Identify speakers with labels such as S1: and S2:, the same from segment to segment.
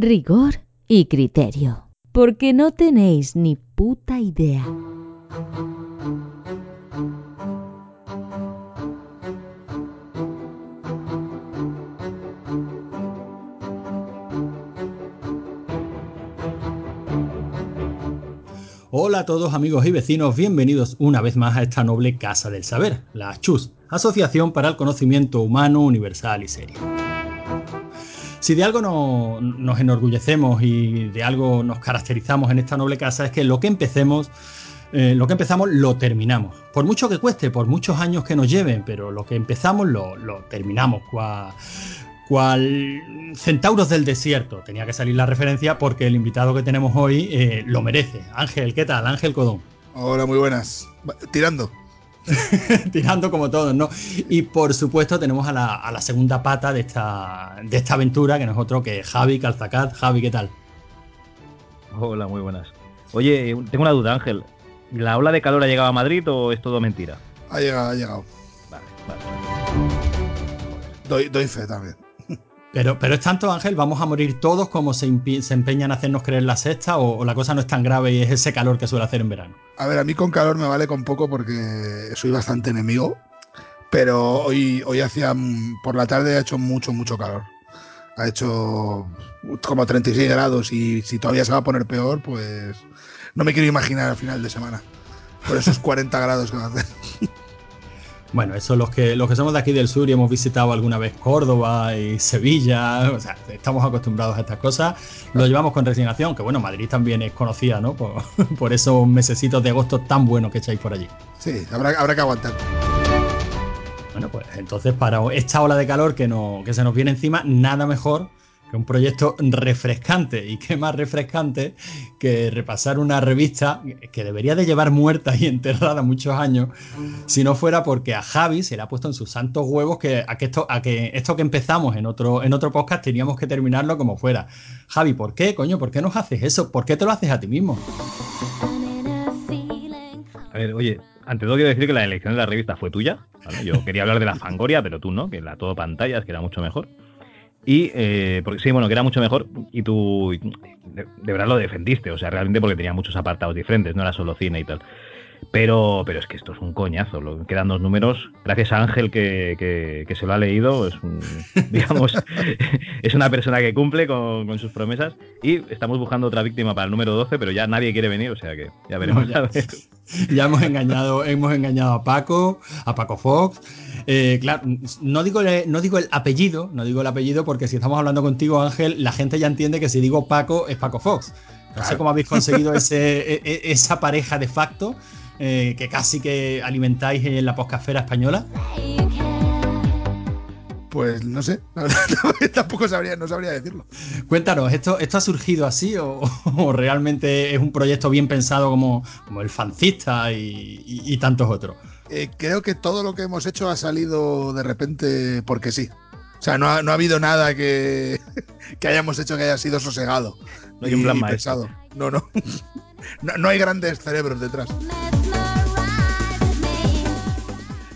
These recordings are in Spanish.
S1: rigor y criterio, porque no tenéis ni puta idea.
S2: Hola a todos amigos y vecinos, bienvenidos una vez más a esta noble Casa del Saber, la CHUS, Asociación para el Conocimiento Humano, Universal y Serio. Si de algo nos enorgullecemos y de algo nos caracterizamos en esta noble casa es que lo que empecemos, eh, lo que empezamos lo terminamos. Por mucho que cueste, por muchos años que nos lleven, pero lo que empezamos lo, terminamos. Cual, centauros del desierto. Tenía que salir la referencia porque el invitado que tenemos hoy eh, lo merece. Ángel, ¿qué tal? Ángel Codón.
S3: Hola, muy buenas. Tirando.
S2: tirando como todos, ¿no? Y por supuesto tenemos a la, segunda pata de esta, de esta aventura, que no es otro que Javi Calzacat. Javi, ¿qué tal?
S4: Hola, muy buenas. Oye, tengo una duda, Ángel. ¿La ola de calor ha llegado a Madrid o es todo mentira?
S3: Ha llegado, ha llegado. Vale, vale. Doy, doy fe también.
S2: Pero, pero es tanto, Ángel, ¿vamos a morir todos como se, empeñan a hacernos creer la sexta o, la cosa no es tan grave y es ese calor que suele hacer en verano?
S3: A ver, a mí con calor me vale con poco porque soy bastante enemigo, pero hoy, hoy hacía, por la tarde ha hecho mucho, mucho calor. Ha hecho como 36 grados y si todavía se va a poner peor, pues no me quiero imaginar al final de semana. Por esos 40 grados que va a hacer.
S2: Bueno, eso los que, los que somos de aquí del sur y hemos visitado alguna vez Córdoba y Sevilla, o sea, estamos acostumbrados a estas cosas, lo llevamos con resignación, que bueno, Madrid también es conocida, ¿no? Por, esos mesecitos de agosto tan buenos que echáis por allí.
S3: Sí, habrá, habrá que aguantar.
S2: Bueno, pues entonces para esta ola de calor que, no, que se nos viene encima, nada mejor que un proyecto refrescante y qué más refrescante que repasar una revista que debería de llevar muerta y enterrada muchos años si no fuera porque a Javi se le ha puesto en sus santos huevos que a que esto, a que, esto que empezamos en otro, en otro podcast teníamos que terminarlo como fuera. Javi, ¿por qué, coño? ¿Por qué nos haces eso? ¿Por qué te lo haces a ti mismo?
S4: A ver, oye, ante todo quiero decir que la elección de la revista fue tuya. Yo quería hablar de la Fangoria, pero tú no, que la todo pantallas, que era mucho mejor. Y, eh, porque sí, bueno, que era mucho mejor y tú de, verdad lo defendiste, o sea, realmente porque tenía muchos apartados diferentes, no era solo cine y tal. Pero, pero es que esto es un coñazo. Lo, quedan dos números. Gracias a Ángel que, se lo ha leído. Es digamos, es una persona que cumple con, sus promesas. Y estamos buscando otra víctima para el número 12, pero ya nadie quiere venir, o sea que ya veremos.
S2: ya, hemos engañado, hemos engañado a Paco, a Paco Fox. Eh, claro, no digo, no digo el apellido, no digo el apellido porque si estamos hablando contigo, Ángel, la gente ya entiende que si digo Paco es Paco Fox. No sé cómo habéis conseguido ese, e, e, esa pareja de facto eh, que casi que alimentáis en la poscafera española?
S3: Pues no sé, tampoco sabría, no sabría decirlo.
S2: Cuéntanos, ¿esto, esto ha surgido así o, realmente es un proyecto bien pensado como, como el fancista y, tantos otros?
S3: Eh, creo que todo lo que hemos hecho ha salido de repente porque sí. O sea, no ha, no ha habido nada que, que, hayamos hecho que haya sido sosegado.
S4: No hay un plan pensado.
S3: No, no, no. No hay grandes cerebros detrás.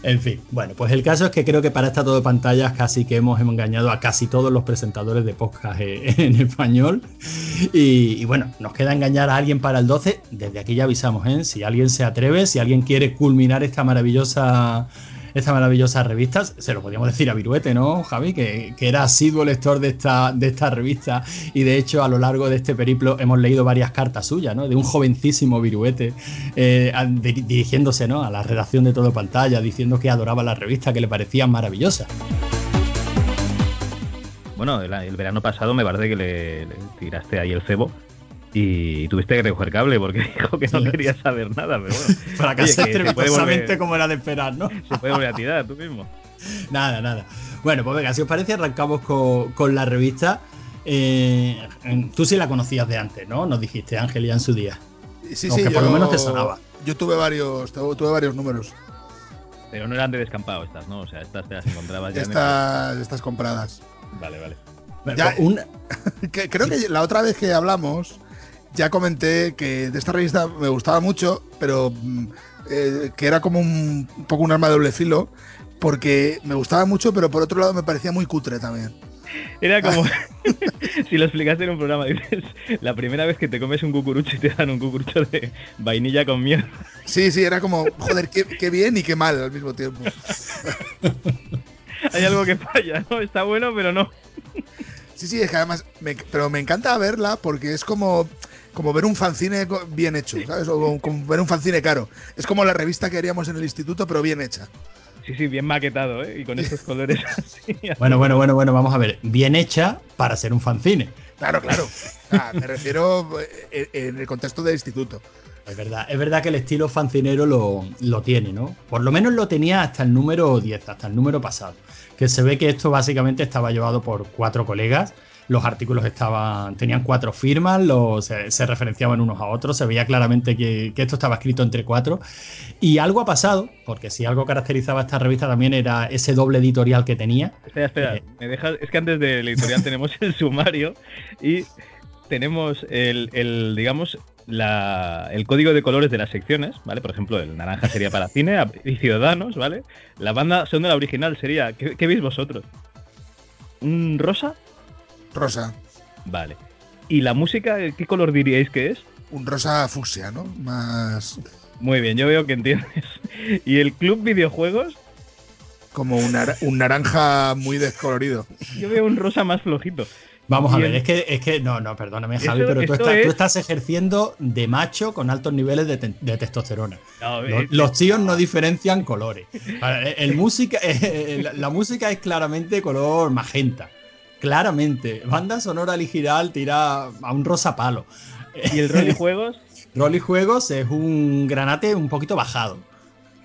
S2: En fin, bueno, pues el caso es que creo que para esta todo de pantallas casi que hemos engañado a casi todos los presentadores de podcast eh, en español. Y, bueno, nos queda engañar a alguien para el 12. Desde aquí ya avisamos, ¿eh? Si alguien se atreve, si alguien quiere culminar esta maravillosa esta maravillosa revista. Se lo podíamos decir a Viruete, ¿no, Javi? Que, era asiduo lector de esta, de esta revista y de hecho a lo largo de este periplo hemos leído varias cartas suyas, ¿no? De un jovencísimo Viruete eh, dirigiéndose, ¿no? A la redacción de Todo Pantalla, diciendo que adoraba la revista, que le parecía maravillosa.
S4: Bueno, el, verano pasado me parece que le tiraste ahí el cebo y tuviste que recoger cable porque dijo que no quería saber nada, pero bueno.
S2: Fracasaste como era de esperar, ¿no?
S4: Se puede volver a tirar tú mismo.
S2: nada, nada. Bueno, pues venga, si os parece, arrancamos con, la revista. Eh, tú sí la conocías de antes, ¿no? Nos dijiste, Ángel, ya en su día.
S3: Sí, sí, por lo menos te sonaba. Yo tuve varios, tuve varios números.
S4: Pero no eran de descampado estas, ¿no? O sea, estas te las encontrabas ya.
S3: Estas, estas compradas.
S4: Vale, vale.
S3: creo que la otra vez que hablamos ya comenté que de esta revista me gustaba mucho, pero mm, eh, que era como un, poco un arma de doble filo, porque me gustaba mucho, pero por otro lado me parecía muy cutre también.
S4: Era como, si lo explicaste en un programa, dices, la primera vez que te comes un cucurucho y te dan un cucurucho de vainilla con miel.
S3: Sí, sí, era como, joder, qué, qué bien y qué mal al mismo tiempo.
S4: Hay algo que falla, ¿no? Está bueno, pero no.
S3: Sí, sí, es que además, me- pero me encanta verla porque es como, como ver un fanzine bien hecho, ¿sabes? O como, como ver un fanzine caro. Es como la revista que haríamos en el instituto, pero bien hecha.
S4: Sí, sí, bien maquetado, ¿eh? Y con estos colores así.
S2: Bueno, bueno, bueno, bueno, vamos a ver. Bien hecha para ser un fanzine.
S3: Claro, claro. Ah, me refiero eh, en el contexto del instituto.
S2: Es verdad, es verdad que el estilo fancinero lo, lo tiene, ¿no? Por lo menos lo tenía hasta el número 10, hasta el número pasado. Que se ve que esto básicamente estaba llevado por cuatro colegas. Los artículos estaban, tenían cuatro firmas, los, se, se referenciaban unos a otros, se veía claramente que, que esto estaba escrito entre cuatro. Y algo ha pasado, porque si algo caracterizaba a esta revista también era ese doble editorial que tenía.
S4: Espera, espera.
S2: Eh.
S4: Me dejas, es que antes del editorial tenemos el sumario y tenemos el, el, digamos, la, el código de colores de las secciones, ¿vale? Por ejemplo, el naranja sería para cine y ciudadanos, ¿vale? La banda sonora original sería, ¿qué, qué veis vosotros? ¿Un rosa?
S3: Rosa.
S4: Vale. ¿Y la música, qué color diríais que es?
S3: Un rosa fucsia, ¿no? Más
S4: Muy bien, yo veo que entiendes. ¿Y el club videojuegos?
S3: como un, nar- un naranja muy descolorido.
S4: Yo veo un rosa más flojito.
S2: Vamos a ver, es que, es que no, no, perdóname, Javi,
S4: Esto-
S2: pero tú estás, tú
S4: es-
S2: estás ejerciendo de macho con altos niveles de, te- de testosterona.
S4: No,
S2: Los,
S4: eh,
S2: los tíos no diferencian colores. Ahora, El, el música, eh, la, la música es claramente color magenta. Claramente. Banda sonora original tira a un rosa palo.
S4: ¿Y el rol y juegos?
S2: Roll y Juegos es un granate un poquito bajado.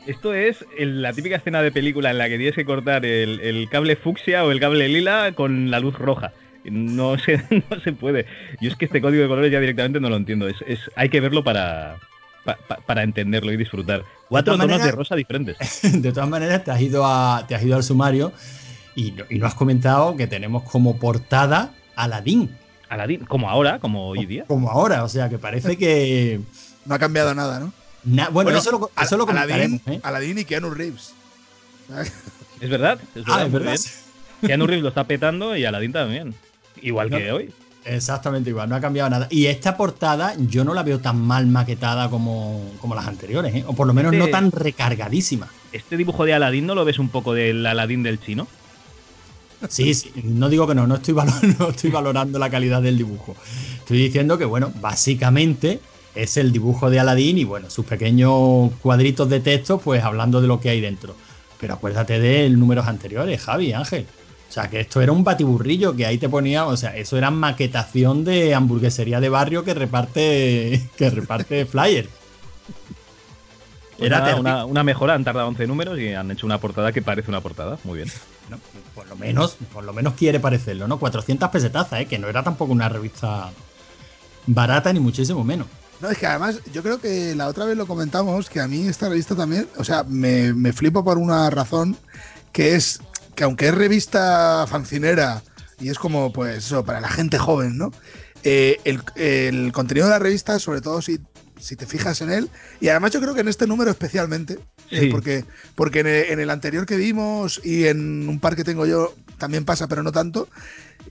S4: Esto es el- la típica escena de película en la que tienes que cortar el, el cable fucsia o el cable lila con la luz roja. No se, no se puede. Yo es que este código de colores ya directamente no lo entiendo. Es, es- hay que verlo para, pa- pa- para entenderlo y disfrutar. Cuatro tonos de rosa diferentes.
S2: De todas maneras, te has ido, a, te has ido al sumario y, no- y no has comentado que tenemos como portada Aladdin.
S4: Aladín, como ahora, como hoy día.
S2: Como ahora, o sea que parece que.
S3: No ha cambiado nada, ¿no?
S2: na- bueno, eso lo,
S3: Al-
S2: eso lo
S3: Aladdin,
S2: ¿eh?
S3: Aladdin y Keanu Reeves.
S4: Es verdad. Es verdad,
S2: Ah, es verdad.
S4: Keanu Reeves lo está petando y Aladín también. Igual que
S2: No.
S4: hoy.
S2: Exactamente igual, no ha cambiado nada. Y esta portada yo no la veo tan mal maquetada como, como las anteriores, ¿eh? o por lo menos no
S4: Este-
S2: tan recargadísima.
S4: ¿Este dibujo de Aladín no lo ves un poco del Aladín del chino?
S2: Sí, sí, no digo que no, no estoy, valorando la calidad del dibujo. Estoy diciendo que, bueno, básicamente es el dibujo de Aladdin y, bueno, sus pequeños cuadritos de texto, pues hablando de lo que hay dentro. Pero acuérdate de números anteriores, Javi, Ángel. O sea, que esto era un batiburrillo que ahí te ponía, o sea, eso era maquetación de hamburguesería de barrio que reparte, que reparte flyers. Era
S4: una, una mejora, han tardado 11 números y han hecho una portada que parece una portada. Muy bien.
S2: ¿no? Por lo menos, por lo menos quiere parecerlo, ¿no? 400 pesetazas, ¿eh? Que no era tampoco una revista barata ni muchísimo menos.
S3: No, es que además, yo creo que la otra vez lo comentamos, que a mí esta revista también, o sea, me, me flipo por una razón, que es que aunque es revista fancinera y es como, pues eso, para la gente joven, ¿no? Eh, el, el contenido de la revista, sobre todo si, si te fijas en él, y además yo creo que en este número especialmente, eh, porque, porque en el, en el anterior que vimos y en un par que tengo yo también pasa, pero no tanto,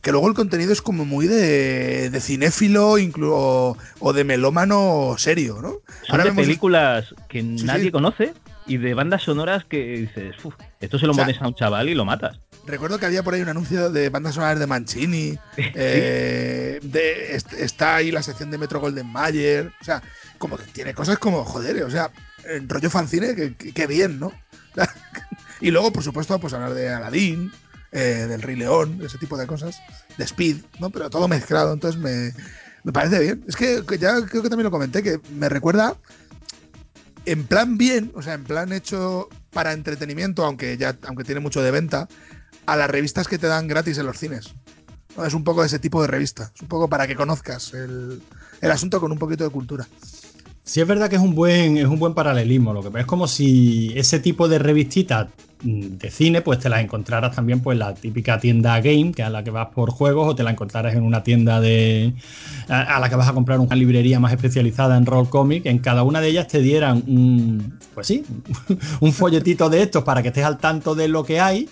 S3: que luego el contenido es como muy de, de cinéfilo incluso, o de melómano serio, ¿no?
S4: Son de
S3: vemos-
S4: películas que nadie
S3: sí.
S4: conoce y de bandas sonoras que dices, "Uf, esto se lo
S3: O sea,
S4: pones a un chaval y lo matas.
S3: Recuerdo que había por ahí un anuncio de bandas sonoras de Mancini. eh, de, est- está ahí la sección de Metro Golden Mayer. O sea, como que tiene cosas como, joder, o sea, en rollo fanzine, que, que- bien, ¿no? y luego, por supuesto, pues hablar de Aladdin, eh, del Rey León, ese tipo de cosas. De Speed, ¿no? Pero todo mezclado, entonces me, me parece bien. Es que, ya creo que también lo comenté, que me recuerda en plan bien, o sea, en plan hecho para entretenimiento, aunque ya aunque tiene mucho de venta, a las revistas que te dan gratis en los cines. Es un poco de ese tipo de revista. Es un poco para que conozcas el, el asunto con un poquito de cultura.
S2: Sí es verdad que es un buen, es un buen paralelismo. Lo que es como si ese tipo de revistitas mm, de cine, pues te las encontraras también pues la típica tienda game, que a la que vas por juegos, o te la encontraras en una tienda de. a, a la que vas a comprar una librería más especializada en roll comic. En cada una de ellas te dieran un. Pues sí, un folletito de estos para que estés al tanto de lo que hay.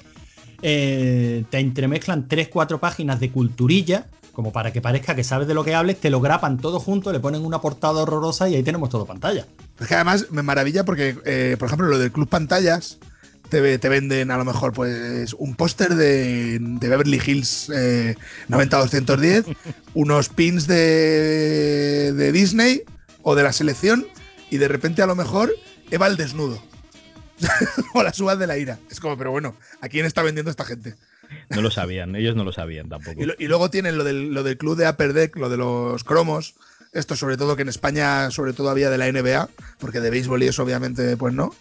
S2: eh, te entremezclan 3-4 páginas de culturilla, como para que parezca que sabes de lo que hables, te lo grapan todo junto, le ponen una portada horrorosa y ahí tenemos todo pantalla.
S3: Es que además me maravilla porque, eh, por ejemplo, lo del Club Pantallas, te, te venden a lo mejor pues un póster de, de Beverly Hills eh, 90210, unos pins de, de Disney o de la selección y de repente a lo mejor Eva el desnudo. o las uvas de la ira. Es como, pero bueno, ¿a quién está vendiendo esta gente?
S4: No lo sabían, ellos no lo sabían tampoco.
S3: Y, luego tienen lo del, lo del club de Upper Deck, lo de los cromos. Esto sobre todo que en España sobre todo había de la NBA, porque de béisbol y eso obviamente pues no.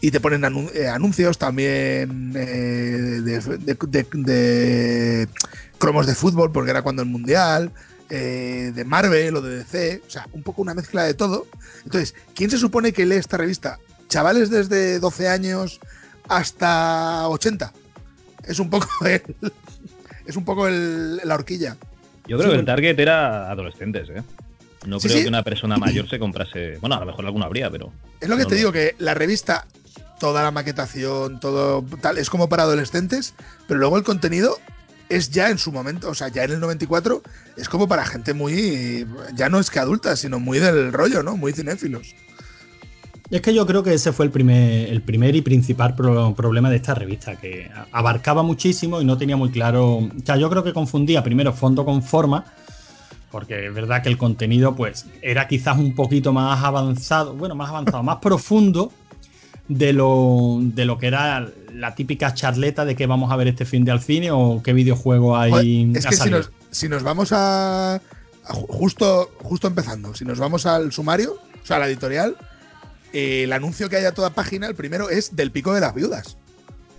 S3: Y te ponen eh, anuncios también eh, de cromos de fútbol, porque era cuando el Mundial, eh, de Marvel o de DC, o sea, un poco una mezcla de todo. Entonces, ¿quién se supone que lee esta revista? ¿Chavales desde 12 años hasta 80? Es un poco el, es un poco el- la horquilla.
S4: Yo creo
S3: Sí,
S4: que el target era adolescentes, ¿eh? No
S3: Sí,
S4: creo
S3: sí.
S4: que una persona mayor se comprase. Bueno, a lo mejor alguno habría, pero.
S3: Es lo que
S4: no
S3: te digo, que la revista, toda la maquetación, todo tal, es como para adolescentes, pero luego el contenido es ya en su momento, o sea, ya en el 94, es como para gente muy, ya no es que adulta, sino muy del rollo, ¿no? Muy cinéfilos.
S2: Es que yo creo que ese fue el primer, el primer y principal pro- problema de esta revista, que abarcaba muchísimo y no tenía muy claro. O sea, yo creo que confundía primero fondo con forma, porque es verdad que el contenido, pues, era quizás un poquito más avanzado, bueno, más avanzado, más profundo de lo, de lo que era la típica charleta de que vamos a ver este fin de al cine o qué videojuego hay.
S3: Joder, es que si nos, si nos vamos a, a ju- justo, justo empezando, si nos vamos al sumario, o sea, a la editorial, el anuncio que hay a toda página, el primero es del pico de las viudas.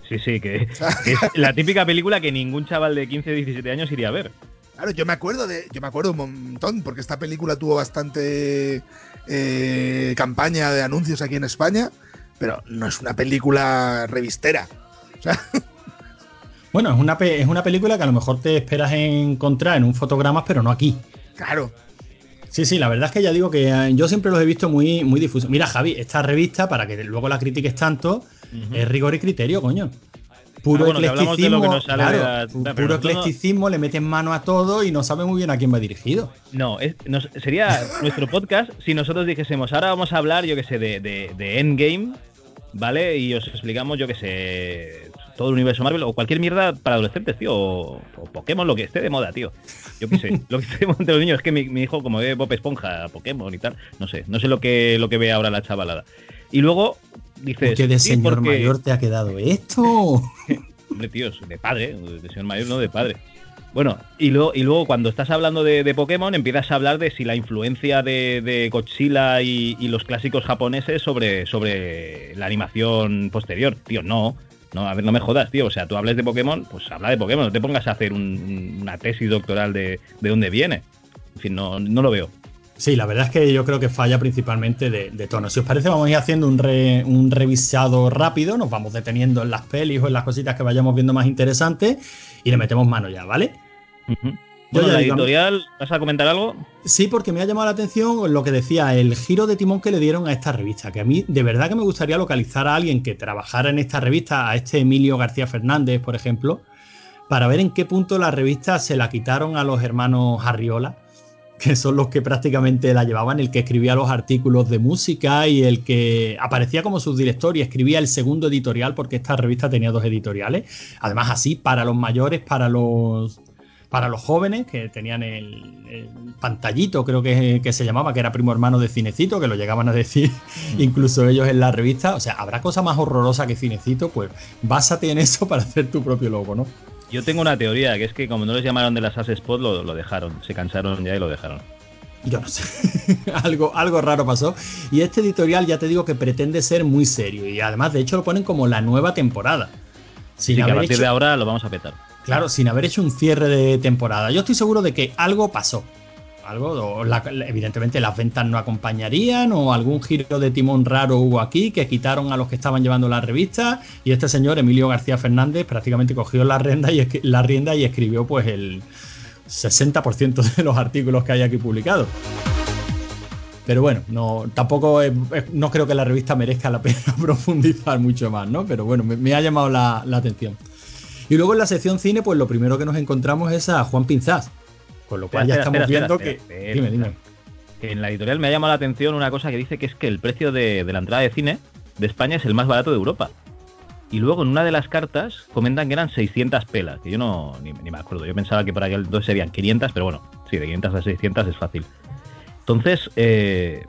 S4: Sí, sí, que, es la típica película que ningún chaval de 15 17 años iría a ver.
S3: Claro, yo me acuerdo de, yo me acuerdo un montón, porque esta película tuvo bastante eh, campaña de anuncios aquí en España, pero no es una película revistera. O sea,
S2: Bueno, es una, es una película que a lo mejor te esperas encontrar en un fotogramas, pero no aquí.
S3: claro.
S2: Sí, sí, la verdad es que ya digo que eh, yo siempre los he visto muy, muy difusos. Mira, Javi, esta revista, para que luego la critiques tanto, es rigor y criterio, coño. Puro
S4: Ah, bueno,
S2: claro,
S4: la- pero
S2: puro
S4: no-
S2: eclecticismo, le meten mano a todo y no sabe muy bien a quién va dirigido.
S4: No, es- nos- sería nuestro podcast si nosotros dijésemos, ahora vamos a hablar, yo que sé, de, de- de Endgame, ¿vale? Y os explicamos, yo que sé, todo el universo Marvel o cualquier mierda para adolescentes, tío, o, o Pokémon, lo que esté de moda, tío. Yo qué sé, lo que esté de moda entre los niños, es que mi, mi hijo, como ve Bob Esponja, Pokémon y tal, no sé, no sé lo que, lo que ve ahora la chavalada. Y luego dices,
S2: ¿Qué de señor
S4: porque-
S2: mayor te ha quedado esto?
S4: Hombre, tío, de padre, de señor mayor, no de padre. Bueno, y luego, y luego cuando estás hablando de, de Pokémon, empiezas a hablar de si la influencia de, de Godzilla y, y los clásicos japoneses sobre, sobre la animación posterior. Tío, no. No, a ver, no me jodas, tío. O sea, tú hables de Pokémon, pues habla de Pokémon. No te pongas a hacer un- una tesis doctoral de, de dónde viene. En fin, no, no lo veo.
S2: Sí, la verdad es que yo creo que falla principalmente de, de tono. Si os parece, vamos a ir haciendo un, re- un revisado rápido, nos vamos deteniendo en las pelis o en las cositas que vayamos viendo más interesantes y le metemos mano ya, ¿vale?
S4: Bueno,
S2: ya
S4: la
S2: digo,
S4: editorial, ¿vas a comentar algo?
S2: Sí, porque me ha llamado la atención lo que decía, el giro de timón que le dieron a esta revista, que a mí de verdad que me gustaría localizar a alguien que trabajara en esta revista, a este Emilio García Fernández, por ejemplo, para ver en qué punto la revista se la quitaron a los hermanos Arriola, que son los que prácticamente la llevaban, el que escribía los artículos de música y el que aparecía como subdirector y escribía el segundo editorial, porque esta revista tenía dos editoriales, además así, para los mayores, para los para los jóvenes que tenían el, el pantallito, creo que, que se llamaba, que era primo hermano de Cinecito, que lo llegaban a decir incluso ellos en la revista. O sea, habrá cosa más horrorosa que Cinecito, pues básate en eso para hacer tu propio logo, ¿no?
S4: Yo tengo una teoría, que es que como no les llamaron de las As Spot, lo, lo dejaron. Se cansaron ya y lo dejaron.
S2: Yo no sé. algo, algo raro pasó. Y este editorial ya te digo que pretende ser muy serio. Y además, de hecho, lo ponen como la nueva temporada. Sin
S4: que a partir
S2: hecho-
S4: de ahora lo vamos a petar.
S2: Claro, sin haber hecho un cierre de temporada. Yo estoy seguro de que algo pasó. Algo, evidentemente las ventas no acompañarían, o algún giro de timón raro hubo aquí, que quitaron a los que estaban llevando la revista, y este señor, Emilio García Fernández, prácticamente cogió la rienda y, escribió pues el 60% de los artículos que hay aquí publicados. Pero bueno, no, tampoco no creo que la revista merezca la pena profundizar mucho más, ¿no? Pero bueno, me, ha llamado la, la atención. Y luego en la sección cine, pues lo primero que nos encontramos es a Juan Pinzás. Con lo cual ya estamos
S4: espera,
S2: viendo
S4: espera,
S2: que. dime, dime.
S4: En la editorial me ha llamado la atención una cosa que dice que es que el precio de, de la entrada de cine de España es el más barato de Europa. Y luego en una de las cartas comentan que eran 600 pelas, que yo no ni, ni me acuerdo. Yo pensaba que para aquel entonces serían 500, pero bueno, sí, de 500 a 600 es fácil. Entonces, eh,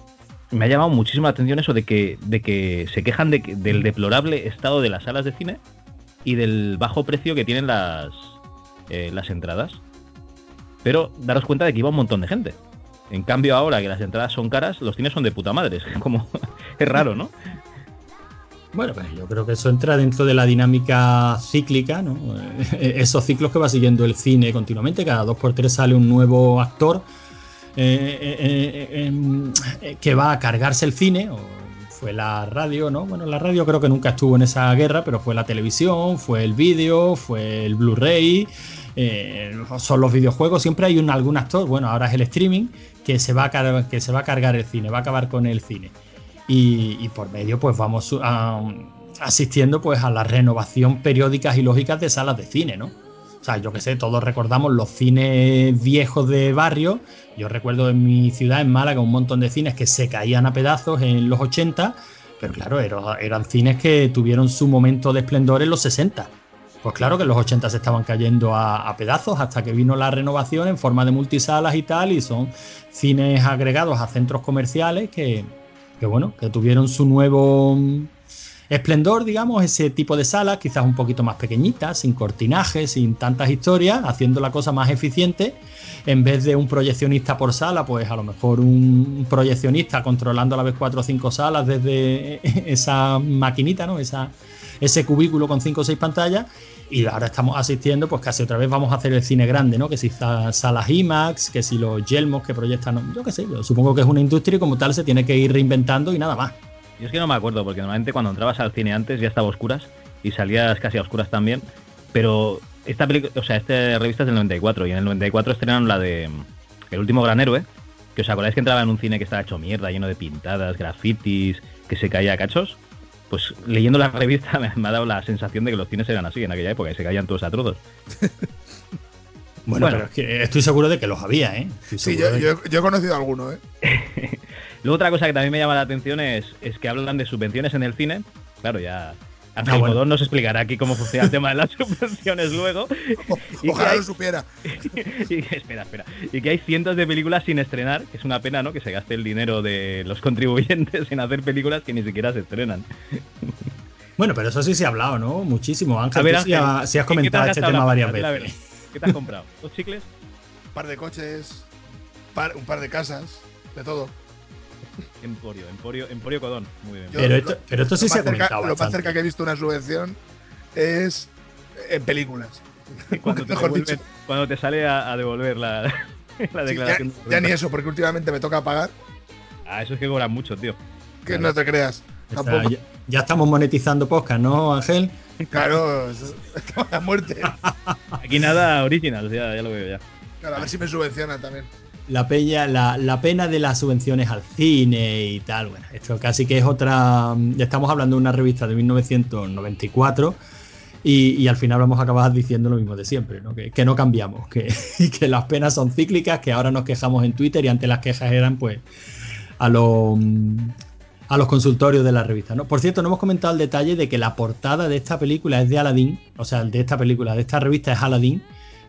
S4: me ha llamado muchísimo la atención eso de que, de que se quejan de que- del deplorable estado de las salas de cine y del bajo precio que tienen las, eh, las entradas. Pero daros cuenta de que iba un montón de gente. En cambio, ahora que las entradas son caras, los cines son de puta madre. Es como. es raro, ¿no?
S2: Bueno, pues yo creo que eso entra dentro de la dinámica cíclica, ¿no? Eh, Esos ciclos que va siguiendo el cine continuamente, cada dos por tres sale un nuevo actor eh, em, que va a cargarse el cine, fue la radio, ¿no? Bueno, la radio creo que nunca estuvo en esa guerra, pero fue la televisión, fue el vídeo, fue el Blu-ray, eh, son los videojuegos, siempre hay un, algún actor, bueno, ahora es el streaming, que se, va a que se va a cargar el cine, va a acabar con el cine y, por medio pues vamos a- asistiendo pues a la renovación periódicas y lógicas de salas de cine, ¿no? Sea, yo que sé, todos recordamos los cines viejos de barrio. Yo recuerdo en mi ciudad, en Málaga, un montón de cines que se caían a pedazos en los 80, pero claro, era- eran cines que tuvieron su momento de esplendor en los 60. Pues claro que en los 80 se estaban cayendo a, a pedazos hasta que vino la renovación en forma de multisalas y tal, y son cines agregados a centros comerciales que, que bueno, que tuvieron su nuevo esplendor, digamos, ese tipo de salas, quizás un poquito más pequeñitas, sin cortinajes, sin tantas historias, haciendo la cosa más eficiente. En vez de un proyeccionista por sala, pues a lo mejor un proyeccionista controlando a la vez cuatro o cinco salas desde esa maquinita, ¿no? Esa, ese cubículo con cinco o seis pantallas. Y ahora estamos asistiendo, pues casi otra vez vamos a hacer el cine grande, ¿no? Que si sa- salas IMAX, que si los yelmos que proyectan, yo qué sé, yo supongo que es una industria y como tal se tiene que ir reinventando y nada más.
S4: Yo es que no me acuerdo, porque normalmente cuando entrabas al cine antes ya estaba a oscuras y salías casi a oscuras también. Pero esta película, o sea, esta revista es del 94 y en el 94 estrenaron la de mm, El último gran héroe. Que os acordáis que entraba en un cine que estaba hecho mierda, lleno de pintadas, grafitis, que se caía a cachos. Pues leyendo la revista me, me ha dado la sensación de que los cines eran así en aquella época y se caían todos a trozos.
S2: Bueno,
S4: Bueno.
S2: pero es que estoy seguro de que los había, ¿eh? Estoy
S3: Sí, yo, yo- yo he conocido alguno, ¿eh?
S4: Luego otra cosa que también me llama la atención es, es que hablan de subvenciones en el cine. Claro, ya Ángel
S2: Ah, bueno.
S4: Codón nos explicará aquí cómo funciona el tema de las subvenciones luego. Y
S3: Ojalá
S4: hay-
S3: lo supiera.
S4: y espera, espera. Y que hay cientos de películas sin estrenar, que es una pena, ¿no? Que se gaste el dinero de los contribuyentes en hacer películas que ni siquiera se estrenan.
S2: Bueno, pero eso sí se ha hablado, ¿no? Muchísimo. Ángel,
S4: A ver, Ángel,
S2: ha- sí has
S4: ¿qué- qué te
S2: comentado
S4: has
S2: este tema varias veces.
S4: ver, ¿Qué te has comprado? ¿Dos chicles?
S3: Un par de coches, par- un par de casas, de todo.
S4: Emporio, Emporio, Emporio Codón. Muy bien.
S3: Yo-
S2: Pero esto, pero esto sí se ha
S3: cerca-
S2: comentado
S3: Lo más cerca que he visto una subvención es en películas.
S4: cuando, te
S3: mejor
S4: devuelven-
S3: dicho.
S4: cuando te sale a, a devolver la, la
S3: Sí, ya,
S4: declaración. de
S3: ya ni eso, porque últimamente me toca pagar.
S4: Ah, eso es que cobran mucho, tío.
S3: Que no te creas.
S2: Está- ya, ya estamos monetizando podcast, ¿no, Ángel?
S3: Claro, es- es la muerte.
S4: Aquí nada original, ya, ya lo veo ya.
S3: A ver si me subvencionan también.
S2: La, la, la pena de las subvenciones al cine y tal. Bueno, esto casi que es otra. Estamos hablando de una revista de 1994 y, y al final vamos a acabar diciendo lo mismo de siempre, ¿no? Que, que no cambiamos, que, que las penas son cíclicas, que ahora nos quejamos en Twitter y antes las quejas eran pues a los a los consultorios de la revista. ¿no? Por cierto, no hemos comentado el detalle de que la portada de esta película es de Aladdin, o sea, de esta película, de esta revista es Aladdin,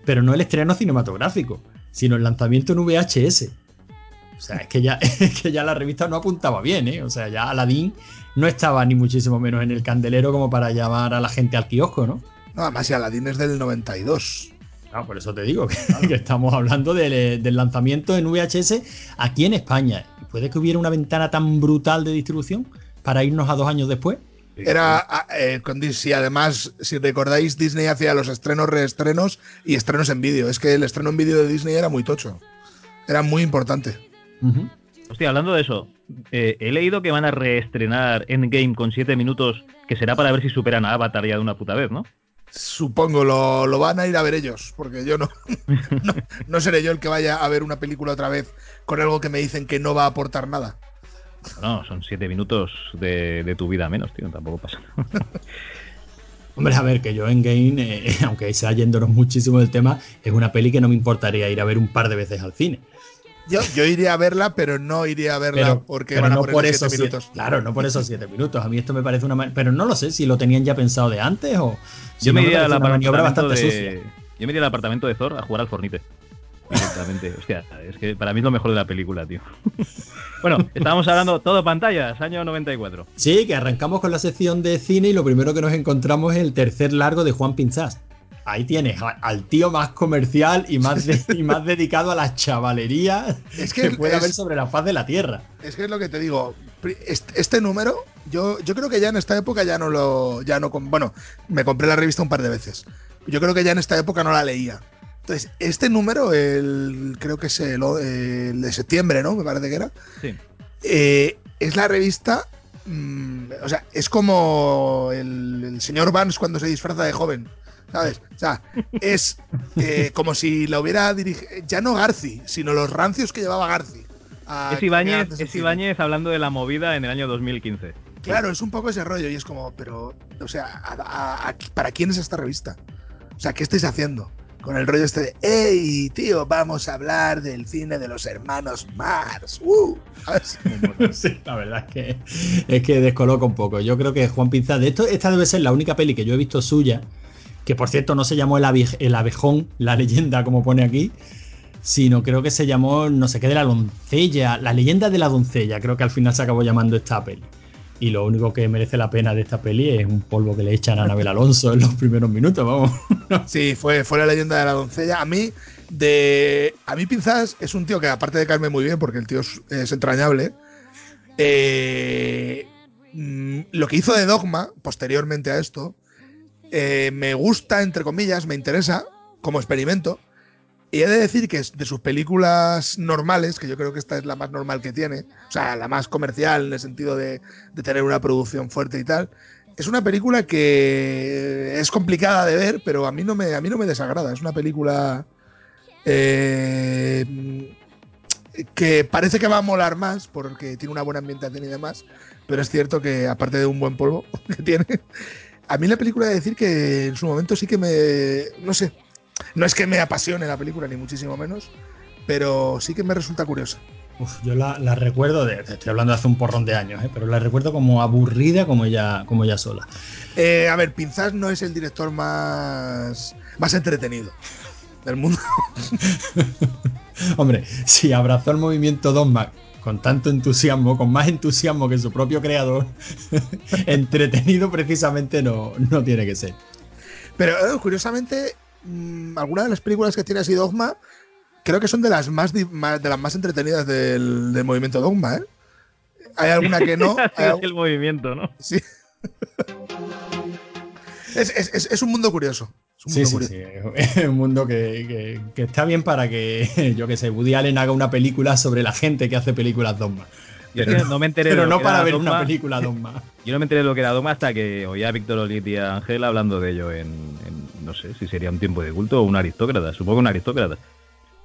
S2: pero no el estreno cinematográfico, sino el lanzamiento en VHS. O sea, es que ya, es que ya la revista no apuntaba bien, ¿eh? O sea, ya Aladdin no estaba ni muchísimo menos en el candelero como para llamar a la gente al kiosco, ¿no?
S3: No, además, si Aladdin es del 92.
S2: No, por eso te digo que, que estamos hablando del, del lanzamiento en VHS aquí en España. ¿Puede que hubiera una ventana tan brutal de distribución para irnos a dos años después?
S3: Era ah, eh, con además, si recordáis, Disney hacía los estrenos, reestrenos y estrenos en vídeo. Es que el estreno en vídeo de Disney era muy tocho. Era muy importante.
S2: Ujú.
S4: Hostia, hablando de eso, eh, he leído que van a reestrenar Endgame con 7 minutos, que será para ver si superan a Avatar ya de una puta vez, ¿no?
S3: Supongo lo, lo van a ir a ver ellos, porque yo no, no, no seré yo el que vaya a ver una película otra vez con algo que me dicen que no va a aportar nada.
S4: No, son 7 minutos de, de tu vida menos, tío, tampoco pasa nada.
S2: Hombre, a ver, que yo en Game, eh, aunque sea yéndonos muchísimo del tema, es una peli que no me importaría ir a ver un par de veces al cine.
S3: Yo, yo iría a verla, pero no iría a verla
S2: Pero,
S3: porque
S2: pero
S3: van a
S2: no
S3: poner
S2: por
S3: siete
S2: esos siete-
S3: minutos.
S2: Claro, no por esos siete minutos. A mí esto me parece una. Pero no lo sé si lo tenían ya pensado de antes o. si
S4: Yo
S2: no
S4: me iría al
S2: parece una maniobra
S4: apartamento
S2: bastante
S4: de.
S2: sucia.
S4: Yo me iría al apartamento de Thor a jugar al Fornite. Directamente. Hostia, es que para mí es lo mejor de la película, tío. bueno, estábamos hablando todo pantallas, año 94.
S2: Sí, que arrancamos con la sección de cine y lo primero que nos encontramos es el tercer largo de Juan Pinzás. Ahí tienes al tío más comercial y más, de- y más dedicado a la chavalería
S3: Es
S2: que,
S3: que
S2: puede
S3: es-
S2: haber sobre la faz de la tierra.
S3: Es que es lo que te digo. Este, este número, yo, yo creo que ya en esta época ya no lo. Ya no, bueno, me compré la revista un par de veces. Yo creo que ya en esta época no la leía. Entonces, este número, el, creo que es el, el de septiembre, ¿no? Me parece que era.
S4: Sí.
S3: Eh, es la revista. mm, o sea, es como el, el señor Vance cuando se disfraza de joven. ¿Sabes? O sea, es eh, como si la hubiera dirigido. Ya no Garci, sino los rancios que llevaba Garci.
S4: Es Ibáñez, es. Ibáñez hablando de la movida en el año 2015.
S3: Claro, es un poco ese rollo y es como, pero, o sea, a- a- a- ¿para quién es esta revista? O sea, ¿qué estáis haciendo? Con el rollo este de, hey, tío, vamos a hablar del cine de los hermanos Mars. ¡Uh!
S2: Sí, la verdad es que, es que descoloca un poco. Yo creo que Juan Pinzás, de esto, esta debe ser la única peli que yo he visto suya, que por cierto no se llamó El, el Abejón, la leyenda, como pone aquí, sino creo que se llamó no sé qué de la doncella, la leyenda de la doncella, creo que al final se acabó llamando esta peli. Y lo único que merece la pena de esta peli es un polvo que le echan a Anabel Alonso en los primeros minutos, vamos.
S3: Sí, fue, fue la leyenda de la doncella. A mí, de. A mí, Pinzas es un tío que, aparte de caerme muy bien, porque el tío es, entrañable. eh, mm, lo que hizo de Dogma, posteriormente a esto, eh, me gusta, entre comillas, me interesa como experimento. Y he de decir que de sus películas normales, que yo creo que esta es la más normal que tiene, o sea, la más comercial en el sentido de, de tener una producción fuerte y tal, es una película que es complicada de ver, pero a mí no me, a mí no me desagrada. Es una película eh, que parece que va a molar más porque tiene una buena ambientación y demás, pero es cierto que aparte de un buen polvo que tiene, a mí la película de decir que en su momento sí que me, no sé, no es que me apasione la película ni muchísimo menos, pero sí que me resulta curiosa.
S2: Uf, yo la, la recuerdo, de, estoy hablando de hace un porrón de años, ¿eh? pero la recuerdo como aburrida como ella, como ella sola.
S3: Eh, a ver, Pinzas no es el director más, más entretenido del mundo.
S2: Hombre, si abrazó el movimiento Dogma con tanto entusiasmo, con más entusiasmo que su propio creador, entretenido precisamente no, no tiene que ser.
S3: Pero eh, curiosamente, mm, algunas de las películas que tiene así Dogma, creo que son de las más, de las más entretenidas del, del movimiento Dogma, ¿eh? Hay alguna que no. hay
S4: el movimiento, ¿no?
S3: sí. es, es- es- es un mundo curioso. Es un
S2: Sí,
S3: mundo
S2: sí,
S3: curioso.
S2: sí. Es un mundo que, que- que está bien para que, yo que sé, Woody Allen haga una película sobre la gente que hace películas Dogma. Pero,
S4: no me enteré
S2: pero
S4: de lo
S2: no
S4: que
S2: para
S4: era
S2: ver
S4: Dogma.
S2: una película Dogma.
S4: Yo no me enteré de lo que era Dogma hasta que oía a Víctor Olit y a Ángel hablando de ello en, en- no sé si sería un tiempo de culto o un aristócrata, supongo un aristócrata.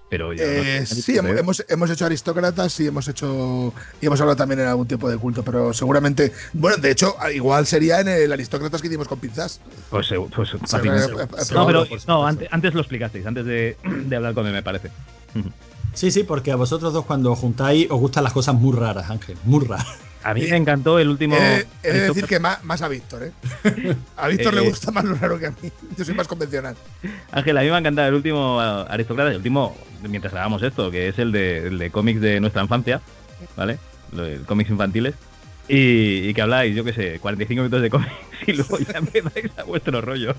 S4: Pero yo no
S3: Eh,
S4: sé,
S3: sí, hemos, hemos- hemos hecho aristócratas y hemos hecho. Y hemos hablado también en algún tiempo de culto, pero seguramente. Bueno, de hecho, igual sería en el aristócratas que hicimos con pinzas.
S4: Pues, eh, pues
S3: eh, eh,
S4: No, pero no, antes, antes lo explicasteis, antes de, de hablar con él, me parece.
S2: Sí, sí, porque a vosotros dos cuando os juntáis os gustan las cosas muy raras, Ángel, muy raras.
S4: A mí me encantó el último.
S3: He, he de decir que más, más a Víctor, ¿eh? A Víctor
S4: Eh,
S3: le gusta más lo raro que a mí. Yo soy más convencional.
S4: Ángel, a mí me ha encantado el último ah, aristócrata, el último, mientras hagamos esto, que es el de, el de cómics de nuestra infancia, ¿vale? Lo de cómics infantiles. Y, y que habláis, yo qué sé, 45 minutos de cómics y luego ya empezáis a vuestro rollo.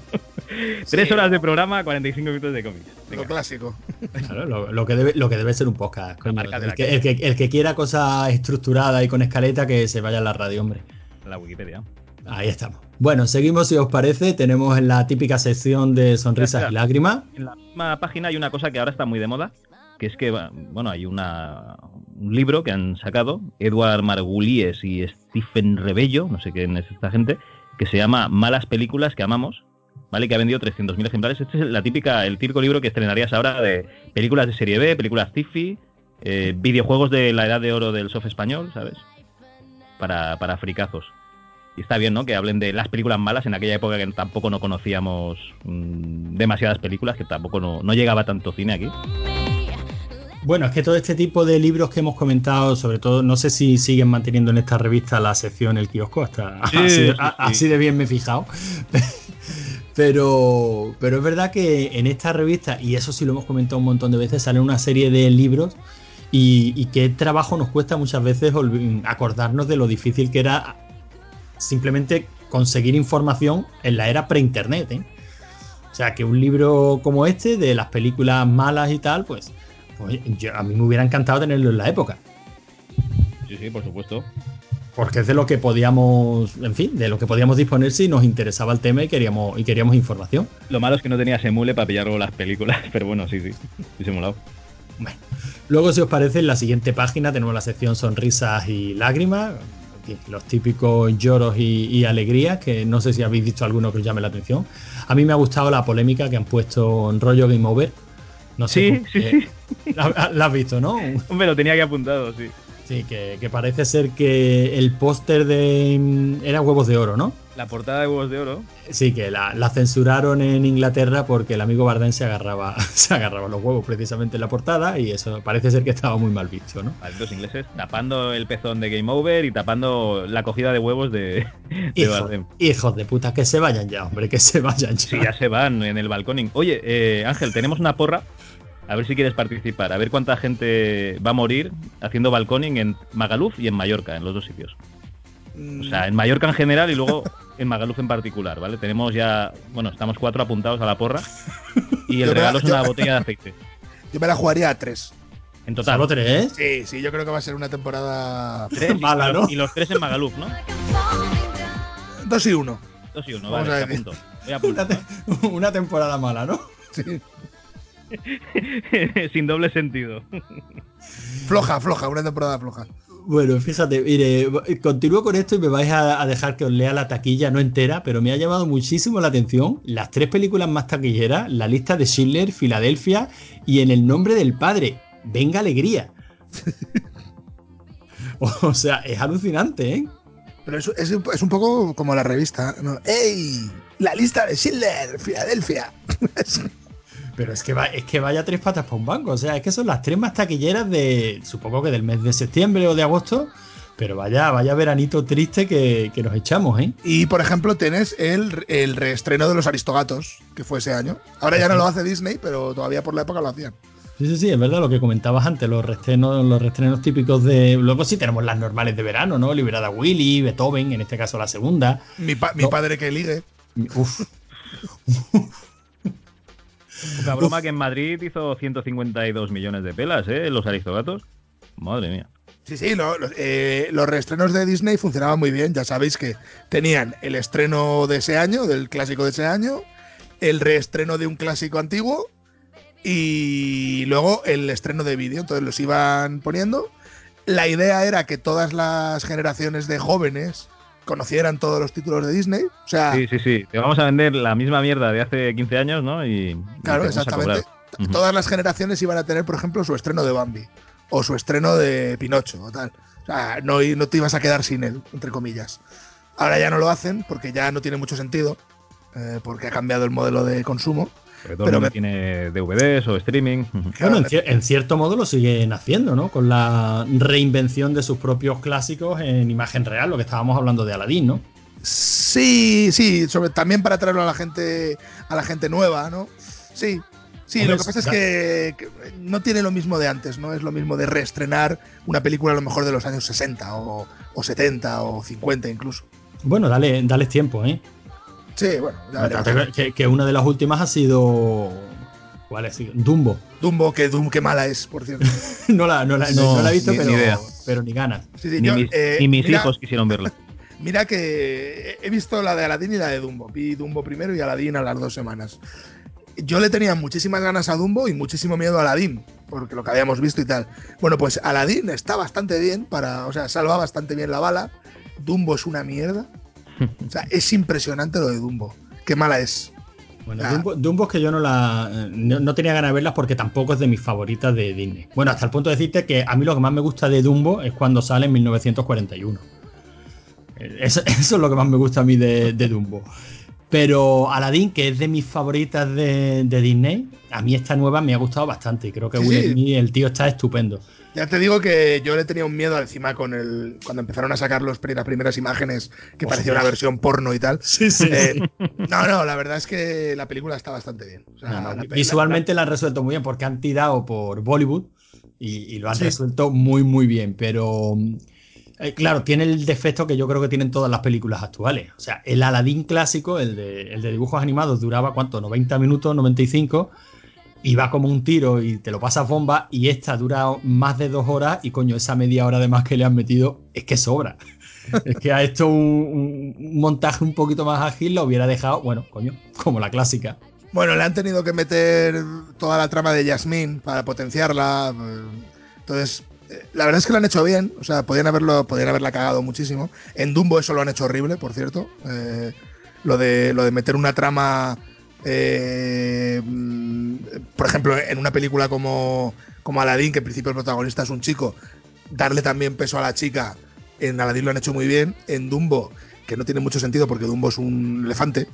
S4: Tres horas de programa, 45 minutos de cómics.
S3: Lo clásico.
S2: Claro, lo, lo que debe, lo que debe ser un podcast. coño. El que, el, que, el que quiera cosas estructuradas y con escaleta, que se vaya a la radio, hombre.
S4: La Wikipedia.
S2: Ahí estamos. Bueno, seguimos si os parece. Tenemos la típica sección de sonrisas y lágrimas.
S4: En la misma página hay una cosa que ahora está muy de moda, que es que, bueno, hay una, un libro que han sacado, Edward Margulies y Stephen Rebello, no sé quién es esta gente, que se llama Malas películas que amamos, ¿vale? Que ha vendido 300.000 ejemplares. Este es la típica, el típico libro que estrenarías ahora de películas de serie B, películas Tiffy, eh, videojuegos de la edad de oro del soft español, ¿sabes? Para, para fricazos. y está bien, ¿no? Que hablen de las películas malas en aquella época que tampoco no conocíamos mm, demasiadas películas, que tampoco no, no llegaba tanto cine aquí.
S2: Bueno, es que todo este tipo de libros que hemos comentado, sobre todo, no sé si siguen manteniendo en esta revista la sección El kiosco, hasta
S4: Sí,
S2: así,
S4: sí.
S2: de bien me he fijado. Pero, pero es verdad que en esta revista, y eso sí lo hemos comentado un montón de veces, salen una serie de libros y, y qué trabajo nos cuesta muchas veces acordarnos de lo difícil que era simplemente conseguir información en la era pre-internet. ¿eh? O sea, que un libro como este, de las películas malas y tal, pues, yo- a mí me hubiera encantado tenerlo en la época.
S4: Sí, sí, por supuesto.
S2: Porque es de lo que podíamos, en fin, de lo que podíamos disponer si nos interesaba el tema y queríamos, y queríamos información.
S4: Lo malo es que no tenías emule para pillarlo las películas, pero bueno, sí, sí. Sí, simulado.
S2: Bueno, luego, si os parece, en la siguiente página tenemos la sección sonrisas y lágrimas, los típicos lloros y, y alegrías, que no sé si habéis visto alguno que os llame la atención. A mí me ha gustado la polémica que han puesto en rollo Game Over. No sé,
S4: Sí, sí,
S2: eh,
S4: sí.
S2: La, la has visto, ¿no?
S4: Hombre, lo tenía que apuntado, sí.
S2: Sí, que, que parece ser que el póster de. mm, Era huevos de oro, ¿no?
S4: La portada de huevos de oro.
S2: Sí, que la, la censuraron en Inglaterra porque el amigo Bardem se agarraba, se agarraba los huevos precisamente en la portada y eso parece ser que estaba muy mal visto, ¿no?
S4: Malditos ingleses, tapando el pezón de Game Over y tapando la cogida de huevos de, de
S2: Hijo-
S4: Bardem.
S2: hijos de puta, que se vayan ya, hombre, que se vayan ya.
S4: Sí, ya se van en el balconing. Oye, eh, Ángel, tenemos una porra. A ver si quieres participar. A ver cuánta gente va a morir haciendo balconing en Magaluf y en Mallorca, en los dos sitios. O sea, en Mallorca en general y luego en Magaluf en particular, ¿vale? Tenemos ya, bueno, estamos cuatro apuntados a la porra y el
S3: Yo
S4: regalo es
S3: yo-
S4: una botella de aceite.
S3: Yo me la jugaría a tres.
S4: En total.
S2: Solo tres,
S3: Sí, sí, yo creo que va a ser una temporada
S4: Tres,
S2: Mala,
S4: y,
S2: ¿no?
S4: los, y los tres en Magaluf, ¿no?
S3: dos y uno.
S4: Dos y uno,
S3: Vamos
S4: vale,
S3: a
S4: te
S3: decir.
S4: apunto. Voy a
S2: Una, te- una temporada mala, ¿no?
S3: Sí.
S4: Sin doble sentido.
S3: Floja, floja, una temporada floja.
S2: Bueno, fíjate, mire, continúo con esto y me vais a, a dejar que os lea la taquilla, no entera, pero me ha llamado muchísimo la atención las tres películas más taquilleras, la lista de Schindler, Filadelfia y En el nombre del padre. Venga alegría. o sea, es alucinante, ¿eh?
S3: Pero es, es, un- es un poco como la revista. ¿no? ¡Ey! La lista de Schindler, Filadelfia.
S2: Pero es que, va- es que vaya tres patas para un banco. O sea, es que son las tres más taquilleras de, supongo que del mes de septiembre o de agosto. Pero vaya, vaya veranito triste que, que nos echamos, ¿eh?
S3: y por ejemplo, tienes el, el reestreno de Los Aristogatos, que fue ese año. Ahora ya no lo hace Disney, pero todavía por la época lo hacían.
S2: Sí, sí, sí, es verdad lo que comentabas antes, los restrenos, los restrenos típicos de. Luego sí tenemos las normales de verano, ¿no? Liberada Willy, Beethoven, en este caso la segunda.
S3: Mi, pa- mi
S2: No.
S3: padre que ligue.
S2: Uf,
S4: Poca broma que en Madrid hizo 152 millones de pelas, ¿eh? Los aristogatos. Madre mía.
S3: Sí, sí, eh, los reestrenos de Disney funcionaban muy bien. Ya sabéis que tenían el estreno de ese año, del clásico de ese año, el reestreno de un clásico antiguo y luego el estreno de vídeo. Entonces los iban poniendo. La idea era que todas las generaciones de jóvenes conocieran todos los títulos de Disney. O sea,
S4: Sí, sí, sí. Te vamos a vender la misma mierda de hace 15 años, ¿no? Y,
S3: Claro, exactamente. Todas las generaciones iban a tener, por ejemplo, su estreno de Bambi o su estreno de Pinocho o tal. O sea, no, no te ibas a quedar sin él, entre comillas. Ahora ya no lo hacen porque ya no tiene mucho sentido, eh, porque ha cambiado el modelo de consumo.
S4: Porque todo
S3: Pero
S4: el mundo
S3: me-
S4: tiene DVDs o streaming.
S2: Bueno, en, cier- en cierto modo lo siguen haciendo, ¿no? Con la reinvención de sus propios clásicos en imagen real, lo que estábamos hablando de Aladdin, ¿no?
S3: Sí, sí, sobre, también para traerlo a la gente, a la gente nueva, ¿no? Sí. Sí,
S2: Hombre,
S3: lo que pasa es que, que no tiene lo mismo de antes, ¿no? Es lo mismo de reestrenar una película a lo mejor de los años 60 o, o 70 o 50 incluso.
S2: Bueno, dale, dales tiempo, ¿eh?
S3: Sí, bueno.
S2: Que, que una de las últimas ha sido. ¿Cuál es? Dumbo.
S3: Dumbo, que Dumbo, qué mala es, por cierto.
S2: No la, no la- no-
S4: No,
S2: no la he visto,
S4: ni-
S2: pero,
S4: ni idea.
S2: pero ni ganas.
S3: Sí, sí,
S4: Ni,
S3: yo,
S4: mis,
S3: eh,
S4: ni mis
S3: mira-
S4: hijos quisieron verla.
S3: Mira que he visto la de Aladdin y la de Dumbo. Vi Dumbo primero y Aladdin a las dos semanas. Yo le tenía muchísimas ganas a Dumbo y muchísimo miedo a Aladdin, porque lo que habíamos visto y tal. Bueno, pues Aladdin está bastante bien, para, o sea, salva bastante bien la bala. Dumbo es una mierda. O sea, es impresionante lo de Dumbo. Qué mala es.
S2: Bueno,
S3: Ah.
S2: Dumbo, Dumbo es que yo no la. No, no tenía ganas de verlas porque tampoco es de mis favoritas de Disney. Bueno, hasta el punto de decirte que a mí lo que más me gusta de Dumbo es cuando sale en 1941. Eso, eso es lo que más me gusta a mí de, de Dumbo. Pero Aladdin, que es de mis favoritas de, de Disney, a mí esta nueva me ha gustado bastante. Y creo que
S3: Sí,
S2: Will
S3: sí.
S2: El tío está estupendo.
S3: Ya te digo que yo le tenía un miedo encima con el. Cuando empezaron a sacar los, las primeras imágenes, que parecía una versión porno y tal.
S2: Sí, sí.
S3: Eh, no, no, la verdad es que la película está bastante bien. O sea,
S2: No, no,
S3: la-
S2: visualmente la han resuelto muy bien porque han tirado por Bollywood y, y lo han
S3: Sí.
S2: resuelto muy, muy bien. Pero eh, claro, tiene el defecto que yo creo que tienen todas las películas actuales. O sea, el Aladdin clásico, el de, el de dibujos animados, duraba ¿cuánto? 90 minutos, 95. Y va como un tiro y te lo pasas bomba. Y esta dura más de dos horas. Y coño, esa media hora de más que le han metido es que sobra. es que a esto un, un montaje un poquito más ágil lo hubiera dejado, bueno, coño, como la clásica.
S3: Bueno, le han tenido que meter toda la trama de Yasmín para potenciarla. Entonces, eh, la verdad es que lo han hecho bien. O sea, podían, haberlo, podían haberla cagado muchísimo. En Dumbo eso lo han hecho horrible, por cierto. Eh, lo, de, lo de meter una trama. Eh, mm, por ejemplo, en una película como, como Aladdin, que en principio el protagonista es un chico, darle también peso a la chica. En Aladdin lo han hecho muy bien. En Dumbo, que no tiene mucho sentido porque Dumbo es un elefante.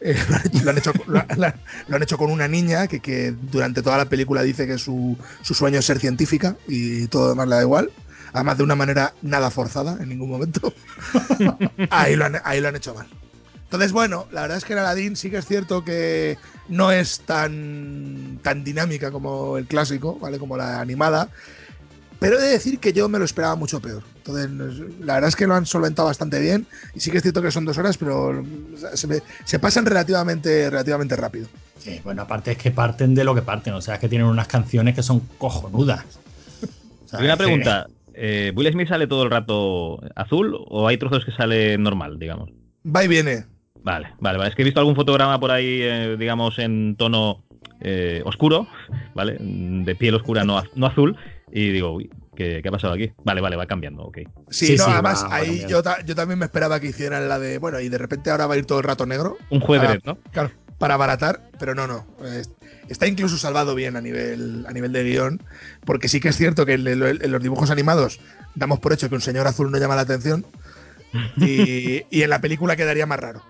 S3: eh, lo, han hecho, lo han hecho- lo han- lo han hecho con una niña que, que durante toda la película dice que su, su sueño es ser científica y todo lo demás le da igual. Además, de una manera nada forzada en ningún momento. ahí, lo han, ahí lo han hecho mal. Entonces, bueno, la verdad es que en Aladdin sí que es cierto que no es tan, tan dinámica como el clásico, ¿vale? Como la animada. Pero he de decir que yo me lo esperaba mucho peor. Entonces, la verdad es que lo han solventado bastante bien. Y sí que es cierto que son dos horas, pero se, me- se pasan relativamente, relativamente rápido.
S2: Sí, bueno, aparte es que parten de lo que parten, o sea, es que tienen unas canciones que son cojonudas. O sea, que-
S4: pregunta. eh, ¿Will Smith sale todo el rato azul o hay trozos que sale normal, digamos?
S3: Va y viene.
S4: Vale, vale, vale. Es que he visto algún fotograma por ahí, eh, digamos, en tono eh, oscuro, ¿vale? De piel oscura, no, az- no azul. Y digo, uy, ¿qué, qué ha pasado aquí? Vale, vale, va cambiando, ok.
S3: Sí,
S2: Sí,
S3: no,
S2: sí,
S3: además
S2: va-
S3: ahí yo, ta- yo también me esperaba que hicieran la de, bueno, y de repente ahora va a ir todo el rato negro.
S4: Un jueves, ¿no?
S3: Claro, para abaratar, pero no, no. eh, Está incluso salvado bien a nivel, a nivel de guion, porque sí que es cierto que en los dibujos animados damos por hecho que un señor azul no llama la atención y, y en la película quedaría más raro.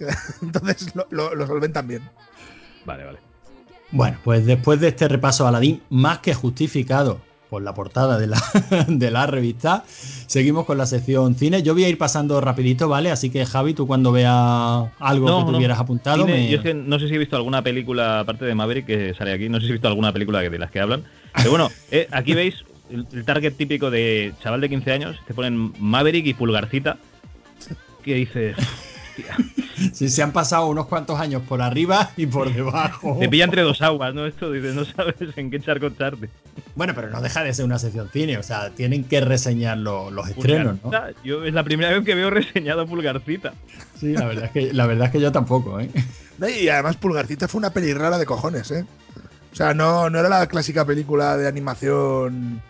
S3: Entonces lo, lo- lo solventan bien.
S4: Vale, vale.
S2: Bueno, pues después de este repaso a Aladdin, más que justificado por la portada de la, de la revista, seguimos con la sección cine. Yo voy a ir pasando rapidito, ¿vale? Así que Javi, tú cuando veas algo
S4: No,
S2: que
S4: no.
S2: tuvieras apuntado,
S4: Cine,
S2: me-
S4: Yo es que no sé si he visto alguna película, aparte de Maverick, que sale aquí, no sé si he visto alguna película de las que hablan. Pero bueno, eh, aquí veis el, el target típico de chaval de 15 años, te ponen Maverick y Pulgarcita, que dices,
S2: si se han pasado unos cuantos años por arriba y por debajo.
S4: te pilla entre dos aguas, ¿no? Esto dices, no sabes en qué charco echarte.
S2: Bueno, pero no deja de ser una sección cine, o sea, tienen que reseñar lo- los estrenos, ¿no?
S4: Yo es la primera vez que veo reseñado Pulgarcita.
S2: Sí, la verdad es que, la verdad es que yo tampoco, ¿eh?
S3: Y además Pulgarcita fue una peli rara de cojones, ¿eh? O sea, no, no era la clásica película de animación.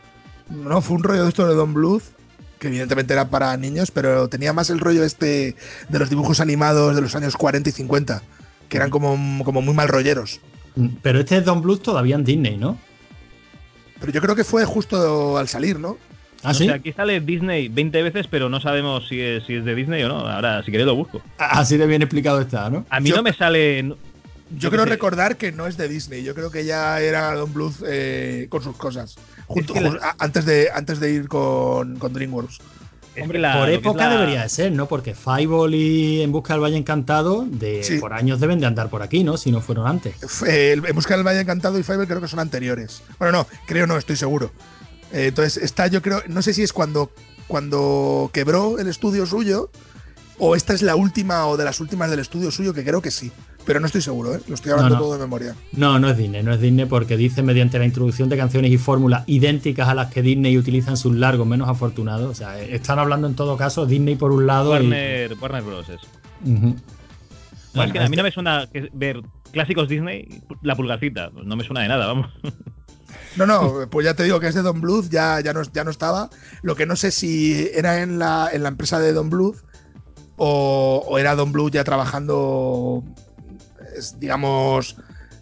S3: No, fue un rollo de esto de Don Bluth, que evidentemente era para niños, pero tenía más el rollo este de los dibujos animados de los años 40 y 50, que eran como, como muy mal rolleros.
S2: Pero este es Don Bluth todavía en Disney, ¿no?
S3: Pero yo creo que fue justo al salir, ¿no?
S2: ¿Ah,
S4: O
S2: sí?
S4: sea, aquí sale Disney 20 veces, pero no sabemos si es, si es de Disney o no. Ahora, si queréis, lo busco.
S2: Así de bien explicado está, ¿no?
S4: A mí
S3: Yo-
S4: no me sale.
S3: Yo
S4: Yo
S3: creo recordar que no es de Disney. Yo creo que ya era Don Bluth eh, con sus cosas. Junto-
S4: que la-
S3: ju- a- antes, de, antes de ir con, con DreamWorks.
S2: Hombre,
S4: la-
S2: por época
S4: la-
S2: debería de ser, ¿no? Porque Fireball y En Busca del Valle Encantado de,
S3: Sí.
S2: por años deben de andar por aquí, ¿no? Si no fueron antes.
S3: El- En Busca del Valle Encantado y Fiverr creo que son anteriores. Bueno, no, creo no, estoy seguro. Eh, entonces, está yo creo, no sé si es cuando, cuando quebró el estudio suyo o esta es la última o de las últimas del estudio suyo, que creo que sí. Pero no estoy seguro, ¿eh? lo estoy hablando
S2: No, no.
S3: todo de memoria.
S2: No, no es Disney, no es Disney porque dice mediante la introducción de canciones y fórmulas idénticas a las que Disney utiliza en sus largos menos afortunados. O sea, eh, están hablando en todo caso Disney por un lado y-
S4: Warner, Warner Bros. es.
S2: Bueno,
S4: es que a mí no me suena ver clásicos Disney, la pulgarcita. pues No me suena de nada, vamos.
S3: No, no, pues ya te digo que es de Don Bluth, ya, ya, no, ya no estaba. Lo que no sé si era en la, en la empresa de Don Bluth o, o era Don Bluth ya trabajando, es, digamos.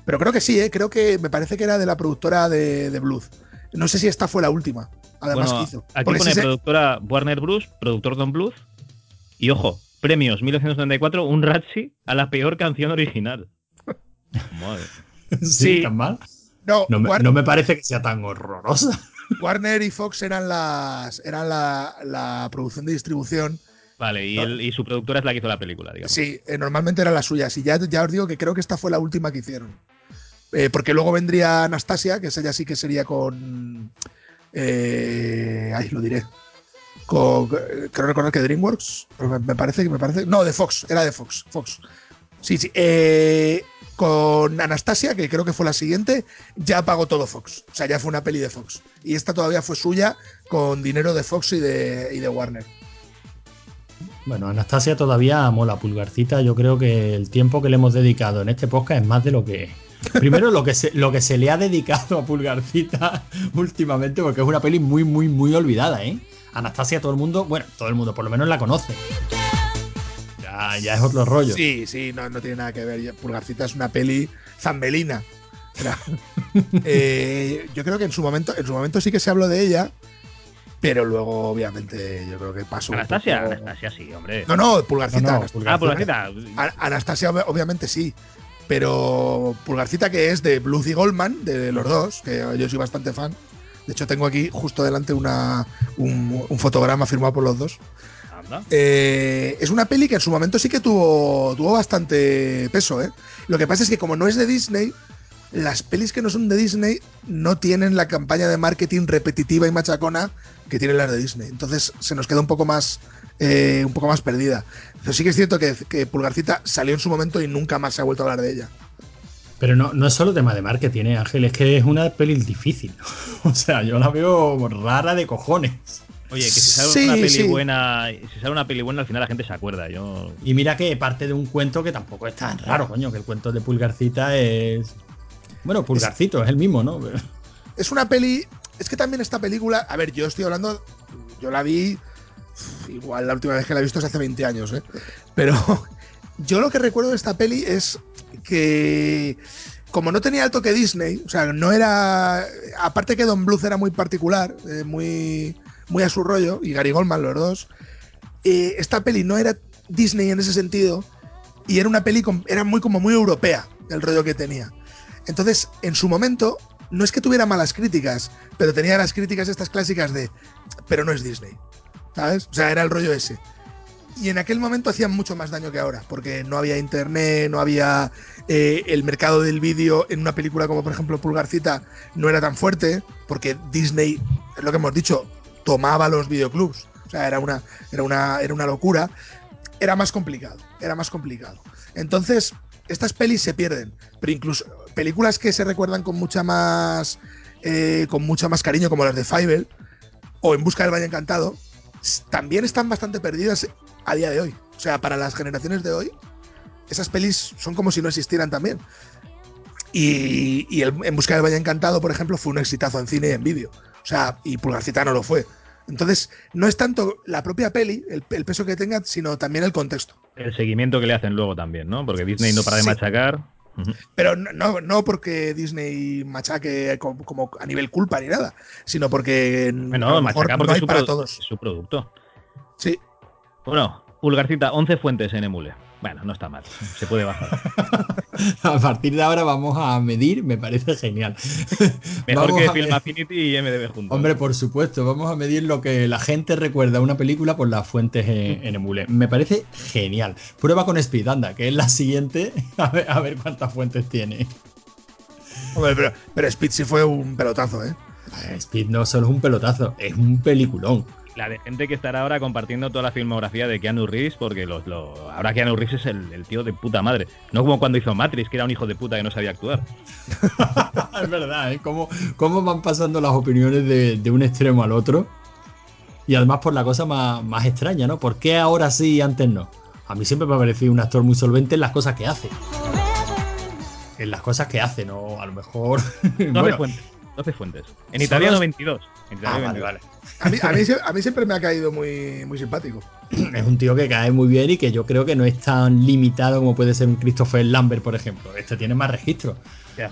S3: Pero creo que sí, ¿eh? creo que me parece que era de la productora de, de Bluth. No sé si esta fue la última, además
S4: Bueno,
S3: que hizo.
S4: aquí
S3: Porque
S4: pone productora Warner Bros., productor Don Bluth. Y ojo, premios 1994, un Ratchi a la peor canción original. Madre.
S2: ¿Sí?
S3: Sí.
S2: ¿Tan mal?
S3: No,
S2: No me,
S3: War-
S2: no me parece que sea tan horrorosa.
S3: Warner y Fox eran las eran la, la producción de distribución.
S4: Vale, y, él, y su productora es la que hizo la película, digamos.
S3: Sí, eh, normalmente eran las suyas. Y ya, ya os digo que creo que esta fue la última que hicieron. Eh, porque luego vendría Anastasia, que esa ya sí que sería con. Eh, ay, lo diré. Con, creo recordar que DreamWorks. me parece que me parece. No, de Fox, era de Fox. Fox. Sí, sí. eh, con Anastasia, que creo que fue la siguiente, ya pagó todo Fox. O sea, ya fue una peli de Fox. Y esta todavía fue suya con dinero de Fox y de, y de Warner.
S2: Bueno, Anastasia todavía mola pulgarcita. Yo creo que el tiempo que le hemos dedicado en este podcast es más de lo que. Primero, lo que se, lo que se le ha dedicado a Pulgarcita últimamente, porque es una peli muy, muy, muy olvidada, ¿eh? Anastasia, todo el mundo, bueno, todo el mundo por lo menos la conoce. Ya, ya es otro rollo.
S3: Sí, sí, no, no tiene nada que ver. Pulgarcita es una peli zambelina. Eh, yo creo que en su momento, en su momento sí que se habló de ella, pero luego, obviamente, yo creo que pasó. un
S4: Anastasia,
S3: poco-
S4: Anastasia sí, hombre.
S3: No, no, Pulgarcita.
S2: No, no,
S3: Anastasia.
S4: ah, Pulgarcita.
S3: Anastasia, ob- obviamente sí. Pero Pulgarcita, que es de Blues y Goldman, de los dos, que yo soy bastante fan. De hecho, tengo aquí justo delante una, un, un fotograma firmado por los dos.
S4: Anda.
S3: Eh, es una peli que en su momento sí que tuvo, tuvo bastante peso, ¿eh? Lo que pasa es que como no es de Disney, las pelis que no son de Disney no tienen la campaña de marketing repetitiva y machacona que tienen las de Disney. Entonces se nos queda un poco más, eh, un poco más perdida. Pero sí que es cierto que, que Pulgarcita salió en su momento y nunca más se ha vuelto a hablar de ella.
S2: Pero no, no es solo tema de marketing, ¿eh, Ángel, es que es una peli difícil. o sea, yo la veo rara de cojones.
S4: Oye, que si sale
S3: Sí,
S4: una peli
S3: sí.
S4: buena, si sale una peli buena, al final la gente se acuerda. Yo.
S2: Y mira que parte de un cuento que tampoco es tan raro, coño, que el cuento de Pulgarcita es. Bueno, Pulgarcito, es el mismo, ¿no?
S3: Es una peli. Es que también esta película. A ver, yo estoy hablando. Yo la vi. Igual la última vez que la he visto es hace 20 años, ¿eh? Pero yo lo que recuerdo de esta peli es que. Como no tenía el toque Disney, o sea, no era. Aparte que Don Bluth era muy particular, eh, muy, muy a su rollo, y Gary Goldman, los dos. eh, esta peli no era Disney en ese sentido, y era una peli. Era muy, como muy europea el rollo que tenía. Entonces, en su momento, no es que tuviera malas críticas, pero tenía las críticas estas clásicas de, pero no es Disney, ¿sabes? O sea, era el rollo ese. Y en aquel momento hacían mucho más daño que ahora, porque no había internet, no había eh, el mercado del vídeo en una película como por ejemplo Pulgarcita, no era tan fuerte, porque Disney, es lo que hemos dicho, tomaba los videoclubs. O sea, era una, era una, era una locura. Era más complicado, era más complicado. Entonces, estas pelis se pierden, pero incluso películas que se recuerdan con mucha más eh, con mucha más cariño, como las de Fievel o En Busca del Valle Encantado, también están bastante perdidas a día de hoy. O sea, para las generaciones de hoy, esas pelis son como si no existieran también. Y, y el En Busca del Valle Encantado, por ejemplo, fue un exitazo en cine y en vídeo. O sea, y Pulgarcita no lo fue. Entonces, no es tanto la propia peli, el, el peso que tenga, sino también el contexto.
S4: El seguimiento que le hacen luego también, ¿no? Porque Disney no para de
S3: Sí.
S4: machacar.
S3: Pero no, no, porque Disney machaque como, como a nivel culpa ni nada, sino porque
S4: Bueno, porque
S3: no
S4: es
S3: hay
S4: su,
S3: para todos.
S4: su producto.
S3: Sí,
S4: Bueno, Pulgarcita, 11 fuentes en Emule. Bueno, no está mal. Se puede bajar.
S2: A partir de ahora vamos a medir, me parece genial.
S4: Mejor
S2: Vamos
S4: que Film Affinity y MDB juntos.
S2: Hombre, por supuesto, vamos a medir lo que la gente recuerda a una película por las fuentes en, en Emule. Me parece genial. Prueba con Speed, anda, que es la siguiente. A ver, a ver cuántas fuentes tiene.
S3: Hombre, pero, pero Speed sí fue un pelotazo, ¿eh?
S2: Speed no solo es un pelotazo, es un peliculón.
S4: La de gente que estará ahora compartiendo toda la filmografía de Keanu Reeves, porque los, lo- ahora Keanu Reeves es el, el tío de puta madre. No como cuando hizo Matrix, que era un hijo de puta que no sabía actuar.
S2: es verdad, ¿eh? ¿Cómo, cómo van pasando las opiniones de, de un extremo al otro? Y además por la cosa más, más extraña, ¿no? ¿Por qué ahora sí y antes no? A mí siempre me ha parecido un actor muy solvente en las cosas que hace. En las cosas que hace, ¿no? A lo mejor.
S4: 12
S2: bueno.
S4: 12 fuentes. En italiano
S2: es-
S4: 22. En
S2: ah,
S4: italiano
S2: vale,
S4: 22.
S2: vale.
S3: A mí, a mí sie- a mí siempre me ha caído muy, muy simpático.
S2: Es un tío que cae muy bien y que yo creo que no es tan limitado como puede ser un Christopher Lambert, por ejemplo. Este tiene más registros.
S4: Ya.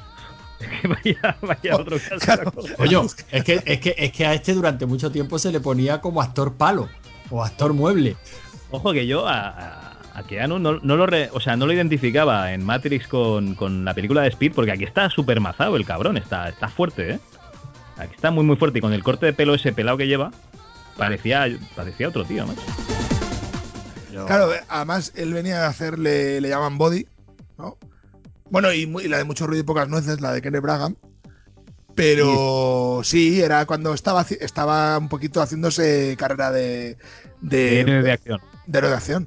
S4: Es que vaya, vaya
S3: Oh,
S4: otro caso.
S3: claro.
S2: Oye, es que, es, que, es que a este durante mucho tiempo se le ponía como actor palo o actor mueble.
S4: Ojo que yo a, a, Keanu no, no lo re- o sea, no lo identificaba en Matrix con, con la película de Speed, porque aquí está súper mazado el cabrón, está, está fuerte, ¿eh? Aquí está muy muy fuerte y con el corte de pelo ese pelado que lleva, parecía, parecía otro tío, macho.
S3: Claro, además él venía a hacer, le, llaman Body, ¿no? Bueno, y, la de mucho ruido y pocas nueces, la de Kenneth Braghan. Pero sí, era cuando estaba, estaba un poquito haciéndose carrera de, de,
S4: Héroe de acción.
S3: de héroe de acción.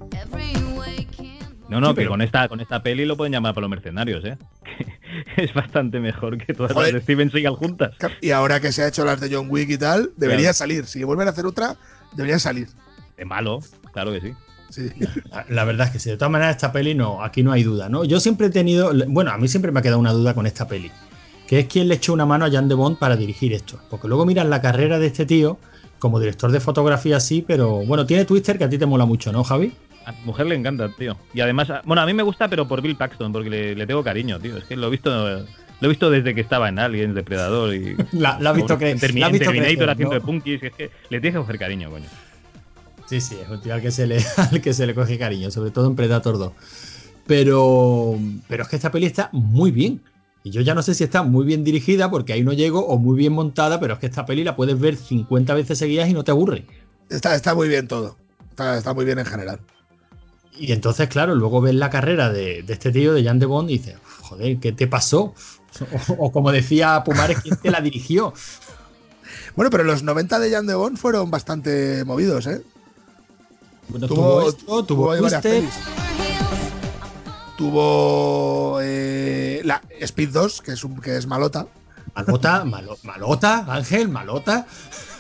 S4: No, no,
S2: Sí,
S4: que
S2: pero-
S4: con esta, con esta peli lo pueden llamar para los mercenarios, ¿eh? Es bastante mejor que todas
S3: Joder.
S4: las de Steven Seagal juntas.
S3: Y ahora que se ha hecho las de John Wick y tal, debería
S4: Claro.
S3: salir. Si vuelven a hacer otra, deberían salir.
S4: De malo, claro que sí.
S3: Sí.
S2: La- La verdad es que sí, de todas maneras esta peli no, aquí no hay duda, ¿no? Yo siempre he tenido, bueno, a mí siempre me ha quedado una duda con esta peli, que es quién le echó una mano a Jan de Bond para dirigir esto, porque luego miras la carrera de este tío como director de fotografía sí, pero bueno, tiene Twister que a ti te mola mucho, ¿no, Javi?
S4: A mi mujer le encanta, tío. Y además, a- bueno, a mí me gusta, pero por Bill Paxton, porque le, le tengo cariño, tío. Es que lo he visto, lo he visto desde que estaba en Aliens, Depredador y.
S2: La, la has visto que
S4: en, Termi-
S2: la has
S4: en
S2: visto
S4: Terminator haciendo
S2: ¿no?
S4: de Punkies, es que le tienes que coger cariño, coño.
S2: Sí, sí, es un tío al que se le, al que se le coge cariño, sobre todo en Predator 2. Pero, pero es que esta peli está muy bien. Y yo ya no sé si está muy bien dirigida, porque ahí no llego, o muy bien montada, pero es que esta peli la puedes ver 50 veces seguidas y no te aburre.
S3: Está, está muy bien todo. Está, está muy bien en general.
S2: Y entonces, claro, luego ves la carrera de, de este tío, de Jan de Bond, y dices, joder, ¿qué te pasó? O, o como decía Pumares, ¿quién te la dirigió?
S3: Bueno, pero los 90 de Jan de Bond fueron bastante movidos, ¿eh?
S2: Bueno,
S3: Tuvo-
S2: tuvo, esto,
S3: tuvo
S2: tuvo
S3: Tuvo eh, la Speed 2, que es, un, que es malota.
S2: Malota, malo- malota, Ángel, malota.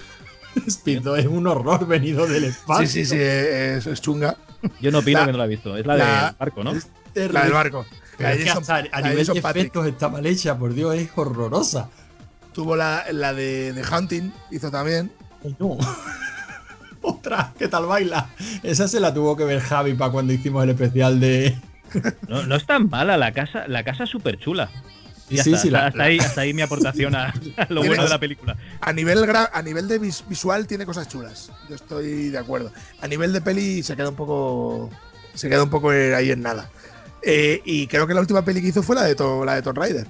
S2: Speed 2 es un horror venido del espacio.
S3: Sí, sí, sí, es, es chunga.
S4: Yo no opino
S3: La-
S4: que no la he visto. Es la,
S3: la-
S4: del barco, ¿no?
S3: La del barco.
S2: Pero
S3: La
S2: es
S3: de
S2: que
S3: Jason-
S2: hasta a
S3: la
S2: nivel de efectos está mal hecha, por Dios, es horrorosa.
S3: Tuvo la, la de, de Hunting, hizo también.
S2: Ay, no. Otra, ¿qué tal baila? Esa se la tuvo que ver Javi para cuando hicimos el especial de.
S4: No, no es tan mala la casa, la casa es súper chula.
S2: Sí,
S4: Ya
S2: sí,
S4: está,
S2: sí, la-
S4: hasta,
S2: la-
S4: ahí, hasta ahí mi aportación a, a lo bueno de la película.
S3: A nivel, gra- a nivel de vis- visual tiene cosas chulas. Yo estoy de acuerdo. A nivel de peli se queda un poco. Se queda un poco ahí en nada. Eh, y creo que la última peli que hizo fue la de, To- la de Tomb Raider.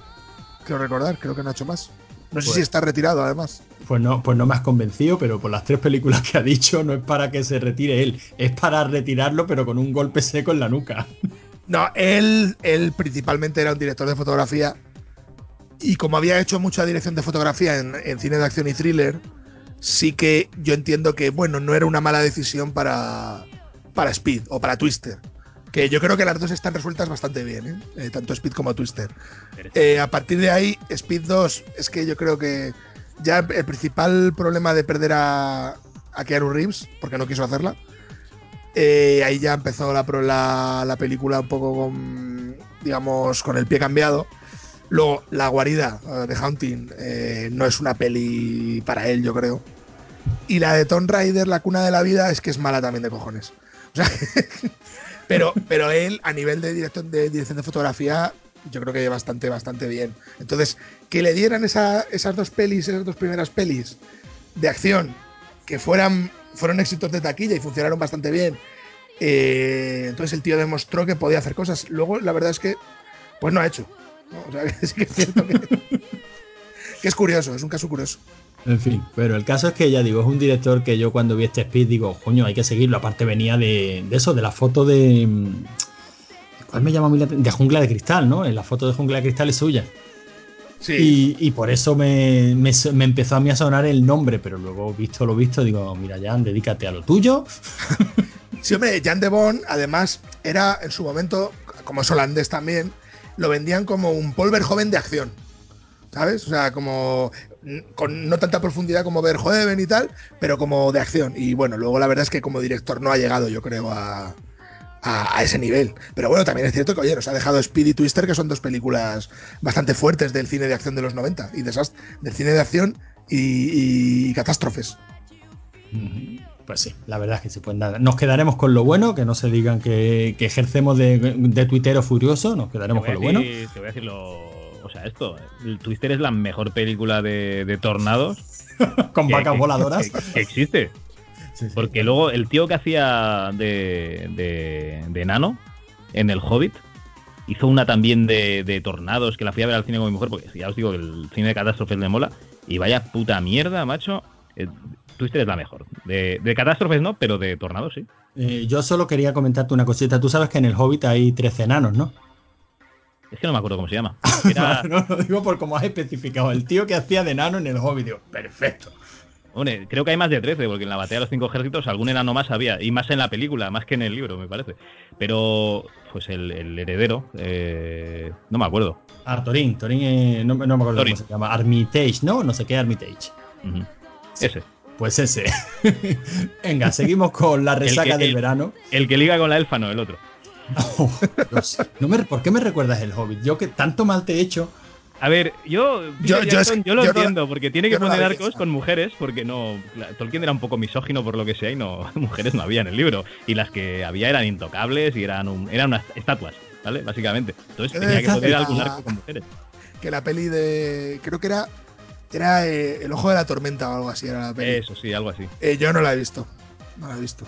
S3: Quiero recordar, creo que no ha hecho más. No sé
S2: Pues-
S3: si está retirado, además.
S2: Pues no, pues no me has convencido, pero por las tres películas que ha dicho, no es para que se retire él, es para retirarlo, pero con un golpe seco en la nuca.
S3: No, él, él principalmente era un director de fotografía. Y como había hecho mucha dirección de fotografía en, en cine de acción y thriller, sí que yo entiendo que, bueno, no era una mala decisión para, para Speed o para Twister. Que yo creo que las dos están resueltas bastante bien, ¿eh? Eh, tanto Speed como Twister. Eh, a partir de ahí, Speed 2, es que yo creo que ya el principal problema de perder a, a Keanu Reeves, porque no quiso hacerla, eh, ahí ya empezó la, la, la película un poco con, digamos, con el pie cambiado. Luego, La guarida eh, de Hunting eh, no es una peli para él, yo creo. Y la de Tomb Raider, La cuna de la vida, es que es mala también de cojones. O sea, pero, pero él, a nivel de dirección de, dirección de fotografía, yo creo que bastante, bastante bien. Entonces, que le dieran esa- esas dos pelis, esas dos primeras pelis de acción, que fueran, fueron éxitos de taquilla y funcionaron bastante bien. eh, entonces el tío demostró que podía hacer cosas. Luego, la verdad es que, pues no ha hecho. O sea, que que es cierto que, es curioso, es un caso curioso.
S2: En fin, pero el caso es que ya digo, es un director que yo cuando vi este speed digo, coño, hay que seguirlo. Aparte venía de, de eso, de la foto de. ¿Cuál me llama atención? De Jungla de Cristal, ¿no? En la foto de Jungla de Cristal es suya.
S3: Sí.
S2: Y, y por eso me, me- me empezó a mí a sonar el nombre, pero luego, visto lo visto, digo, mira, Jan, dedícate a lo tuyo.
S3: Sí, hombre, Jan de Bond, además, era en su momento, como es holandés también, lo vendían como un Polver joven de acción. ¿Sabes? O sea, como. con no tanta profundidad como Verhoeven y tal, pero como de acción. Y bueno, luego la verdad es que como director no ha llegado, yo creo, a, a, a ese nivel. Pero bueno, también es cierto que, oye, nos ha dejado Speed y Twister, que son dos películas bastante fuertes del cine de acción de los 90 y desast- del cine de acción y, y catástrofes.
S2: Pues sí, la verdad es que sí. Pues nada, nos quedaremos con lo bueno, que no se digan que, que ejercemos de, de tuitero furioso, nos quedaremos con lo bueno.
S4: Te voy a decir lo. O sea, esto. El Twister es la mejor película de, de tornados
S2: Con
S4: que-
S2: vacas
S4: que-
S2: voladoras.
S4: que- que existe.
S2: Sí, sí.
S4: Porque luego el tío que hacía de, de, de Nano en el Hobbit hizo una también de, de tornados que la fui a ver al cine con mi mujer, porque ya os digo que el cine de catástrofes le mola. Y vaya puta mierda, macho. Eh, Twister es la mejor. De, de catástrofes no, pero de tornados sí.
S2: Eh, yo solo quería comentarte una cosita. Tú sabes que en el Hobbit hay tres enanos, ¿no?
S4: Es que no me acuerdo cómo se llama. Era,
S2: no, lo digo por como has especificado. El tío que hacía de enano en el Hobbit. Digo, perfecto.
S4: Hombre, creo que hay más de 13, porque en la batalla de los cinco ejércitos algún enano más había. Y más en la película, más que en el libro, me parece. Pero, pues el, el heredero, eh, no me acuerdo.
S2: Ah, Torín. Eh, no, no me acuerdo cómo se llama. Armitage, ¿no? No sé qué Armitage.
S4: Ese.
S2: Pues ese. Venga, seguimos con la resaca
S4: que-
S2: del
S4: el-
S2: verano.
S4: El que liga con la elfa, no, el otro.
S2: Oh. No me- ¿Por qué me recuerdas el Hobbit? Yo que tanto mal te he hecho.
S4: A ver, yo,
S3: Yo- yo
S4: Jackson,
S3: es-
S4: yo lo
S3: yo no-
S4: entiendo, porque tiene que
S3: no
S4: poner arcos con mujeres, porque no. Tolkien era un poco misógino por lo que sea, y no mujeres no había en el libro. Y las que había eran intocables y eran, un- eran unas estatuas, ¿vale? Básicamente. Entonces
S3: Yo
S4: tenía que poner algún arco con mujeres.
S3: Que la peli de. Creo que era. Era eh, El Ojo de la Tormenta o algo así, era la peli.
S4: Eso sí, algo así.
S3: Eh, yo no la he visto. No la he visto.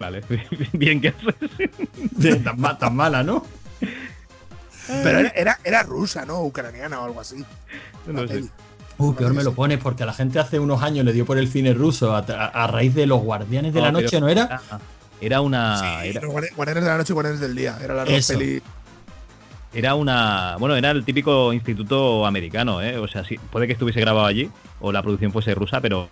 S4: Vale, bien que haces.
S2: Tan, tan mala, ¿no?
S3: Pero era, era, era rusa, ¿no? Ucraniana o algo así.
S4: No sé.
S3: peli.
S2: Uh, peor me lo pones porque a la gente hace unos años le dio por el cine ruso a, a- a raíz de los Guardianes de
S4: No,
S2: la
S4: pero-
S2: Noche, ¿no era?
S4: Ah, Era una.
S3: Sí,
S4: Era,
S3: los Guardi- Guardianes de la Noche y Guardianes del Día. Era la peli.
S4: era una. Bueno, era el típico instituto americano, ¿eh? O sea, sí, puede que estuviese grabado allí, o la producción fuese rusa, pero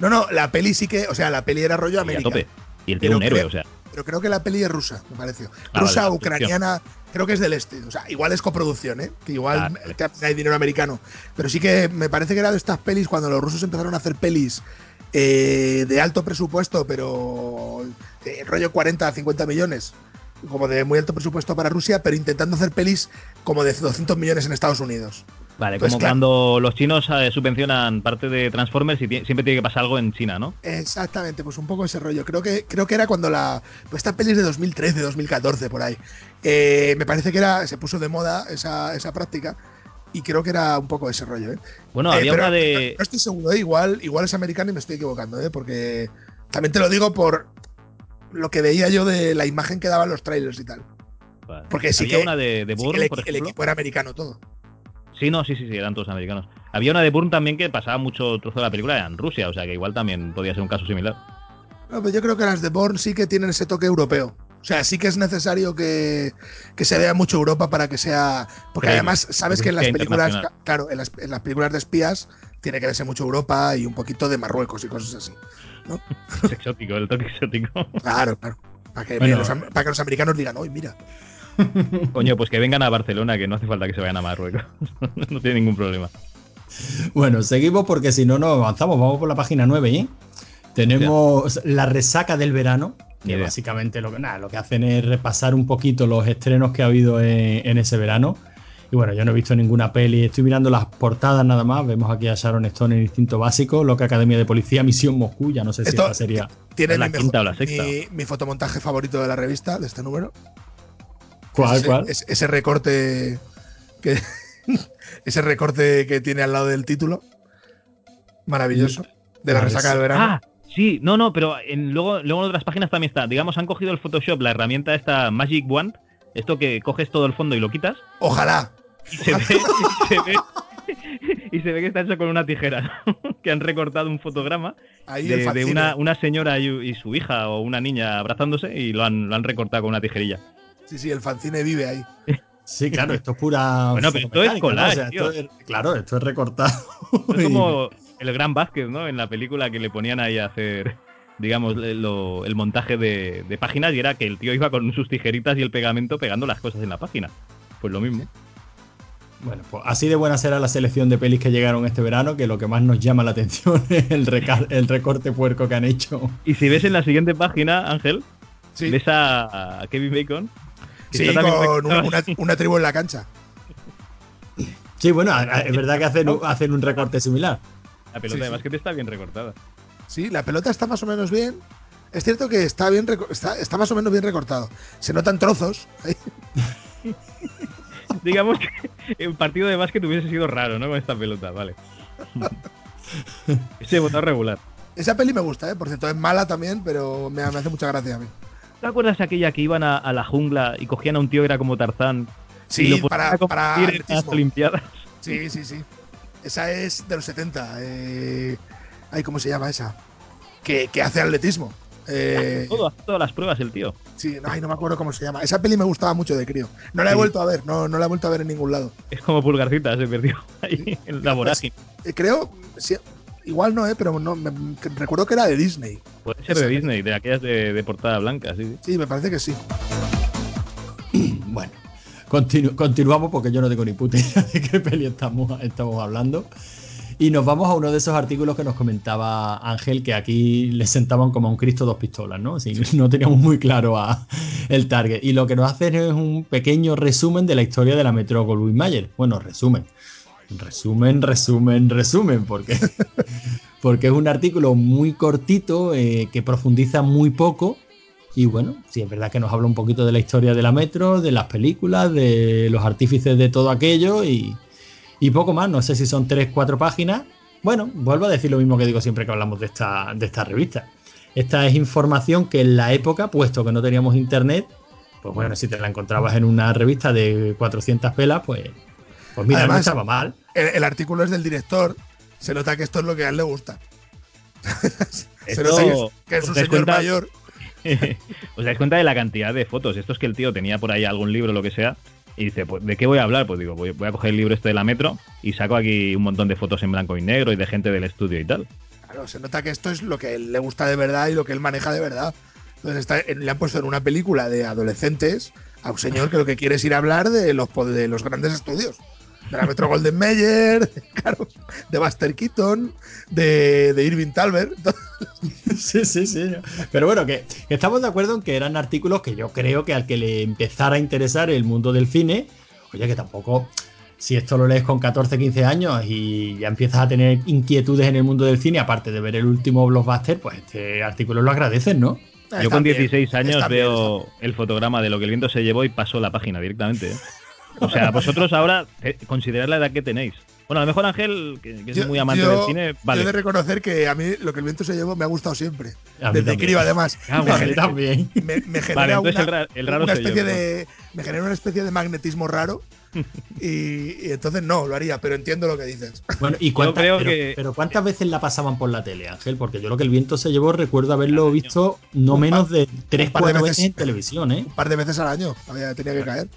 S3: No, no, la peli sí que. O sea, la peli era rollo
S4: y a
S3: América.
S4: tope. Y el tío un héroe,
S3: creo-
S4: o sea.
S3: Pero creo que la peli es rusa, me pareció.
S4: Ah,
S3: rusa,
S4: vale,
S3: ucraniana, creo que es del este. O sea, igual es coproducción, ¿eh? Que igual
S4: Ah, vale.
S3: hay dinero americano. Pero sí que me parece que era de estas pelis cuando los rusos empezaron a hacer pelis eh, de alto presupuesto, pero de rollo 40, 50 millones. Como de muy alto presupuesto para Rusia, pero intentando hacer pelis como de 200 millones en Estados Unidos.
S4: Vale,
S3: Pues
S4: como
S3: claro.
S4: cuando los chinos eh, subvencionan parte de Transformers y siempre tiene que pasar algo en China, ¿no?
S3: Exactamente, pues un poco ese rollo. Creo que, creo que era cuando la. Pues esta peli es de 2013, 2014, por ahí. Eh, me parece que era. Se puso de moda esa, esa práctica. Y creo que era un poco ese rollo, ¿eh?
S4: Bueno,
S3: Eh,
S4: había
S3: pero
S4: una de.
S3: No estoy seguro, ¿eh? igual, igual es americano y me estoy equivocando, ¿eh? Porque también te lo digo por lo que veía yo de la imagen que daban los trailers y tal.
S4: Vale.
S3: porque sí
S4: había
S3: que-
S4: una de, de
S3: Sí, el,
S4: por
S3: equipo era americano todo.
S4: Sí, no, sí, sí, sí, eran todos americanos. Había una de Bourne también que pasaba mucho trozo de la película en Rusia, o sea que igual también podía ser un caso similar.
S3: No, pero yo creo que las de Bourne sí que tienen ese toque europeo. O sea, sí que es necesario que, que se vea mucho Europa para que sea. Porque
S4: Creíble,
S3: además, sabes que en las películas. Claro, en las, en las películas de espías tiene que verse mucho Europa y un poquito de Marruecos y cosas así.
S4: Es exótico, el toque exótico.
S3: Claro, claro. Para que,
S2: Bueno.
S3: los am- para que los americanos digan, uy, mira.
S4: Coño, pues que vengan a Barcelona, que no hace falta que se vayan a Marruecos. no tiene ningún problema.
S2: Bueno, seguimos porque si no, no avanzamos. Vamos por la página 9, ¿eh? Tenemos la resaca del verano, que
S4: idea.
S2: básicamente lo que, nada, lo que hacen es repasar un poquito los estrenos que ha habido en, en ese verano. Y bueno, yo no he visto ninguna peli, estoy mirando las portadas nada más. Vemos aquí a Sharon Stone en Instinto Básico, Loca Academia de Policía, Misión Moscú. Ya no sé si esta sería.
S3: Tiene
S4: ¿Es la
S3: mi, mejor-
S4: quinta o la sexta?
S3: mi, mi fotomontaje favorito de la revista, de este número.
S2: ¿Cuál,
S3: ese,
S2: cuál?
S3: es- ese recorte que ese recorte que tiene al lado del título. Maravilloso. De la resaca
S2: es-
S3: del verano.
S4: Ah, sí, no, no, pero en, luego, luego en otras páginas también está. Digamos, han cogido el Photoshop, la herramienta esta Magic Wand, esto que coges todo el fondo y lo quitas,
S3: Ojalá.
S4: y se ve, y se ve, y se ve que está hecho con una tijera, que han recortado un fotograma
S3: Ahí
S4: de, una, una señora y, y su hija o una niña abrazándose y lo han, lo han recortado con una tijerilla.
S3: Sí, sí, el fanzine vive ahí.
S2: Sí, claro, esto es pura.
S4: Bueno, pero esto es collage,
S2: O sea, esto es- claro, esto es recortado.
S4: Es como el gran Vázquez, ¿no? En la película que le ponían ahí a hacer, digamos, lo- el montaje de, de páginas y era que el tío iba con sus tijeritas y el pegamento pegando las cosas en la página. Pues lo mismo.
S2: Bueno, pues así de buena será la selección de pelis que llegaron este verano, que lo que más nos llama la atención es el, recorte puerco que han hecho.
S4: Y si ves en la siguiente página, Ángel,
S3: Sí,
S4: ves a Kevin Bacon.
S3: Sí con una,
S4: recortado.
S3: una- una tribu en la cancha.
S2: Sí, bueno, es verdad que hacen, un- hacen un recorte similar.
S4: La pelota
S3: Sí,
S4: de
S3: sí.
S4: básquet está bien recortada.
S3: Sí, la pelota está más o menos bien. Es cierto que está bien está, está más o menos bien recortado. Se notan trozos.
S4: Digamos que un partido de básquet hubiese sido raro, ¿no? Con esta pelota, vale. Ese botón regular.
S3: Esa peli me gusta, ¿eh? Por cierto, es mala también, pero me, me hace mucha gracia a mí.
S4: ¿Te acuerdas aquella que iban a, a la jungla y cogían a un tío que era como Tarzán? y
S3: Sí,
S4: lo ponían
S3: para, para
S4: las. Olimpiadas.
S3: Sí, sí, sí. Esa es de los 70. Eh... Ay, ¿cómo se llama esa? Que, que hace atletismo. Eh,
S4: Todo, hace todas las pruebas el tío.
S3: sí, no, ay, no me acuerdo cómo se llama. Esa peli me gustaba mucho de crío. No la he
S4: Sí.
S3: vuelto a ver, no, no la he vuelto a ver en ningún lado.
S4: Es como pulgarcita, se perdió ahí en la vorágine.
S3: Eh, creo, sí, igual no, eh, pero no, me- que- recuerdo que era de Disney.
S4: Puede ser de Disney, de aquellas de, de portada blanca, sí. sí.
S3: Sí, me parece que sí.
S2: Bueno, continu- continuamos porque yo no tengo ni puta idea de qué peli estamos, estamos hablando. Y nos vamos a uno de esos artículos que nos comentaba Ángel, que aquí le sentaban como a un Cristo dos pistolas, ¿no? Así, no teníamos muy claro a el target. Y lo que nos hacen es un pequeño resumen de la historia de la Metro Goldwyn Mayer. Bueno, resumen. Resumen, resumen, resumen, porque, porque es un artículo muy cortito eh, que profundiza muy poco y bueno, sí, es verdad que nos habla un poquito de la historia de la metro, de las películas, de los artífices de todo aquello y, poco más. No sé si son tres, cuatro páginas. Bueno, vuelvo a decir lo mismo que digo siempre que hablamos de esta, de esta revista. Esta es información que en la época, puesto que no teníamos internet, pues bueno, si te la encontrabas en una revista de 400 pelas, pues, pues mira, no
S3: Además,
S2: estaba mal.
S3: El, el artículo es del director. Se nota que esto es lo que a él le gusta. Se nota que es, que es
S4: ¿os
S3: un señor
S4: cuenta?
S3: mayor.
S4: ¿Os dais cuenta de la cantidad de fotos? Esto es que el tío tenía por ahí algún libro o lo que sea. Y dice, pues, ¿de qué voy a hablar? Pues digo, voy, voy a coger el libro este de la metro y saco aquí un montón de fotos en blanco y negro y de gente del estudio y tal.
S3: Claro, se nota que esto es lo que él le gusta de verdad y lo que él maneja de verdad. Entonces está- le han puesto en una película de adolescentes a un señor que lo que quiere es ir a hablar de los, de los grandes estudios. De la Metro Golden Mayer, claro, de Buster Keaton, de, de Irving Talbert.
S2: Sí, sí, sí. Pero bueno, que, que estamos de acuerdo en que eran artículos que yo creo que al que le empezara a interesar el mundo del cine, oye, que tampoco, si esto lo lees con 14, 15 años y ya empiezas a tener inquietudes en el mundo del cine, aparte de ver el último blockbuster, pues este artículo lo agradeces, ¿no?
S4: Yo con
S3: también,
S4: 16 años
S3: bien,
S4: veo el fotograma de lo que el viento se llevó y paso la página directamente. ¿eh? O sea, vosotros ahora considerad la edad que tenéis. Bueno, a lo mejor Ángel, que, que es muy amante
S3: yo-
S4: del cine,
S3: Yo he de
S4: vale.
S3: reconocer que a mí lo que el viento se llevó me ha gustado siempre.
S2: A mí
S3: Desde
S2: también.
S3: crío, además.
S4: Ah,
S2: A mí
S3: genera,
S2: también.
S3: me- me genera
S4: Vale,
S3: una,
S4: el ra- el raro
S3: una
S4: soy yo,
S3: especie de. Me genera una especie de magnetismo raro. y, y entonces no, lo haría, pero entiendo lo que dices.
S2: Bueno, ¿y cuántas,
S4: creo
S2: pero,
S4: que-
S2: pero ¿cuántas veces la pasaban por la tele, Ángel? Porque yo lo que el viento se llevó recuerdo haberlo visto no menos de 3,
S3: un par de
S2: 4
S3: veces.
S2: veces en televisión, ¿eh?
S3: Un par de veces al año había, tenía que caer.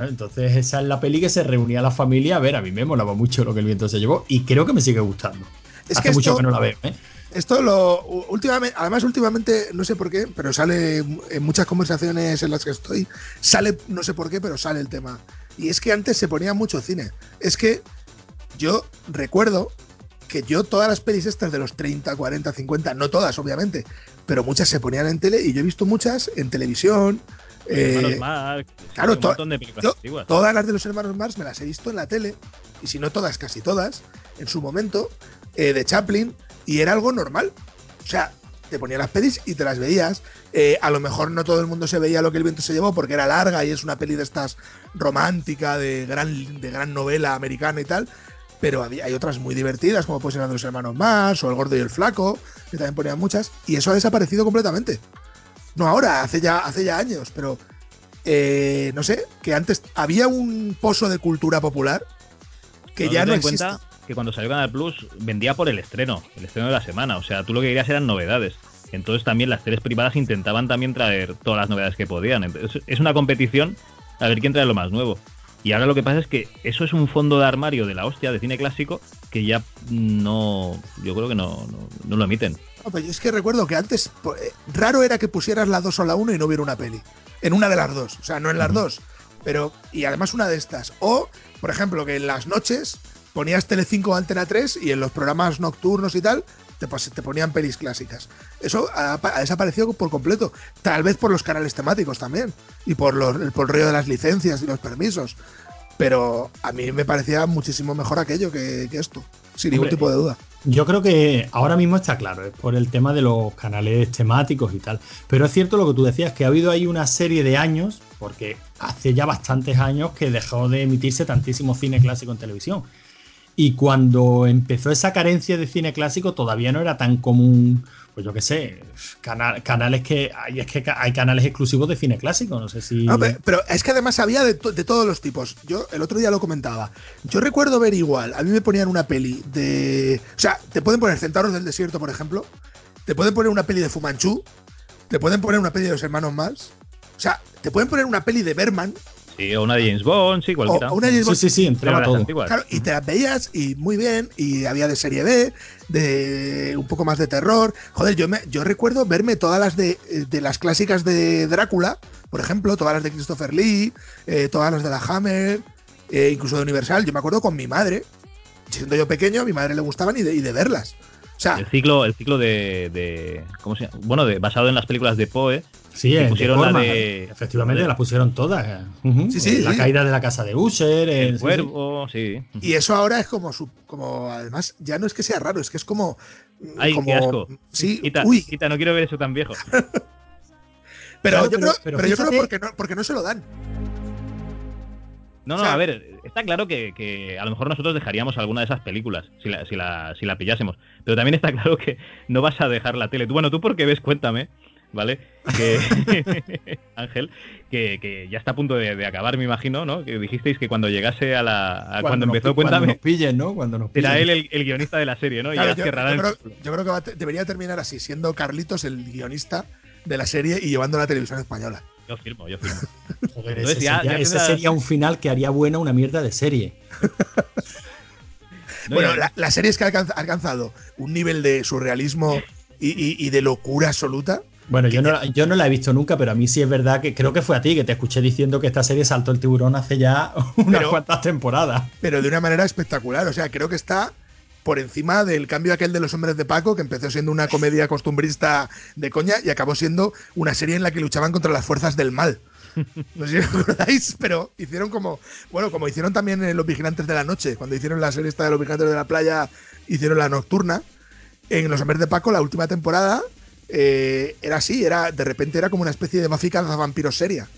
S2: Entonces esa es la peli que se reunía la familia a ver. A mí me molaba mucho lo que el viento se llevó y creo que me sigue gustando.
S3: Es
S2: Hace
S3: que
S2: mucho
S3: esto-
S2: que no la veo, ¿eh?
S3: Esto lo. Últimamente, además, últimamente, no sé por qué, pero sale en muchas conversaciones en las que estoy, sale, no sé por qué, pero sale el tema. Y es que antes se ponía mucho cine. Es que yo recuerdo que yo todas las pelis estas de los 30, 40, 50, no todas, obviamente, pero muchas se ponían en tele y yo he visto muchas en televisión. Eh,
S4: Hermanos Marx,
S3: claro,
S4: un
S3: to-
S4: montón de películas
S3: yo-
S4: antiguas.
S3: todas las de los hermanos Marx me las he visto en la tele, y si no todas, casi todas, en su momento, eh, de Chaplin, y era algo normal. O sea, te ponía las pelis y te las veías. Eh, a lo mejor no todo el mundo se veía lo que el viento se llevó porque era larga y es una peli de estas romántica, de gran, de gran novela americana y tal. Pero había, hay otras muy divertidas, como puede ser la de los hermanos Marx o El Gordo y el Flaco, que también ponían muchas, y eso ha desaparecido completamente. No ahora, hace ya, hace ya años, pero eh, no sé, que antes había un pozo de cultura popular que
S4: Pero
S3: ya no existe.
S4: cuenta que cuando salió Canal Plus vendía por el estreno, el estreno de la semana. O sea, tú lo que querías eran novedades. Entonces también las teles privadas intentaban también traer todas las novedades que podían. Entonces es una competición a ver quién trae lo más nuevo. Y ahora lo que pasa es que eso es un fondo de armario de la hostia de cine clásico que ya no, yo creo que no, no, no lo emiten.
S3: No, es que recuerdo que antes eh, raro era que pusieras la 2 o la 1 y no hubiera una peli. En una de las dos. O sea, no en las dos. Pero, y además una de estas. O, por ejemplo, que en las noches ponías Telecinco Antena 3 y en los programas nocturnos y tal, te, ponían pelis clásicas. Eso ha, pa- ha desaparecido por completo. Tal vez por los canales temáticos también. Y por, los, el- por el rollo de las licencias y los permisos. Pero a mí me parecía muchísimo mejor aquello que, que esto. Sin ningún
S2: Hombre,
S3: tipo de duda.
S2: Yo creo que ahora mismo está claro, es por el tema de los canales temáticos y tal. Pero es cierto lo que tú decías, que ha habido ahí una serie de años, porque hace ya bastantes años que dejó de emitirse tantísimo cine clásico en televisión. Y cuando empezó esa carencia de cine clásico, todavía no era tan común, pues yo qué sé, canales que hay, es que hay canales exclusivos de cine clásico, no sé si.
S3: pero, es que además había de, todos los tipos. Yo el otro día lo comentaba. Yo recuerdo ver igual, a mí me ponían una peli de. O sea, te pueden poner Centauros del Desierto, por ejemplo. Te pueden poner una peli de Fumanchu. Te pueden poner una peli de los hermanos Mars. O sea, te pueden poner una peli de Berman
S4: Sí, o una de James Bond, sí, cualquiera.
S3: O, una de James Bond.
S2: Sí, sí, sí, entraba todo.
S3: Claro, y te las veías y muy bien, y había de serie B, de un poco más de terror. Joder, yo, me, yo recuerdo verme todas las de, de las clásicas de Drácula, por ejemplo, todas las de Christopher Lee, eh, todas las de la Hammer, eh, incluso de Universal. Yo me acuerdo con mi madre, siendo yo pequeño, a mi madre le gustaban y de, y de verlas. O sea,
S4: el ciclo, el ciclo de, de ¿cómo se llama? Bueno, de, basado en las películas de Poe,
S2: Sí, pusieron la de, efectivamente las pusieron todas.
S3: sí, sí,
S2: la caída de la casa de Usher,
S4: el, cuervo, sí,
S3: Y eso ahora es como, como, además, ya no es que sea raro, es que es como.
S4: Ay,
S3: como,
S4: qué asco.
S3: Sí,
S4: quita,
S3: uy.
S4: quita, no quiero ver eso tan viejo.
S3: pero, yo creo, pero, yo creo porque no, porque no se lo dan.
S4: No, no, a ver, está claro que, que, a lo mejor nosotros dejaríamos alguna de esas películas si la, si, la, si la pillásemos. Pero también está claro que no vas a dejar la tele. Tú, bueno, tú porque ves, cuéntame ¿vale? Que, Ángel, que, ya está a punto de, acabar, me imagino, ¿no? Que dijisteis que cuando llegase a la. cuando, empezó, cuéntame.
S2: Cuando nos pillen, ¿no? Cuando nos
S4: Será él el, guionista de la serie, ¿no? y ya
S3: yo, creo, yo, creo, que debería terminar así, siendo Carlitos el guionista de la serie y llevando la televisión española.
S4: Yo firmo, yo firmo.
S2: Joder, ese, sería, sería un final que haría buena una mierda de serie.
S3: bueno, la, serie es que ha alcanzado un nivel de surrealismo y, y de locura absoluta
S2: bueno, yo no, yo no la he visto nunca, pero a mí sí es verdad que creo que fue a ti que te escuché diciendo que esta serie saltó el tiburón hace ya unas cuantas temporadas.
S3: Pero de una manera espectacular. O sea, creo que está por encima del cambio aquel de los hombres de Paco, que empezó siendo una comedia costumbrista de coña y acabó siendo una serie en la que luchaban contra las fuerzas del mal. No sé si os acordáis, pero hicieron como. Bueno, como hicieron también en Los Vigilantes de la Noche. Cuando hicieron la serie esta de Los Vigilantes de la Playa, hicieron la nocturna. En Los Hombres de Paco, la última temporada, eh, era así, era, de repente era como una especie de de vampiros seria.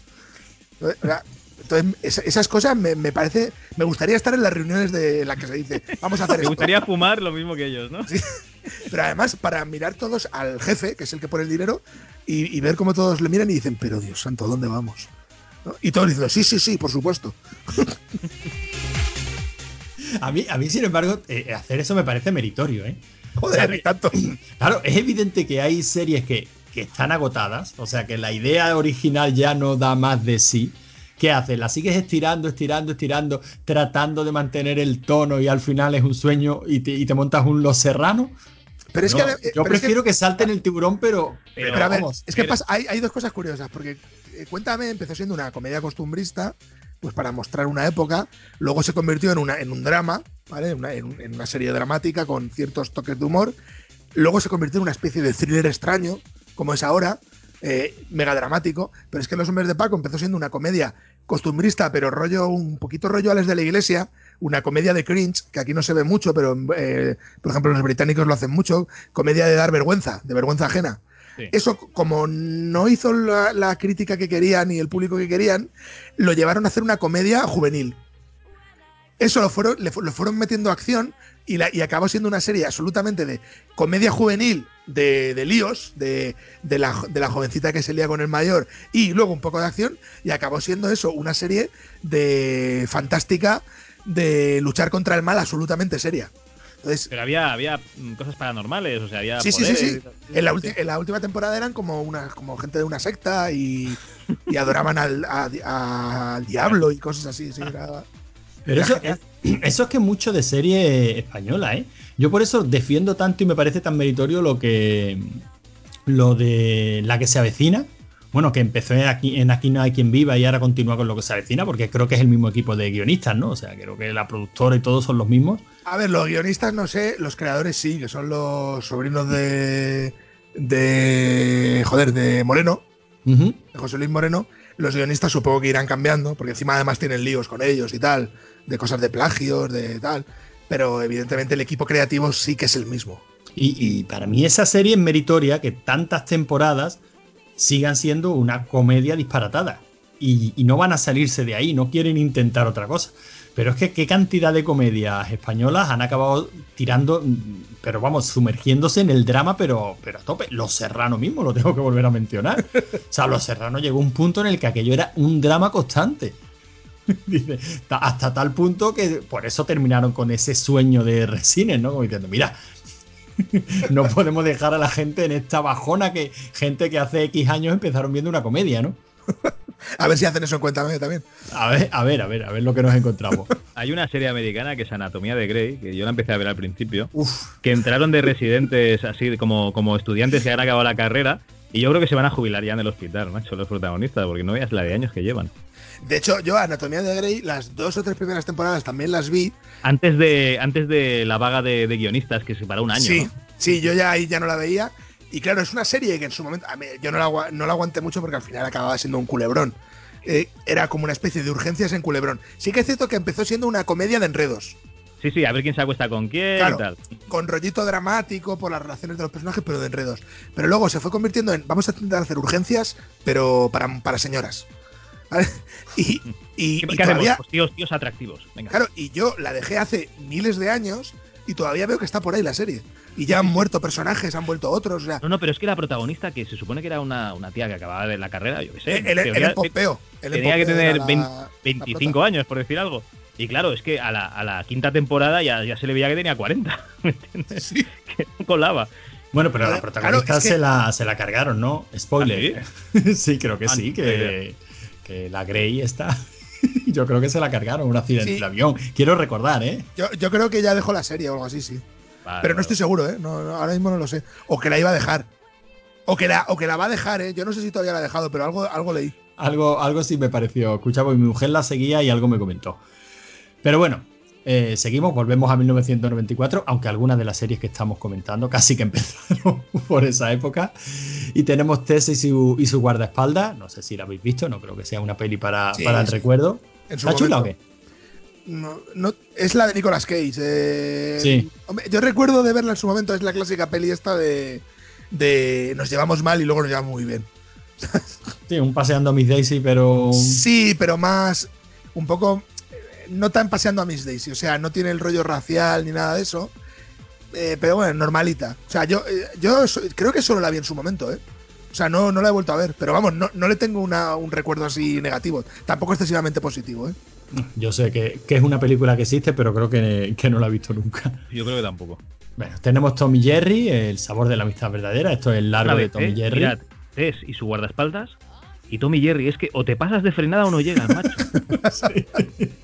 S3: Entonces, esas cosas me, parece. Me gustaría estar en las reuniones de las que se dice, vamos a hacer
S4: Me gustaría fumar lo mismo que ellos, ¿no?
S3: Pero además, para mirar todos al jefe, que es el que pone el dinero, y, ver cómo todos le miran y dicen, pero Dios santo, ¿dónde vamos? Y todos dicen, sí, sí, sí, por supuesto.
S2: a, mí, a mí, sin embargo, eh, hacer eso me parece meritorio, ¿eh?
S3: Joder, tanto.
S2: Claro, es evidente que hay series que, están agotadas, o sea que la idea original ya no da más de sí. ¿Qué haces? La sigues estirando, estirando, estirando, tratando de mantener el tono y al final es un sueño y te, montas un Los Serrano.
S3: Pero es que,
S2: yo prefiero que, salten el tiburón, pero.
S3: Pero, a ver, es que pasa, hay, hay, dos cosas curiosas, porque eh, Cuéntame empezó siendo una comedia costumbrista, pues para mostrar una época, luego se convirtió en, una, en un drama, en, una serie dramática con ciertos toques de humor. Luego se convirtió en una especie de thriller extraño, como es ahora, eh, mega dramático. Pero es que Los Hombres de Paco empezó siendo una comedia costumbrista, pero rollo, un poquito rollo a de la iglesia, una comedia de cringe, que aquí no se ve mucho, pero eh, por ejemplo los británicos lo hacen mucho, comedia de dar vergüenza, de vergüenza ajena. Eso, como no hizo la, la, crítica que querían y el público que querían, lo llevaron a hacer una comedia juvenil. Eso lo fueron, le, fueron metiendo acción y, la, y, acabó siendo una serie absolutamente de comedia juvenil de, líos, de, la, de, la, jovencita que se lía con el mayor y luego un poco de acción y acabó siendo eso, una serie de fantástica de luchar contra el mal absolutamente seria.
S4: Pero había, había cosas paranormales, o sea, había.
S3: Sí, sí, sí, sí. En la, en la, última temporada eran como una como gente de una secta y, y adoraban al, al, diablo y cosas así. Sí, era,
S2: pero eso, eso es que mucho de serie española, ¿eh? Yo por eso defiendo tanto y me parece tan meritorio lo que. Lo de la que se avecina. Bueno, que empezó en aquí, en aquí no hay quien viva y ahora continúa con lo que se avecina, porque creo que es el mismo equipo de guionistas, ¿no? O sea, creo que la productora y todos son los mismos.
S3: A ver, los guionistas no sé, los creadores sí, que son los sobrinos de. de. joder, de Moreno. De José Luis Moreno. Los guionistas supongo que irán cambiando, porque encima además tienen líos con ellos y tal de cosas de plagios, de tal. Pero evidentemente el equipo creativo sí que es el mismo.
S2: Y, para mí esa serie es meritoria que tantas temporadas sigan siendo una comedia disparatada. y, no van a salirse de ahí, no quieren intentar otra cosa. Pero es que qué cantidad de comedias españolas han acabado tirando, pero vamos, sumergiéndose en el drama, pero, pero a tope. Los Serrano mismo, lo tengo que volver a mencionar. O sea, Los Serrano llegó a un punto en el que aquello era un drama constante. Dice, ta- hasta tal punto que por eso terminaron con ese sueño de resines, ¿no? Como diciendo, mira, no podemos dejar a la gente en esta bajona que gente que hace X años empezaron viendo una comedia, ¿no?
S3: A ver si hacen eso en Cuéntame también.
S2: A ver, a ver, a ver, a ver lo que nos encontramos.
S4: Hay una serie americana que es Anatomía de Grey, que yo la empecé a ver al principio,
S2: Uf,
S4: que entraron de residentes así como, como estudiantes que han acabado la carrera. Y yo creo que se van a jubilar ya en el hospital, macho, los protagonistas, porque no veas la de años que llevan.
S3: De hecho, yo Anatomía de Grey, las dos o tres primeras temporadas también las vi.
S4: Antes de, antes de la vaga de, de guionistas, que se paró un año.
S3: sí,
S4: ¿no?
S3: sí, yo ya ahí ya no la veía. Y claro, es una serie que en su momento. a mí- yo no la, no la aguanté mucho porque al final acababa siendo un culebrón. Eh, era como una especie de urgencias en culebrón. Sí que es cierto que empezó siendo una comedia de enredos.
S4: Sí, sí, a ver quién se acuesta con quién
S3: Claro.
S4: y tal.
S3: Con rollito dramático por las relaciones de los personajes, pero de enredos. Pero luego se fue convirtiendo en. Vamos a intentar hacer urgencias, pero para, para señoras. ¿Vale? Y, y,
S4: ¿Qué,
S3: y
S4: qué hacemos?
S3: todavía.
S4: Pues tíos, tíos atractivos. Venga.
S3: Claro, y yo la dejé hace miles de años y todavía veo que está por ahí la serie. Y ya han muerto personajes, han vuelto otros. O sea,
S4: No, no, pero es que la protagonista, que se supone que era una, una tía que acababa de la carrera, yo qué sé.
S3: el, el, el
S4: tenía que tener
S3: era
S4: 20
S3: la-
S4: 25
S3: la
S4: años, por decir algo. Y claro, es que a la, a la quinta temporada ya, ya se le veía que tenía 40. ¿Me entiendes?
S3: Sí.
S4: Que no colaba.
S2: Bueno, pero
S3: Claro,
S2: la protagonista
S3: claro, es que-
S2: se, la, se la cargaron, ¿no? Spoiler. sí? creo que
S4: Ah,
S2: sí, que, que la Grey está. Yo creo que se la cargaron, un accidente
S3: Sí.
S2: de avión. Quiero recordar, ¿eh?
S3: Yo, yo creo que ya dejó la serie o algo así, sí.
S4: Vale,
S3: Pero no estoy seguro, ¿eh? No, no, ahora mismo no lo sé. O que la iba a dejar. O que la, o que la va a dejar, ¿eh? Yo no sé si todavía la ha dejado, pero algo, algo leí.
S2: Algo, algo sí me pareció. Escuchaba, mi mujer la seguía y algo me comentó. Pero bueno, eh, seguimos, volvemos a 1994, aunque algunas de las series que estamos comentando casi que empezaron por esa época. Y tenemos Tess y su, y su guardaespaldas. No sé si la habéis visto, no creo que sea una peli para,
S3: Sí,
S2: para el
S3: sí.
S2: recuerdo. ¿Está chula o qué?
S3: No, no- es la de Nicolas Cage. eh,
S2: Sí.
S3: hombre, yo recuerdo de verla en su momento, es la clásica peli esta de, de nos llevamos mal y luego nos llevamos muy bien.
S2: Sí, un paseando a Miss Daisy, pero.
S3: Sí, pero más un poco no tan paseando a Miss Daisy, o sea, no tiene el rollo racial ni nada de eso. eh, pero bueno, normalita. O sea, yo, eh, yo creo que solo la vi en su momento, ¿eh? O sea, no, no la he vuelto a ver. Pero vamos, no, no le tengo una- un recuerdo así negativo. Tampoco excesivamente positivo, ¿eh?
S2: Yo sé que, que es una película que existe, pero creo que, que no la he visto nunca.
S4: Yo creo que tampoco.
S2: Bueno, tenemos Tommy Jerry, el sabor de la amistad verdadera. Esto es el largo de Tommy
S4: ¿eh?
S2: Jerry.
S4: Mirad, Tess y su guardaespaldas. Y Tommy Jerry, es que o te pasas de frenada o no llegas, macho.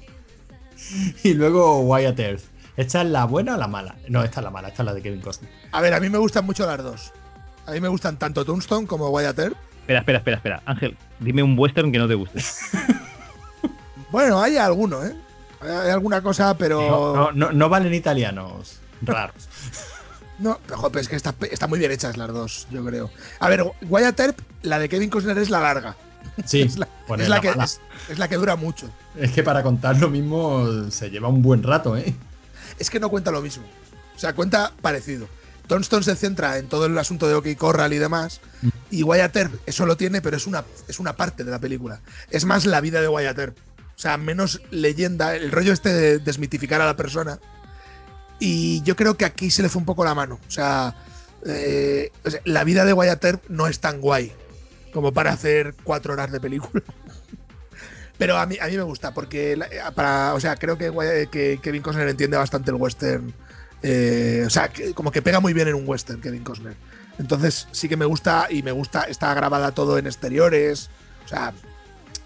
S2: Y luego Wyatt Earth. ¿Esta es la buena o la mala? No, esta es la mala, esta es la de Kevin Costner.
S3: A ver, a mí me gustan mucho las dos. A mí me gustan tanto Tombstone como Wyatt Earp.
S4: espera, espera, espera, espera. Ángel, dime un western que no te guste.
S3: Bueno, hay alguno, ¿eh? Hay, alguna cosa, pero.
S2: No, no, no, no valen italianos raros.
S3: No, pero, joder, es que está, están muy bien hechas las dos, yo creo. A ver, Wyatt Earp, la de Kevin Costner es la larga.
S2: Sí,
S3: Es la, es que, es, es la que dura mucho.
S2: Es que para contar lo mismo se lleva un buen rato, ¿eh?
S3: Es que no cuenta lo mismo. O sea, cuenta parecido. Tombstone se centra en todo el asunto de OK Corral y demás. Y Wyatt Earp eso lo tiene, pero es una, es una parte de la película. Es más la vida de Wyatt Earp. O sea, menos leyenda, el rollo este de desmitificar a la persona. Y yo creo que aquí se le fue un poco la mano. O sea, eh, o sea, la vida de Wyatt Earp no es tan guay como para hacer cuatro horas de película. Pero a mí, a mí me gusta, porque la- para, o sea, creo que, Kevin Costner entiende bastante el western. eh, o sea, que- como que pega muy bien en un western, Kevin Costner. Entonces sí que me gusta y me gusta, está grabada todo en exteriores. O sea,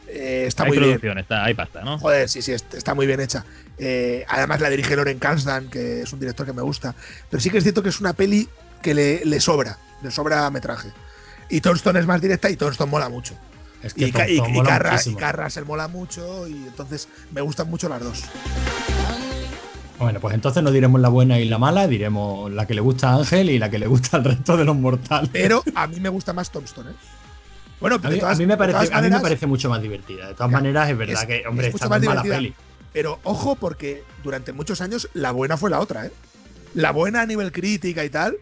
S3: eh, está
S4: hay
S3: muy bien.
S4: producción, está, hay pasta, ¿no?
S3: Joder, sí, sí, est- está muy bien hecha. Eh, además la dirige Loren Kansdan, que es un director que me gusta. Pero sí que es cierto que es una peli que le, le sobra, le sobra metraje. Y Tombstone es más directa y Tombstone mola mucho.
S2: Es que
S3: Y,
S2: Tom Tom
S3: y
S2: mola
S3: Carra, y. Carrasel mola mucho y entonces me gustan mucho las dos.
S2: Bueno, pues entonces no diremos la buena y la mala, diremos la que le gusta a Ángel y la que le gusta al resto de los mortales.
S3: Pero a mí me gusta más Tombstone, ¿eh? Bueno,
S2: A mí,
S3: todas-
S2: a mí me parece,
S3: todas
S2: a mí me
S3: maneras,
S2: parece mucho más divertida. De todas maneras, es verdad
S3: es-
S2: que, hombre,
S3: es mucho
S2: esta no
S3: más
S2: es mala peli.
S3: Pero ojo, porque durante muchos años la buena fue la otra, ¿eh? La buena a nivel crítica y tal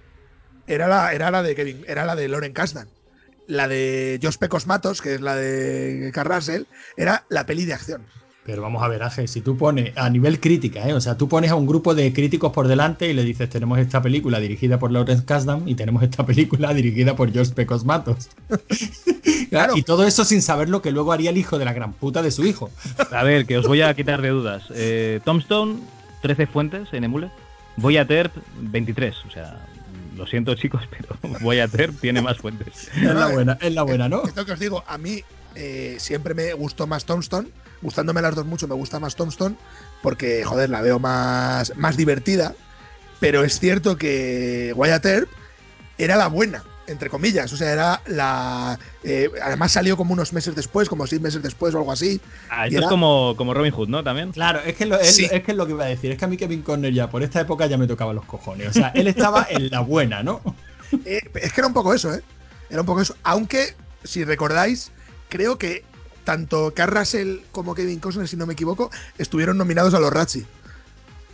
S3: era la, era la de Kevin, era la de Loren Kasdan. La de Jos Pecos Matos, que es la de Carrasel, era la peli de acción.
S2: Pero vamos a ver, Ángel, si tú pones a nivel crítica, ¿eh? o sea, tú pones a un grupo de críticos por delante y le dices, tenemos esta película dirigida por Lawrence Kasdan y tenemos esta película dirigida por George Pecos Matos. claro. Y todo eso sin saber lo que luego haría el hijo de la gran puta de su hijo.
S4: A ver, que os voy a quitar de dudas. Eh, Tombstone, 13 fuentes en Emule. Voy a Terp, 23. O sea, lo siento chicos, pero voy a Terp tiene más fuentes.
S2: Es la buena, es la buena, ¿no?
S3: Esto que os digo, a mí eh, siempre me gustó más Tombstone gustándome las dos mucho, me gusta más Tombstone porque, joder, la veo más, más divertida. Pero es cierto que Wyatt Earp era la buena, entre comillas. O sea, era la. Eh, además salió como unos meses después, como seis meses después o algo así.
S4: Ah, esto es como, como Robin Hood, ¿no? También.
S2: Claro, es que, lo, es, es, que es lo que iba a decir. Es que a mí Kevin Conner ya por esta época ya me tocaba los cojones. O sea, él estaba en la buena, ¿no?
S3: Eh, es que era un poco eso, ¿eh? Era un poco eso. Aunque, si recordáis, creo que tanto Carl Russell como Kevin Costner, si no me equivoco, estuvieron nominados a los Razzie.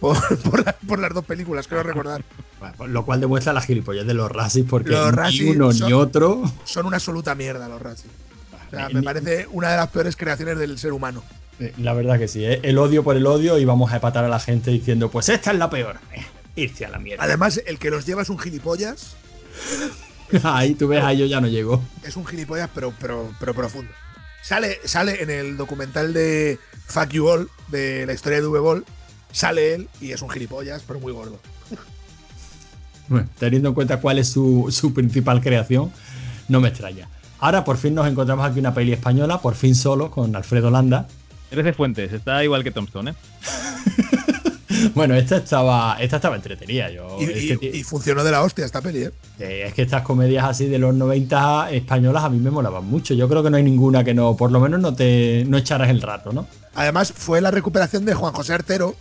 S3: Por, por, las dos películas, creo recordar.
S2: Bueno, lo cual demuestra la gilipollas de los Razzie, porque los ni uno
S3: son,
S2: ni otro.
S3: Son una absoluta mierda los Razzie. O sea, me parece una de las peores creaciones del ser humano.
S2: La verdad que sí, ¿eh? el odio por el odio y vamos a epatar a la gente diciendo, pues esta es la peor. Eh, irse a la mierda.
S3: Además, el que los lleva es un gilipollas.
S2: Ahí tú ves, ahí yo ya no llego.
S3: Es un gilipollas, pero, pero, pero profundo. Sale, sale en el documental de Fuck You All, de la historia de V-Ball, sale él y es un gilipollas, pero muy gordo.
S2: Bueno, teniendo en cuenta cuál es su, su principal creación, no me extraña. Ahora por fin nos encontramos aquí una peli española, por fin solo, con Alfredo Landa.
S4: Eres de Fuentes, está igual que Tombstone, ¿eh?
S2: Bueno, esta estaba, esta estaba entretenida. Yo,
S3: y, y, y, funcionó de la hostia esta peli, ¿eh?
S2: ¿eh? Es que estas comedias así de los 90 españolas a mí me molaban mucho. Yo creo que no hay ninguna que no, por lo menos no te no echaras el rato, ¿no?
S3: Además, fue la recuperación de Juan José Artero,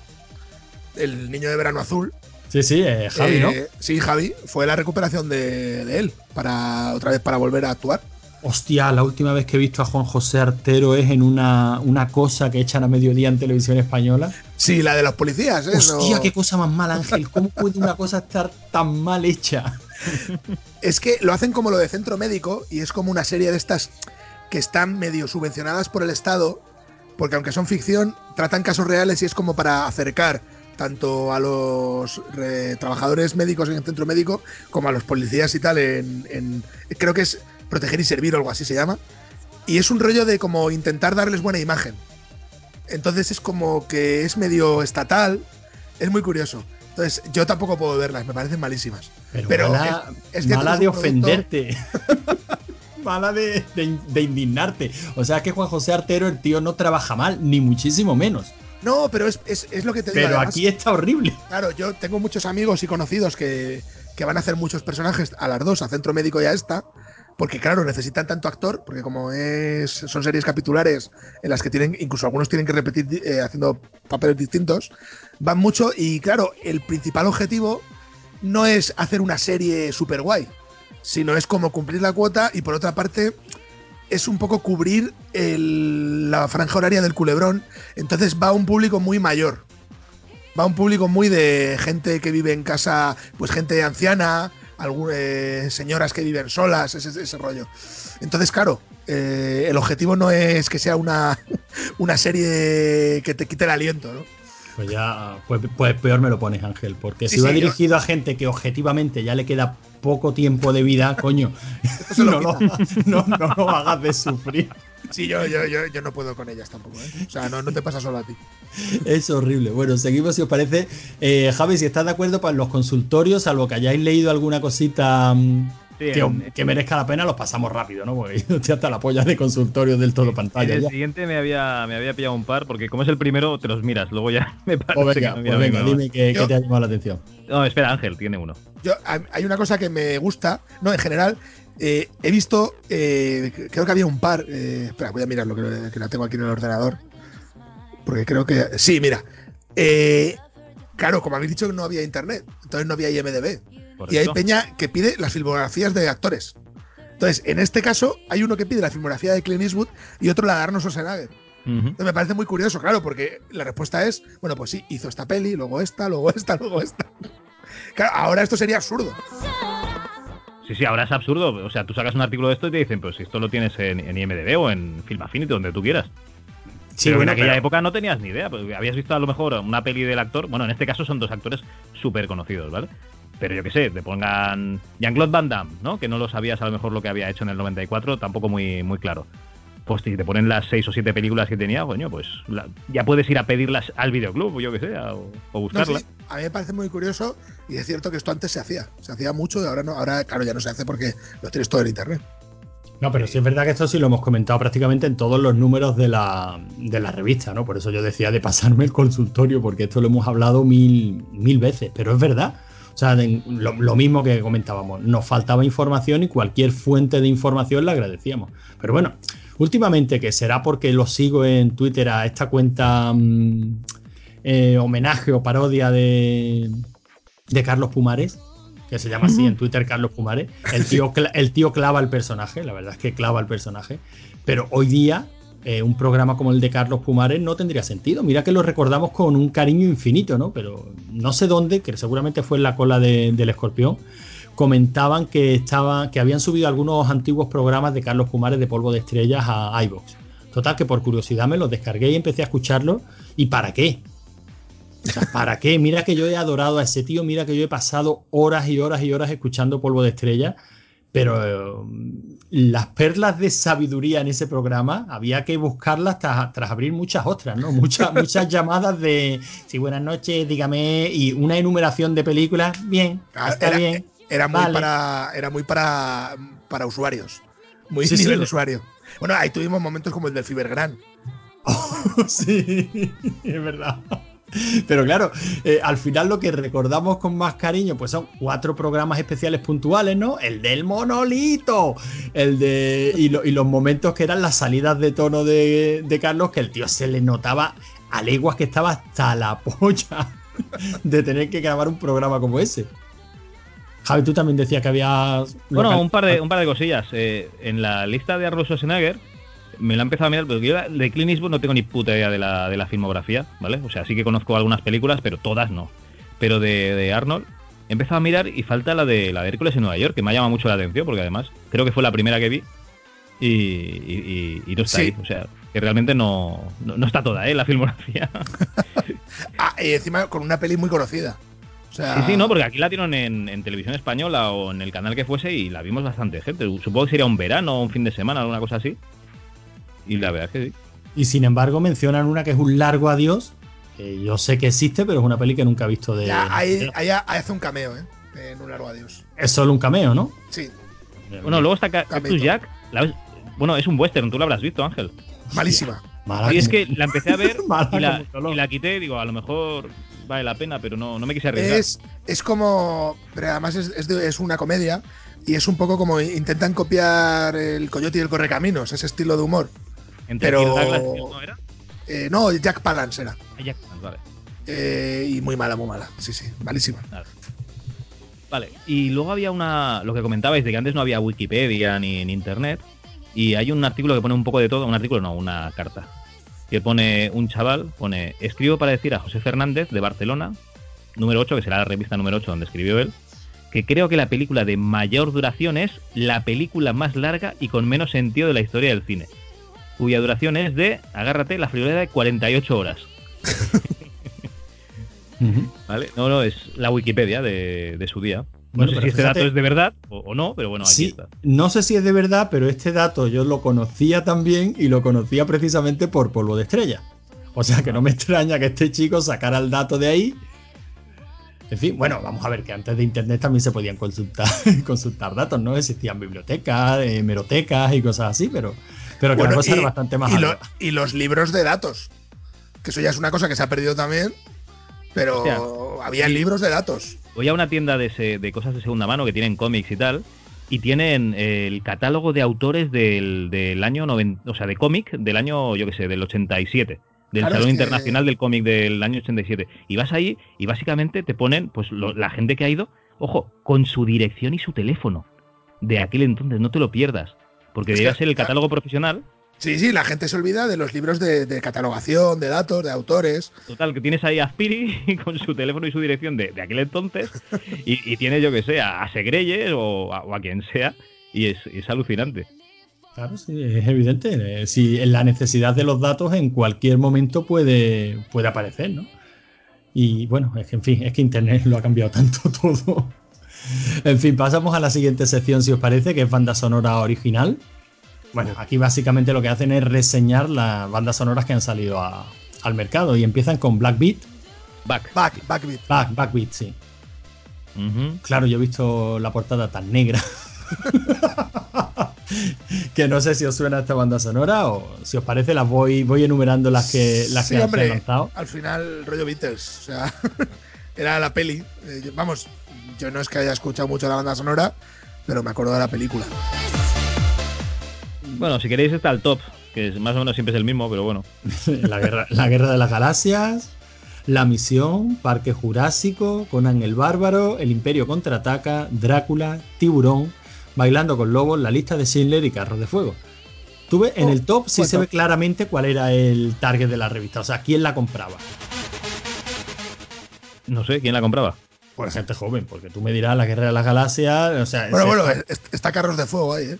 S3: el niño de verano azul.
S2: Sí, sí, eh, Javi,
S3: Eh,
S2: ¿no?
S3: Sí, Javi. Fue la recuperación de, de él, para otra vez para volver a actuar.
S2: Hostia, la última vez que he visto a Juan José Artero es en una, una cosa que echan a mediodía en televisión española.
S3: Sí, la de los policías, ¿eh?
S2: Hostia, qué cosa más mala, Ángel. ¿Cómo puede una cosa estar tan mal hecha?
S3: Es que lo hacen como lo de centro médico y es como una serie de estas que están medio subvencionadas por el Estado, porque aunque son ficción, tratan casos reales y es como para acercar tanto a los trabajadores médicos en el centro médico como a los policías y tal en, en- creo que es proteger y servir o algo así se llama y es un rollo de como intentar darles buena imagen entonces es como que es medio estatal es muy curioso entonces yo tampoco puedo verlas me parecen malísimas
S2: Pero,
S3: Pero
S2: mala,
S3: es- es
S2: mala de ofenderte. mala de, de- de indignarte. O sea que Juan José Artero, el tío, no trabaja mal, ni muchísimo menos.
S3: No, pero es, es- es lo que te digo.
S2: Pero aquí está horrible.
S3: Claro, yo tengo muchos amigos y conocidos que, que van a hacer muchos personajes a las dos, a Centro Médico y a esta, porque claro, necesitan tanto actor, porque como es, son series capitulares en las que tienen, incluso algunos tienen que repetir eh, haciendo papeles distintos, van mucho y claro, el principal objetivo no es hacer una serie super guay, sino es como cumplir la cuota y por otra parte es un poco cubrir la franja horaria del culebrón, entonces va a un público muy mayor va a un público muy de gente que vive en casa, pues gente anciana, algunas señoras que viven solas, ese, ese rollo. Entonces, claro, eh, el objetivo no es que sea una, una serie que te quite el aliento, ¿no?
S2: Pues ya, pues, pues peor me lo pones, Ángel. Porque
S3: Sí,
S2: si va
S3: sí, yo-
S2: dirigido a gente que objetivamente ya le queda poco tiempo de vida, coño, no, lo, no, no lo hagas de sufrir.
S3: Sí, yo, yo, yo, yo no puedo con ellas tampoco, ¿eh? O sea, no, no te pasa solo a ti.
S2: Es horrible. Bueno, seguimos si os parece. Eh, Javi, si estás de acuerdo, pues los consultorios, salvo que hayáis leído alguna cosita mm,
S4: Sí,
S2: que,
S4: en-
S2: que merezca la pena, los pasamos rápido, ¿no? Porque yo estoy hasta la polla de consultorios del todo
S4: En
S2: pantalla.
S4: el
S2: ya.
S4: siguiente me había, me había pillado un par, porque como es el primero, te los miras, luego ya me parece
S2: Pues
S4: que no
S2: pues venga, dime qué, qué
S3: Yo-
S2: te ha llamado la atención.
S4: No, espera, Ángel, tiene uno.
S3: Yo, hay hay una cosa que me gusta, no, en general, eh, he visto, eh, creo que había un par, eh, espera, voy a mirarlo, que, que la tengo aquí en el ordenador, porque creo que, sí, mira, eh, claro, como habéis dicho, no había internet, entonces no había IMDB, y hay peña que pide las filmografías de actores. Entonces, en este caso, hay uno que pide la filmografía de Clint Eastwood y otro la de Arnold Schwarzenegger. Entonces, me parece muy curioso, claro, porque la respuesta es, bueno, pues sí, hizo esta peli, luego esta, luego esta, luego esta. Claro, ahora esto sería absurdo.
S4: Sí, sí, ahora es absurdo. O sea, tú sacas un artículo de esto y te dicen, pues si esto lo tienes en, en IMDB o en Film Affinity, donde tú quieras.
S2: Sí,
S4: pero
S2: bueno,
S4: en aquella
S2: pero-
S4: época no tenías ni idea, habías visto a lo mejor una peli del actor. Bueno, en este caso son dos actores súper conocidos, ¿vale? Pero yo qué sé, te pongan Jean-Claude Van Damme, ¿no? Que no lo sabías a lo mejor lo que había hecho en el 94, tampoco muy, muy claro. Pues si te ponen las seis o siete películas que tenía, coño, pues la- ya puedes ir a pedirlas al videoclub, o yo qué sé, a- o, o
S3: No,
S4: buscarlas.
S3: sí, a mí me parece muy curioso y es cierto que esto antes se hacía. Se hacía mucho y ahora no. Ahora, claro, ya no se hace porque lo tienes todo en internet.
S2: No, pero sí es verdad que esto sí lo hemos comentado prácticamente en todos los números de la, de la revista, ¿no? Por eso yo decía de pasarme el consultorio, porque esto lo hemos hablado mil, mil veces, pero es verdad. O sea, de- lo, lo mismo que comentábamos, nos faltaba información y cualquier fuente de información la agradecíamos. Pero bueno, últimamente, que será porque lo sigo en Twitter a esta cuenta mm, eh, homenaje o parodia de, de Carlos Pumares, que se llama así en Twitter Carlos Pumares. El tío, el tío clava el personaje, la verdad es que clava el personaje. Pero hoy día, eh, un programa como el de Carlos Pumares no tendría sentido. Mira que lo recordamos con un cariño infinito, ¿no? Pero no sé dónde, que seguramente fue en la cola de- del escorpión. Comentaban que, estaba, que habían subido algunos antiguos programas de Carlos Pumares de Polvo de Estrellas a iVoox. Total, que por curiosidad me los descargué y empecé a escucharlos. ¿Y para qué? ¿para qué? Mira que yo he adorado a ese tío, mira que yo he pasado horas y horas y horas escuchando Polvo de Estrella, pero eh, las perlas de sabiduría en ese programa había que buscarlas tras, tras abrir muchas otras, ¿no? Muchas, muchas llamadas de, sí, buenas noches, dígame, y una enumeración de películas, bien,
S3: Ah,
S2: está
S3: era,
S2: bien.
S3: era muy
S2: vale.
S3: para. Era muy para. para usuarios. Muy
S2: Sí,
S3: nivel usuario. Bueno, ahí tuvimos momentos como el del Fibergran.
S2: sí, es verdad. Pero claro, eh, al final lo que recordamos con más cariño, pues son cuatro programas especiales puntuales, ¿no? El del monolito, el de. Y, lo- y los momentos que eran las salidas de tono de, de Carlos, que el tío se le notaba a leguas que estaba hasta la polla de tener que grabar un programa como ese. Javi, tú también decías que había.
S4: Bueno, un par de, un par de cosillas. Eh, en la lista de Arnold Schwarzenegger me la he empezado a mirar, porque yo de Clint Eastwood no tengo ni puta idea de la, de la filmografía, ¿vale? O sea, sí que conozco algunas películas, pero todas no. Pero de, de Arnold he empezado a mirar y falta la de la de Hércules en Nueva York, que me ha llamado mucho la atención, porque además creo que fue la primera que vi y, y- no está
S3: Sí.
S4: ahí. O sea, que realmente no, no, no está toda, ¿eh? La filmografía.
S3: Ah, y encima con una peli muy conocida. O sea,
S4: Sí, sí, no, porque aquí la dieron en, en televisión española o en el canal que fuese y la vimos bastante gente. Supongo que sería un verano o un fin de semana, alguna cosa así. Y la verdad es que sí.
S2: Y sin embargo, mencionan una que es un largo adiós. que yo sé que existe, pero es una peli que nunca he visto de.
S3: ya, ahí, ahí- ahí hace un cameo, ¿eh? En un largo adiós.
S2: Es solo un cameo, ¿no?
S3: Sí,
S4: Bueno, luego está. Cactus Jack. la bueno, es un western, tú lo habrás visto, Ángel.
S3: malísima.
S2: Mala
S4: Y es que la empecé a ver y la, y la quité, digo, a lo mejor vale la pena, pero no, no me quise arriesgar.
S3: Es, es como. Pero además es, es de- es una comedia y es un poco como intentan copiar el Coyote y el Correcaminos, ese estilo de humor.
S4: Entre
S3: pero-
S4: Kirk Douglas y- ¿no era?
S3: Eh, no, Jack Palance era.
S4: Ah, Jack Palance, vale.
S3: Eh, y muy mala, muy mala. Sí, sí, malísima.
S4: Vale, y luego había una. Lo que comentabais de que antes no había Wikipedia ni, ni internet. Y hay un artículo que pone un poco de todo. Un artículo, no, una carta. Que pone un chaval, pone. Escribo para decir a José Fernández de Barcelona, número 8, que será la revista número 8 donde escribió él, que creo que la película de mayor duración es la película más larga y con menos sentido de la historia del cine. Cuya duración es de, agárrate, la friolera de 48 horas. ¿Vale? No, no, es la Wikipedia de, de su día. No
S2: Bueno,
S4: sé si este
S2: fíjate-
S4: dato es de verdad o, o no, pero bueno, aquí
S2: Sí,
S4: está.
S2: no sé si es de verdad, pero este dato yo lo conocía también y lo conocía precisamente por polvo de estrella. O sea que no me extraña que este chico sacara el dato de ahí. En fin, bueno, vamos a ver que antes de internet también se podían consultar, consultar datos, ¿no? Existían bibliotecas, eh, merotecas y cosas así, pero, pero que
S3: Bueno, y,
S2: era bastante más
S3: y lo-
S2: ardua.
S3: y los libros de datos. Que eso ya es una cosa que se ha perdido también. Pero había libros de datos.
S4: Voy a una tienda de, se- de cosas de segunda mano que tienen cómics y tal, y tienen el catálogo de autores del, del año 90, o sea, de cómic del año, yo qué sé, del 87, del
S3: Claro,
S4: Salón
S3: es que-
S4: Internacional del Cómic del año 87. Y vas ahí y básicamente te ponen, pues lo- la gente que ha ido, ojo, con su dirección y su teléfono de aquel entonces, no te lo pierdas, porque
S3: Es
S4: debe
S3: que-
S4: ser el catálogo profesional
S3: Sí, sí, la gente se olvida de los libros de, de catalogación, de datos, de autores.
S4: Total, que tienes ahí a Spiri con su teléfono y su dirección de, de aquel entonces, y, y tienes, yo que sé, a Segreyes o a, o a quien sea, y es, es alucinante.
S2: Claro, sí, es evidente. Si la necesidad de los datos en cualquier momento puede, puede aparecer, ¿no? Y bueno, es que en fin, es que Internet lo ha cambiado tanto todo. En fin, pasamos a la siguiente sección, si os parece, que es banda sonora original. Bueno, aquí básicamente lo que hacen es reseñar las bandas sonoras que han salido a- al mercado y empiezan con Black Beat.
S4: Back.
S3: Back, Backbeat.
S2: Back, Backbeat, sí. Claro, yo he visto la portada tan negra. que no sé si os suena esta banda sonora o si os parece, las voy, voy enumerando las que, las
S3: Sí,
S2: que
S3: hombre,
S2: han lanzado.
S3: al final rollo Beatles, o sea, era la peli. Eh, vamos, yo no es que haya escuchado mucho la banda sonora, pero me acuerdo de la película.
S4: Bueno, si queréis está el top, que es, más o menos siempre es el mismo, pero bueno.
S2: la, guerra, la guerra de las galaxias, La Misión, Parque Jurásico, Conan el Bárbaro, El Imperio contraataca, Drácula, Tiburón, Bailando con Lobos, La lista de Schindler y Carros de Fuego. Tuve en
S3: Oh,
S2: el top sí se ve claramente cuál era el target de la revista, o sea, quién la compraba.
S4: No sé, ¿quién la compraba?
S2: Pues gente joven, porque tú me dirás la guerra de las galaxias, o sea,
S3: Bueno, bueno, es- está Carros de Fuego ahí, ¿eh?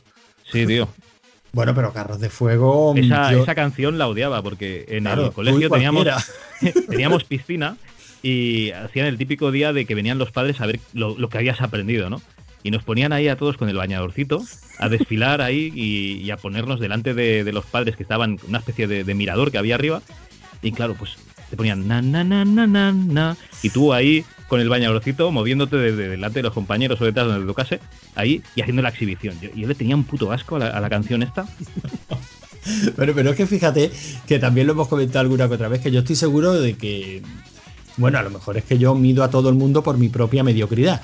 S4: Sí, tío.
S2: bueno, pero Carros de Fuego.
S4: Esa,
S2: yo-
S4: esa canción la odiaba porque en
S2: claro,
S4: el colegio teníamos, teníamos piscina y hacían el típico día de que venían los padres a ver lo, lo que habías aprendido, ¿no? Y nos ponían ahí a todos con el bañadorcito a desfilar ahí y, y a ponernos delante de, de los padres que estaban en una especie de, de mirador que había arriba. Y claro, pues ponían na na na na na na y tú ahí con el bañadorcito moviéndote desde delante de los compañeros o detrás donde te tocase ahí y haciendo la exhibición. Yo, yo le tenía un puto asco a la, canción esta.
S2: Pero, pero es que fíjate que también lo hemos comentado alguna que otra vez, que yo estoy seguro de que, bueno, a lo mejor es que yo mido a todo el mundo por mi propia mediocridad.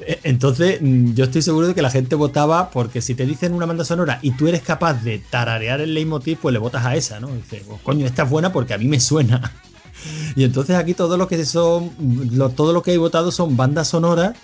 S2: Eh, Entonces, mm, yo estoy seguro de que la gente votaba porque si te dicen una banda sonora y tú eres capaz de tararear el leitmotiv, pues le votas a esa, ¿no? Dices, "Oh, coño, esta es buena porque a mí me suena. Y entonces aquí todo lo que son, lo- todo lo que he votado son bandas sonoras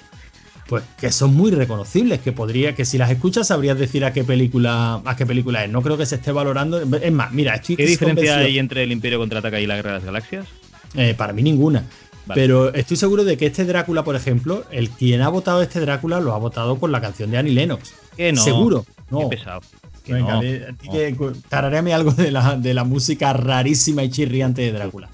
S2: pues que son muy reconocibles, que podría, que si las escuchas sabrías decir a qué película, a qué película es. No creo que se esté valorando. Es más, mira, estoy
S4: ¿Qué diferencia hay entre el Imperio contraataca y la Guerra de las Galaxias?
S2: Eh, para mí ninguna.
S4: Vale.
S2: Pero estoy seguro de que este Drácula, por ejemplo, el quien ha votado este Drácula lo ha votado por la canción de Annie Lennox.
S4: Que no.
S2: Seguro.
S4: Qué
S2: No.
S4: pesado. Que
S2: Venga,
S4: no.
S2: de- que- tararéame algo de la, de la música rarísima y chirriante de Drácula.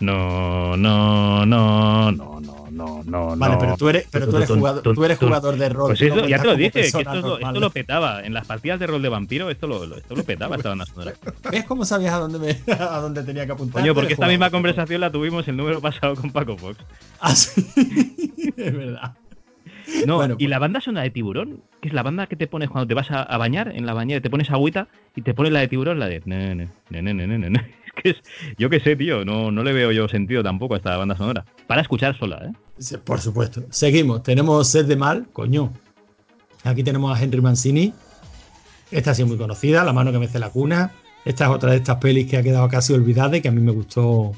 S4: No, no, no, no, no, no, no.
S2: Vale, pero tú eres, pero tú eres,
S4: Tun,
S2: jugador, tú eres jugador de rol.
S4: Pues eso, ya te lo dije, que esto, es lo-
S2: normal.
S4: esto lo petaba. En las partidas de rol de vampiro, esto lo, esto lo petaba esta banda sonora.
S2: ¿Ves cómo sabías a dónde, me, a dónde tenía que apuntar?
S4: Coño, porque esta misma conversación la tuvimos el número pasado con Paco Fox.
S2: Ah, sí. es verdad.
S4: No,
S2: Bueno,
S4: y
S2: pues-
S4: la banda sonora de tiburón, que es la banda que te pones cuando te vas a, a bañar en la bañera, te pones agüita y te pones la de tiburón, la de. ne, ne, ne. Es que es, yo qué sé, tío, no, no le veo yo sentido tampoco a esta banda sonora. Para escuchar sola, ¿eh?
S2: Sí, Por supuesto. Seguimos. Tenemos Sed de Mal, coño. Aquí tenemos a Henry Mancini. Esta ha sido muy conocida, La mano que mece la cuna. Esta es otra de estas pelis que ha quedado casi olvidada y que a mí me gustó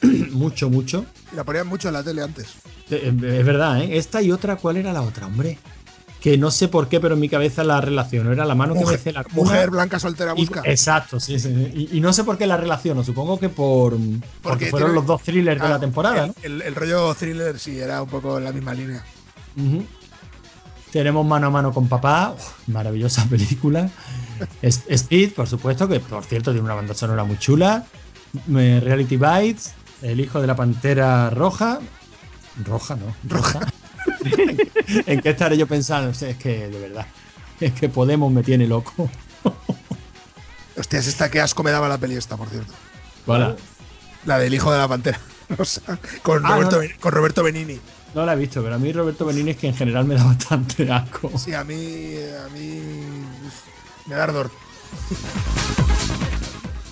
S2: mucho, mucho.
S3: Y la ponían mucho en la tele antes.
S2: Eh, Es verdad, ¿eh? Esta y otra, ¿cuál era la otra, hombre? Que no sé por qué, pero en mi cabeza la relación era la mano que
S3: Mujer,
S2: mece la cuna.
S3: mujer blanca soltera
S2: y-
S3: busca.
S2: exacto, sí, sí. Y, y no sé por qué la relaciono. Supongo que por porque,
S3: Porque
S2: fueron
S3: tiene-
S2: los dos thrillers de
S3: Ah,
S2: la temporada, ¿no?
S3: el, el- el rollo thriller sí era un poco en la misma línea.
S2: Tenemos Mano a Mano con Papá, uf, maravillosa película. Speed, por supuesto, que por cierto tiene una banda sonora muy chula. Me- Reality Bites, El hijo de la pantera roja. Roja, ¿no? Roja. ¿En qué estaré yo pensando? Es que, de verdad, es que Podemos me tiene loco.
S3: Hostias, esta que asco me daba la peli esta, por cierto.
S2: Voilà.
S3: La del hijo de la pantera. O sea, con,
S2: Ah,
S3: Roberto,
S2: no.
S3: Ben- con Roberto Benini.
S2: No la he visto, pero a mí Roberto Benini es que en general me da bastante asco.
S3: Sí, a mí. A mí. Me da ardor.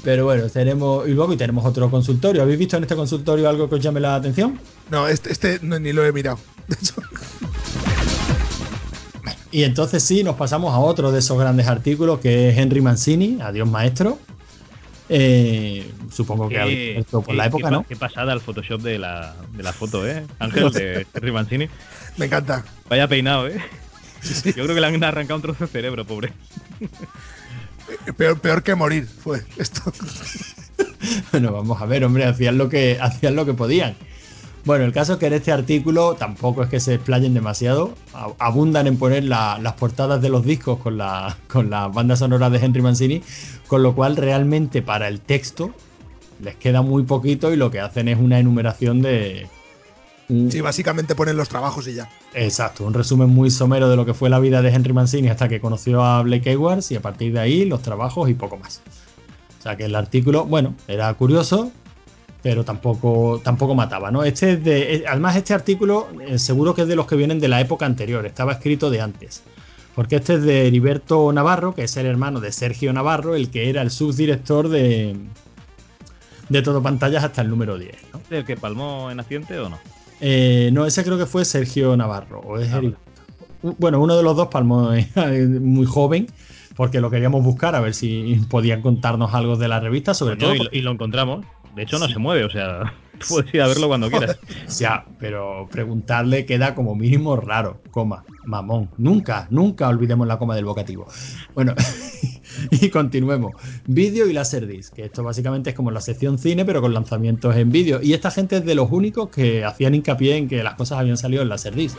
S2: Pero bueno, tenemos. Y luego y tenemos otro consultorio. ¿Habéis visto en este consultorio algo que os llame la atención?
S3: No, este, este no- ni lo he mirado. De hecho,
S2: Y entonces sí, nos pasamos a otro de esos grandes artículos que es Henry Mancini, Adiós Maestro. Eh, supongo que habéis visto por
S4: eh,
S2: la
S4: qué
S2: época,
S4: pa-
S2: ¿no?
S4: Qué pasada el Photoshop de la, de la foto, ¿eh? Ángel de Henry Mancini.
S3: me encanta.
S4: Vaya peinado, ¿eh? Yo creo que le han arrancado un trozo de cerebro, pobre.
S3: Peor, peor que morir fue esto.
S2: Bueno, vamos a ver, hombre, hacían lo que, hacían lo que podían. Bueno, el caso es que en este artículo tampoco es que se explayen demasiado. Abundan en poner la- las portadas de los discos con la, con la banda sonora de Henry Mancini, con lo cual realmente para el texto les queda muy poquito y lo que hacen es una enumeración de. Un-
S3: Sí, básicamente ponen los trabajos y ya.
S2: Exacto, un resumen muy somero de lo que fue la vida de Henry Mancini hasta que conoció a Blake Edwards y a partir de ahí los trabajos y poco más. O sea que el artículo, bueno, era curioso, pero tampoco, tampoco mataba, ¿no? Este es de, además este artículo eh, seguro que es de los que vienen de la época anterior, estaba escrito de antes. Porque este es de Heriberto Navarro, que es el hermano de Sergio Navarro, el que era el subdirector de, de Todo Pantallas hasta el número 10, ¿no?
S4: ¿El que palmó en Accidente o no?
S2: Eh, no, ese creo que fue Sergio Navarro. O es
S4: Ah,
S2: Heriberto. Bueno, uno de los dos palmó eh, muy joven, porque lo queríamos buscar a ver si podían contarnos algo de la revista, sobre
S4: Coño,
S2: todo.
S4: y, lo, y lo encontramos. De hecho, no se mueve, o sea, tú puedes ir a verlo cuando quieras.
S2: Ya, pero preguntarle queda como mínimo raro, coma, mamón. Nunca, nunca olvidemos la coma del vocativo. Bueno, y continuemos. Vídeo y Laserdisc, que esto básicamente es como la sección cine, pero con lanzamientos en vídeo. Y esta gente es de los únicos que hacían hincapié en que las cosas habían salido en Laserdisc.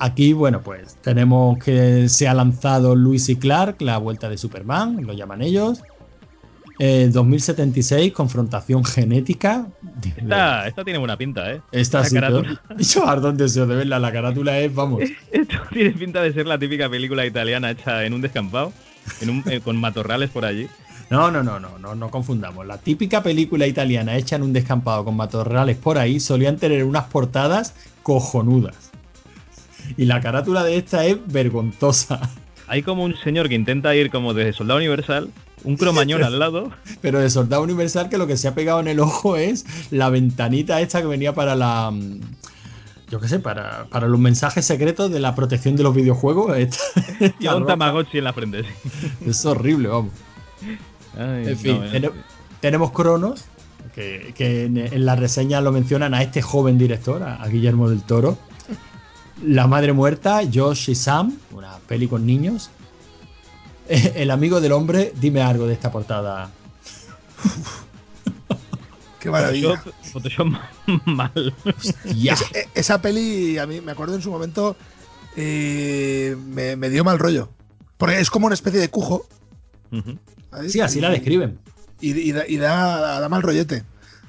S2: Aquí, bueno, pues tenemos que se ha lanzado Luis y Clark, la vuelta de Superman, lo llaman ellos. Eh, 2076, confrontación genética.
S4: Esta, esta tiene buena pinta, ¿eh?
S2: Esta
S4: La
S2: sí,
S4: carátula.
S2: Yo deseo de verla. La carátula es, vamos.
S4: Esto tiene pinta de ser la típica película italiana hecha en un descampado, en un- eh, con matorrales por allí.
S2: No, no, no, no, no, no confundamos. La típica película italiana hecha en un descampado con matorrales por ahí solían tener unas portadas cojonudas. Y la carátula de esta es vergonzosa.
S4: Hay como un señor que intenta ir como desde Soldado Universal, un cromañón al lado.
S2: Pero de Soldado Universal que lo que se ha pegado en el ojo es la ventanita esta que venía para la... mm, Yo qué sé, para, para los mensajes secretos de la protección de los videojuegos. Esta- esta
S4: Lleva un. Tamagotchi en la frente.
S2: Es horrible, vamos.
S4: Ay,
S2: En fin,
S4: no, eh.
S2: tene- tenemos Cronos, que, que en, en la reseña lo mencionan a este joven director, a, a Guillermo del Toro. La madre muerta, Josh y Sam, una peli con niños. El amigo del hombre, dime algo de esta portada.
S3: Qué maravilla.
S4: Photoshop, Photoshop mal.
S2: Ya.
S3: E- Esa peli, a mí me acuerdo en su momento, eh, me, me dio mal rollo. Porque es como una especie de cujo.
S2: Sí, así
S3: Y-
S2: la describen.
S3: Y, y da, y da- da mal rollete.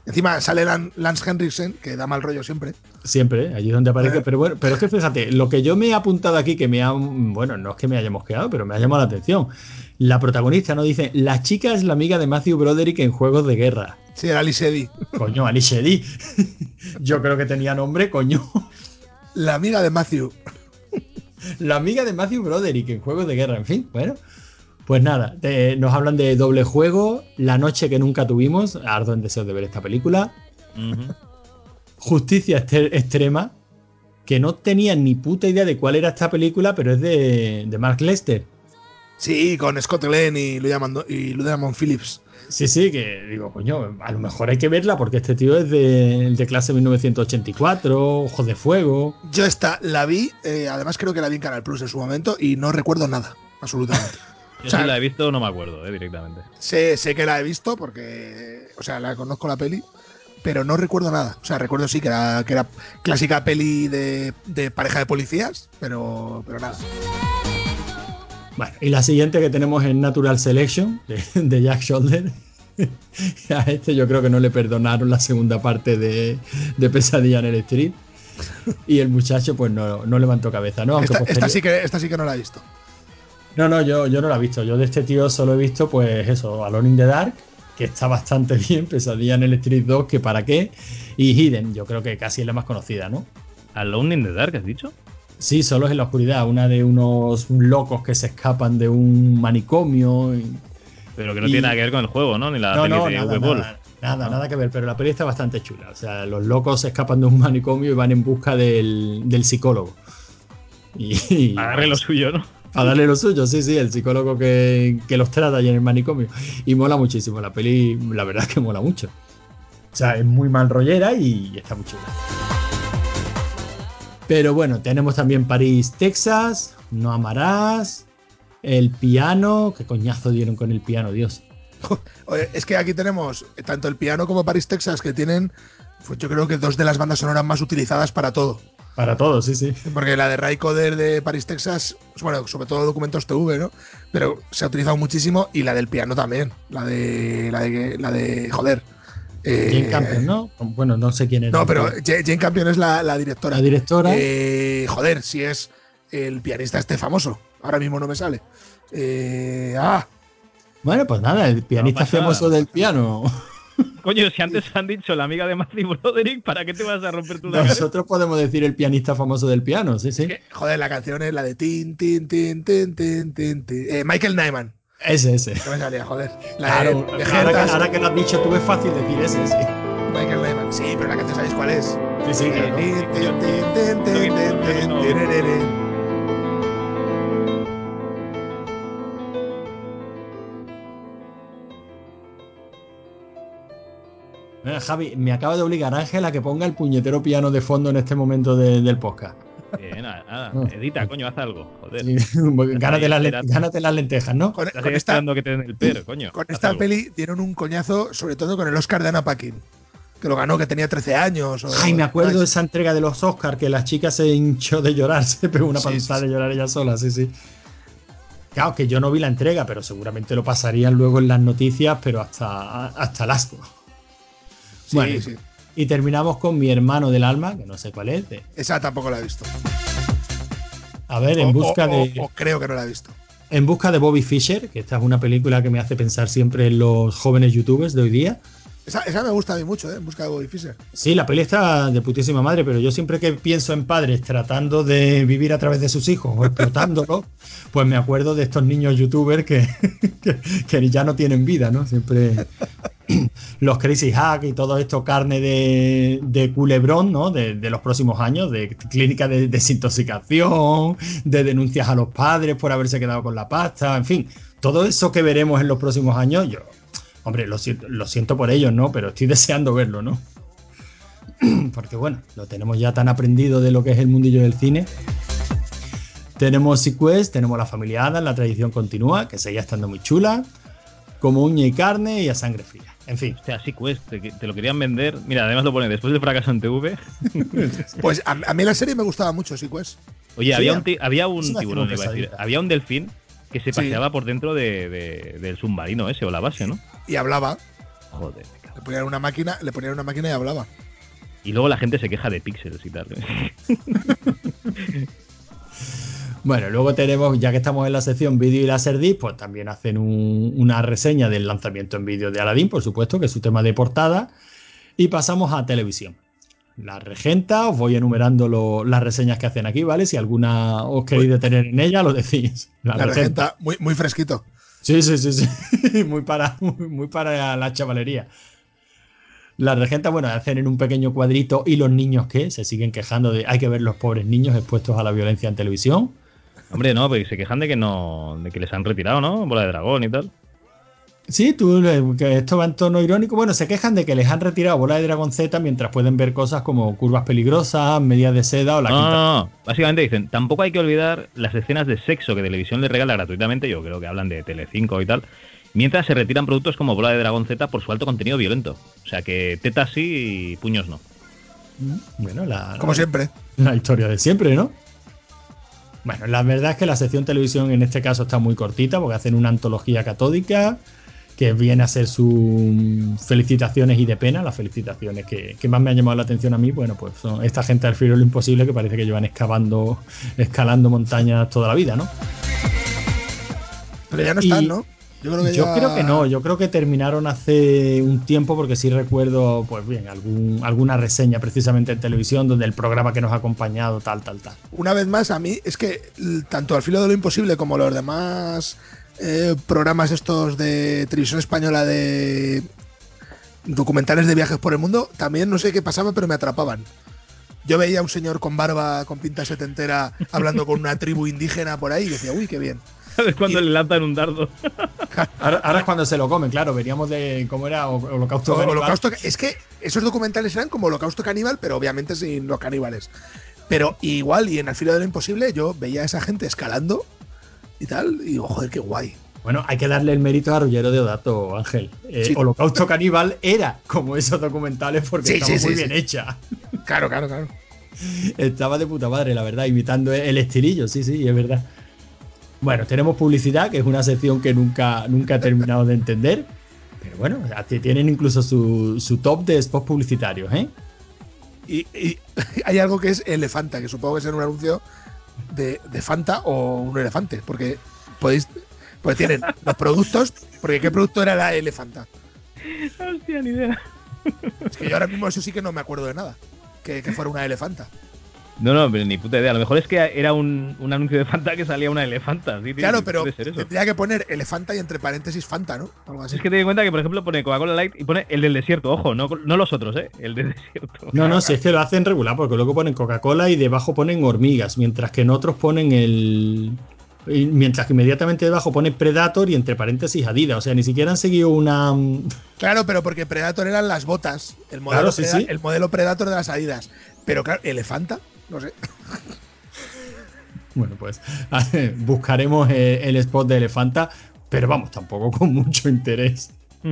S3: Encima sale Lan- Lance Henriksen, que da mal rollo siempre.
S2: Siempre, allí donde aparece.
S3: Eh.
S2: Pero bueno, pero es que fíjate, lo que yo me he apuntado aquí, que me ha. Bueno, no es que me haya mosqueado, pero me ha llamado la atención. La protagonista no dice: La chica es la amiga de Matthew Broderick en juegos de guerra.
S3: Sí, era Alice Eddy.
S2: Coño, Alice Eddy. Yo creo que tenía nombre, coño.
S3: La amiga de Matthew.
S2: La amiga de Matthew Broderick en juegos de guerra. En fin, bueno. Pues nada, te- nos hablan de doble juego, La noche que nunca tuvimos. Ardo en deseo de ver esta película. Justicia Extre- Extrema, que no tenía ni puta idea de cuál era esta película, pero es de, de Mark Lester.
S3: Sí, con Scott Glenn y Ludamon Phillips.
S2: Sí, sí, que digo, coño, a lo mejor hay que verla porque este tío es de, de clase 1984, Ojos de Fuego.
S3: Yo esta la vi, eh, además creo que la vi en Canal Plus en su momento y no recuerdo nada, absolutamente.
S4: Yo
S3: O sea,
S4: si la he visto, no me acuerdo, eh, directamente.
S3: sé, sé que la he visto porque, o sea, la conozco la peli, pero no recuerdo nada. O sea, recuerdo sí que era, que era clásica peli de, de pareja de policías, pero, pero nada.
S2: Bueno, y la siguiente que tenemos es Natural Selection, de, de Jack Shoulder. A este yo creo que no le perdonaron la segunda parte de, de Pesadilla en el Street. Y el muchacho pues no, no levantó cabeza, ¿no? Aunque
S3: Esta, esta
S2: posterior-
S3: sí que, esta sí que no la he visto.
S2: No, no, yo, yo no la he visto. Yo de este tío solo he visto, pues eso, Alone in the Dark, que está bastante bien, Pesadilla en el Street 2, que para qué, y Hidden, yo creo que casi es la más conocida, ¿no?
S4: Alone in the Dark, ¿has dicho?
S2: Sí, solo es en la oscuridad, una de unos locos que se escapan de un manicomio. y-
S4: Pero que no
S2: Y-
S4: tiene nada que ver con el juego, ¿no? Ni la
S2: no,
S4: peli
S2: no,
S4: de
S2: nada, nada, nada, nada que ver, pero la peli está bastante chula. O sea, los locos se escapan de un manicomio y van en busca del, del psicólogo. Y, y-
S4: Agarre lo suyo, ¿no?
S2: A darle lo suyo, sí, sí, el psicólogo que, que los trata allí en el manicomio. Y mola muchísimo, la peli, la verdad que mola mucho. O sea, es muy mal rollera y está muy chula. Pero bueno, tenemos también París, Texas, No Amarás, El piano, qué coñazo dieron con el piano, Dios.
S3: Es que aquí tenemos tanto el piano como Paris, Texas, que tienen, pues yo creo que dos de las bandas sonoras más utilizadas para todo.
S2: Para todo, sí, sí.
S3: Porque la de Ray Coder de Paris, Texas, pues bueno, sobre todo documentos TV, ¿no? Pero se ha utilizado muchísimo y la del piano también. La de. La de. La de joder.
S2: Eh, Jane Campion, ¿no? Bueno, no sé quién es.
S3: No, pero Jane Campion es la, la directora.
S2: La directora.
S3: Eh, joder, si es el pianista este famoso. Ahora mismo no me sale. Eh, ah.
S2: Bueno, pues nada, el pianista famoso del piano.
S4: Coño, si antes han dicho la amiga de Matthew Broderick, ¿para qué te vas a romper tu
S2: Nosotros podemos decir el pianista famoso del piano, sí, sí.
S3: joder, la canción es la de tin, tin, tin, tin, tin, tin, eh, Michael Nyman.
S2: Ese, ese.
S3: No me salía, joder.
S2: claro, ahora, que, ahora, que, lo has dicho tú es fácil decir ese, sí.
S3: Michael Nyman. Sí, pero la canción sabéis cuál es.
S2: Sí, sí, claro. Javi, me acaba de obligar Ángel a que ponga el puñetero piano de fondo en este momento del podcast.
S4: Bien, nada, nada. Edita, coño, haz algo. Joder.
S2: gánate, las, lentejas, ¿no?
S4: Con, con esta, que te den el per, coño.
S3: Con esta peli dieron un coñazo, sobre todo con el Oscar de Anna Paquin. Que lo ganó, que tenía 13 años.
S2: Ay, me acuerdo de esa entrega de los Oscars, que la chica se hinchó de llorar, se pegó una sí, de llorar ella sola, sí, sí. Claro, que yo no vi la entrega, pero seguramente lo pasarían luego en las noticias, pero hasta, hasta el asco bueno, Y terminamos con mi hermano del alma, que no sé cuál es.
S3: Esa tampoco la he visto.
S2: A ver, en busca de.
S3: O, creo que no la he visto.
S2: En busca de Bobby Fischer, que esta es una película que me hace pensar siempre en los jóvenes youtubers de hoy día.
S3: Esa, me gusta a mí mucho, ¿eh? En busca de Bobby Fischer.
S2: Sí, la peli está de putísima madre, pero yo siempre que pienso en padres tratando de vivir a través de sus hijos o explotándolo, pues me acuerdo de estos niños youtubers que, que ya no tienen vida, ¿no? Siempre los Crazy Hack y todo esto carne de, culebrón, ¿no? De, los próximos años, de clínica de desintoxicación, de denuncias a los padres por haberse quedado con la pasta, en fin, todo eso que veremos en los próximos años, yo, hombre, lo, lo siento por ellos, ¿no? Pero estoy deseando verlo, ¿no? Porque bueno, lo tenemos ya tan aprendido de lo que es el mundillo del cine. Tenemos Sequest, tenemos la familia Adam, la tradición continúa, que seguía estando muy chula, como uña y carne y a sangre fría. En fin.
S4: O sea, sí, te, te, lo querían vender. Mira, además lo pone después del fracaso en TV.
S3: pues a, mí la serie me gustaba mucho, sí, pues.
S4: Oye, había, un había un tiburón, iba a decir, había un delfín que se paseaba por dentro de, del submarino ese o la base, ¿no?
S3: Y hablaba.
S4: Joder,
S3: Le ponían una máquina, le ponían una máquina y hablaba.
S4: Y luego la gente se queja de píxeles y tal. ¿eh?
S2: Bueno, luego tenemos, ya que estamos en la sección vídeo y láser disc, pues también hacen una reseña del lanzamiento en vídeo de Aladdin, por supuesto, que es su tema de portada. Y pasamos a televisión. La regenta, os voy enumerando las reseñas que hacen aquí, ¿vale? Si alguna os queréis detener en ella, lo decís.
S3: La, regenta, muy, muy fresquito.
S2: Sí, sí, sí, sí. muy, para, muy, para la chavalería. La regenta, bueno, hacen en un pequeño cuadrito y los niños que se siguen quejando de hay que ver los pobres niños expuestos a la violencia en televisión.
S4: Hombre, no, porque se quejan de que no, de que les han retirado, ¿no? Bola de dragón y tal.
S2: Sí, tú, que esto va en tono irónico. Bueno, se quejan de que les han retirado bola de dragón Z mientras pueden ver cosas como curvas peligrosas, medias de seda o la
S4: no, quinta. No, no, básicamente dicen, tampoco hay que olvidar las escenas de sexo que televisión les regala gratuitamente. Yo creo que hablan de Telecinco y tal. Mientras se retiran productos como bola de dragón Z por su alto contenido violento. O sea que tetas sí y puños no.
S2: Bueno, la.
S3: Como siempre.
S2: La historia de siempre, ¿no? Bueno, la verdad es que la sección televisión en este caso está muy cortita porque hacen una antología catódica que viene a ser sus felicitaciones y de pena, las felicitaciones que, más me han llamado la atención a mí, bueno, pues son esta gente al filo de lo imposible que parece que llevan excavando, escalando montañas toda la vida, ¿no?
S3: Pero ya no están, ¿no?
S2: Yo creo que, no, yo creo que terminaron hace un tiempo porque sí recuerdo, pues bien, algún, alguna reseña precisamente en televisión donde el programa que nos ha acompañado, tal, tal, tal.
S3: Una vez más, a mí es que tanto al filo de lo imposible como los demás eh, programas estos de televisión española de documentales de viajes por el mundo, también no sé qué pasaba, pero me atrapaban. Yo veía a un señor con barba, con pinta setentera, hablando con una tribu indígena por ahí y decía, uy, qué bien.
S4: Es cuando le lanzan un dardo.
S2: Ahora, es cuando se lo comen, claro. Veníamos de cómo era Holocausto
S3: Holocausto Es que esos documentales eran como Holocausto Caníbal, pero obviamente sin los caníbales. Pero igual, y en El filo de lo imposible, yo veía a esa gente escalando y tal. Y digo, joder, qué guay.
S2: Bueno, hay que darle el mérito a Rullero de Odato, Ángel. Eh,
S3: Sí.
S2: Holocausto Caníbal era como esos documentales porque
S3: Sí,
S2: estaba
S3: sí,
S2: muy bien hecha.
S3: Claro, claro, claro.
S2: Estaba de puta madre, la verdad, imitando el estilillo, sí, sí, es verdad. Bueno, tenemos publicidad, que es una sección que nunca, nunca he terminado de entender. Pero bueno, tienen incluso su, su top de spots publicitarios, ¿eh?
S3: Y, y hay algo que es elefanta, que supongo que es en un anuncio de, de Fanta o un elefante, porque podéis. Pues tienen los productos, porque ¿qué producto era la elefanta?
S4: Hostia, ni idea.
S3: Es que yo ahora mismo eso sí que no me acuerdo de nada. Que, que fuera una elefanta.
S4: No, no, pero ni puta idea. A lo mejor es que era un, un anuncio de Fanta que salía una elefanta. Sí, tío,
S3: Claro, pero tendría que poner elefanta y entre paréntesis Fanta, ¿no? Algo así.
S4: Es que ten en cuenta que, por ejemplo, pone Coca-Cola Light y pone el del desierto. Ojo, no, no los otros, ¿eh? El del desierto.
S2: No, no, si es que lo hacen regular, porque luego ponen Coca-Cola y debajo ponen hormigas, mientras que en otros ponen el. Mientras que inmediatamente debajo pone Predator y entre paréntesis Adidas. O sea, ni siquiera han seguido una. mm,
S3: Claro, pero porque Predator eran las botas. El modelo,
S2: Claro, sí,
S3: Preda-
S2: sí.
S3: el modelo Predator de las Adidas. Pero claro, elefanta, no sé.
S2: Bueno, pues buscaremos eh, el spot de Elefanta, pero vamos, tampoco con mucho interés.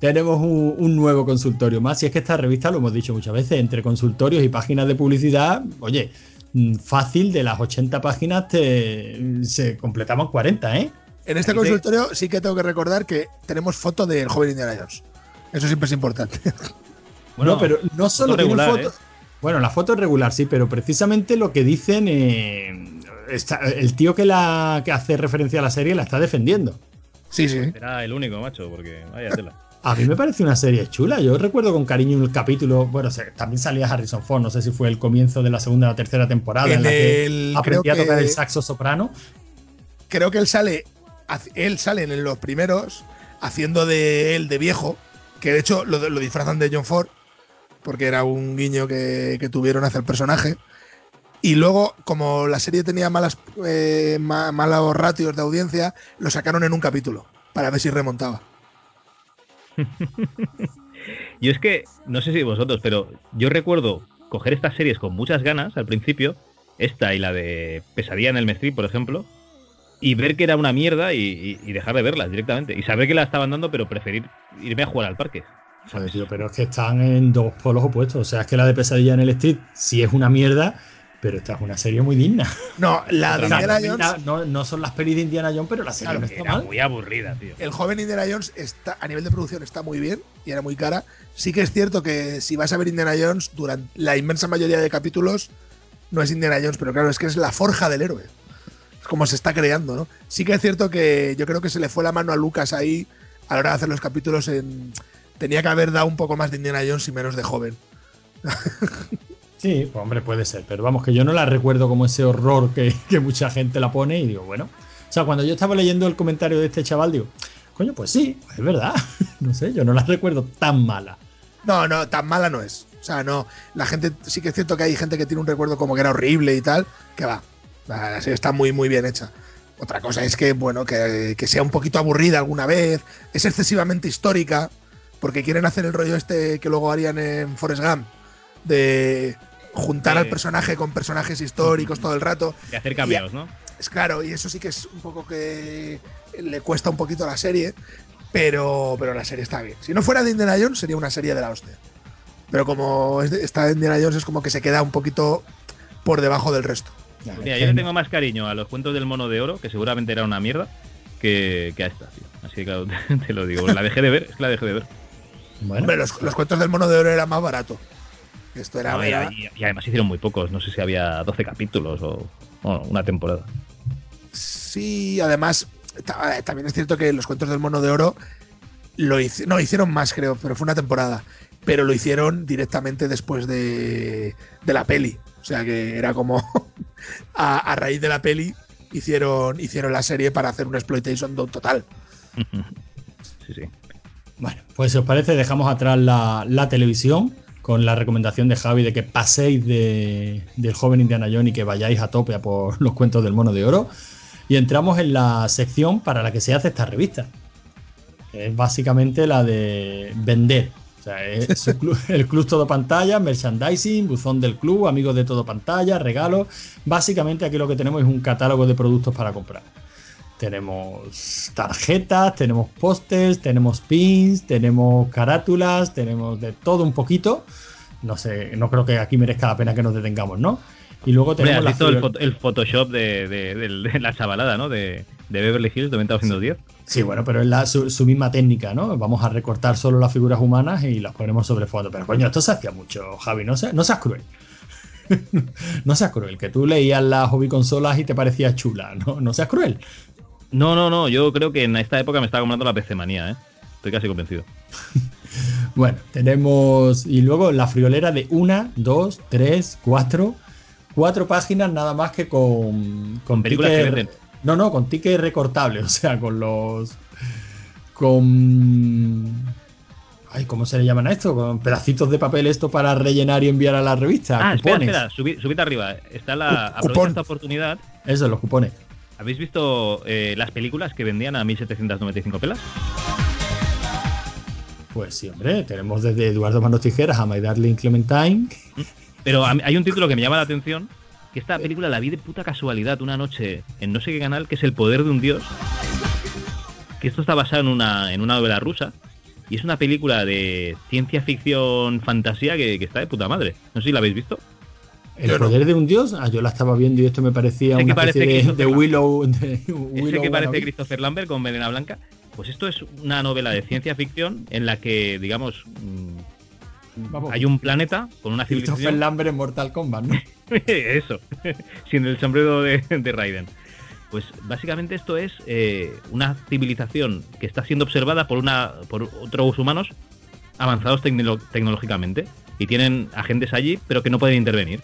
S2: Tenemos un, un nuevo consultorio más. Y es que esta revista, lo hemos dicho muchas veces, entre consultorios y páginas de publicidad, oye, mm, fácil de las 80 páginas te, se completaban 40, ¿eh?
S3: En este
S4: te-
S3: consultorio sí que tengo que recordar que tenemos foto del joven Indiana Jones. Eso siempre es importante.
S2: no, pero no solo
S4: regular,
S2: foto.
S4: ¿eh?
S2: Bueno, la foto es regular, sí, pero precisamente lo que dicen, eh, está- el tío que, la, que hace referencia a la serie la está defendiendo.
S3: Sí, sí.
S4: Era el único, macho, porque vaya tela.
S2: A mí me parece una serie chula. Yo recuerdo con cariño el capítulo. Bueno, o sea, también salía Harrison Ford. No sé si fue el comienzo de la segunda o tercera temporada en,
S3: En
S2: la que
S3: el-
S2: aprendía a tocar
S3: que-
S2: el saxo soprano.
S3: Creo que él sale, él sale en los primeros haciendo de él de viejo, que de hecho lo, lo disfrazan de John Ford, porque era un guiño que, que tuvieron hacia el personaje. Y luego, como la serie tenía malas, eh, ma- malos ratios de audiencia, lo sacaron en un capítulo para ver si remontaba.
S4: Yo es que, no sé si vosotros, pero yo recuerdo coger estas series con muchas ganas al principio, esta y la de Pesadilla en el Mestri, por ejemplo, y ver que era una mierda y- y dejar de verlas directamente. Y saber que la estaban dando, pero preferir irme a jugar al parque.
S2: Joder, tío, pero es que están en dos polos opuestos. O sea, es que la de Pesadilla en el Street sí es una mierda, pero esta es una serie muy digna.
S3: No, la de Indiana Jones,
S2: no, no son las pelis de Indiana Jones, pero la serie
S3: Claro,
S2: no está
S4: Era
S2: mal.
S4: muy aburrida, tío.
S3: el joven Indiana Jones está a nivel de producción está muy bien y era muy cara. Sí que es cierto que si vas a ver Indiana Jones durante la inmensa mayoría de capítulos no es Indiana Jones, pero claro, es que es la forja del héroe. Es como se está creando, ¿no? Sí que es cierto que yo creo que se le fue la mano a Lucas ahí a la hora de hacer los capítulos en tenía que haber dado un poco más de Indiana Jones y menos de joven.
S2: Sí, pues hombre, puede ser, pero vamos, que yo no la recuerdo como ese horror que, que mucha gente la pone y digo, bueno. O sea, cuando yo estaba leyendo el comentario de este chaval, digo, coño, pues sí, es verdad. No sé, yo no la recuerdo tan mala.
S3: No, no, tan mala no es. O sea, no. La gente, sí que es cierto que hay gente que tiene un recuerdo como que era horrible y tal, que va. La la serie está muy, muy bien hecha. Otra cosa es que, bueno, que, que sea un poquito aburrida alguna vez, es excesivamente histórica, porque quieren hacer el rollo este que luego harían en Forrest Gump, de juntar al personaje con personajes históricos todo el rato.
S4: De hacer cambios, ¿no?
S3: Es claro, y eso sí que es un poco que le cuesta un poquito a la serie, pero, pero la serie está bien. Si no fuera de Indiana Jones, sería una serie de la hostia. Pero como está de Indiana Jones, es como que se queda un poquito por debajo del resto.
S4: Mira, yo le tengo más cariño a los cuentos del mono de oro, que seguramente era una mierda, que, que a esta, tío. Así que claro, te lo digo. La dejé de ver, es que la dejé de ver.
S2: Bueno,
S3: Hombre, los, los cuentos del mono de oro era más barato. Esto era.
S4: No, y, además hicieron muy pocos, no sé si había 12 capítulos o bueno, una temporada.
S3: Sí, además, eh, también es cierto que los cuentos del mono de oro lo hici- no, hicieron más, creo, pero fue una temporada. Pero lo hicieron directamente después de, de la peli. O sea que era como a, a raíz de la peli hicieron, hicieron la serie para hacer un exploitation total.
S4: Sí, sí.
S2: Bueno, pues si os parece, dejamos atrás la, la televisión con la recomendación de Javi de que paséis de- del joven Indiana Jones y que vayáis a tope a por los cuentos del mono de oro. Y entramos en la sección para la que se hace esta revista. que Es básicamente la de vender O sea, es club- el club todo pantalla, merchandising, buzón del club, amigos de todo pantalla, regalos. Básicamente aquí lo que tenemos es un catálogo de productos para comprar. Tenemos tarjetas, tenemos pósters, tenemos pins, tenemos carátulas, tenemos de todo un poquito. No sé, no creo que aquí merezca la pena que nos detengamos, ¿no? Y luego tenemos
S4: has
S2: la
S4: visto el, foto- Photoshop de, de- del- de la chavalada, ¿no? De, de Beverly Hills 90210.
S2: Sí, bueno, pero es la, su, su misma técnica, ¿no? Vamos a recortar solo las figuras humanas y las ponemos sobre fondo. Pero coño, esto se hacía mucho, Javi, no, se- no seas cruel. no seas cruel, que tú leías las hobby consolas y te parecía chula, ¿no? No seas cruel.
S4: No, no, no. Yo creo que en esta época me estaba comprando la PC manía, ¿eh? Estoy casi convencido.
S2: Bueno, tenemos. Y luego la friolera de una, dos, tres, cuatro. Cuatro páginas nada más que con. Con,
S4: películas que
S2: ticket-
S4: venden.
S2: No, no, con ticket recortable, o sea, con los. Con. Ay, ¿cómo se le llaman a esto? Con pedacitos de papel esto para rellenar y enviar a la revista.
S4: Ah, espera,
S2: cupones.
S4: espera. Subid, subid arriba. Está la. Aprovecha esta oportunidad.
S2: Eso, los cupones.
S4: ¿Habéis visto eh, las películas que vendían a 1795 pelas?
S2: Pues sí, hombre, tenemos desde Eduardo Manos Tijeras a My Darling Clementine.
S4: Pero a mí- hay un título que me llama la atención. Que esta película la vi de puta casualidad una noche en no sé qué canal, que es El Poder de un Dios. Que esto está basado en una, en una novela rusa. Y es una película de ciencia ficción fantasía que, que está de puta madre. No sé si la habéis visto.
S2: El
S3: Yo no.
S2: poder de un dios. Ah, yo la estaba viendo y esto me parecía una
S4: parece
S2: especie de,
S4: Christopher
S2: de Willow. de
S4: Ese
S2: Willow
S4: que parece
S2: wannabe.
S4: Christopher Lambert con Melena Blanca. Pues esto es una novela de ciencia ficción en la que, digamos, mm,
S2: Vamos.
S4: hay un planeta con una
S2: Christopher
S4: civilización.
S2: Lambert en Mortal Kombat, ¿no?
S4: Eso, sin el sombrero de, de Raiden. Pues básicamente esto es eh, una civilización que está siendo observada por una por otros humanos avanzados tecnológicamente y tienen agentes allí, pero que no pueden intervenir.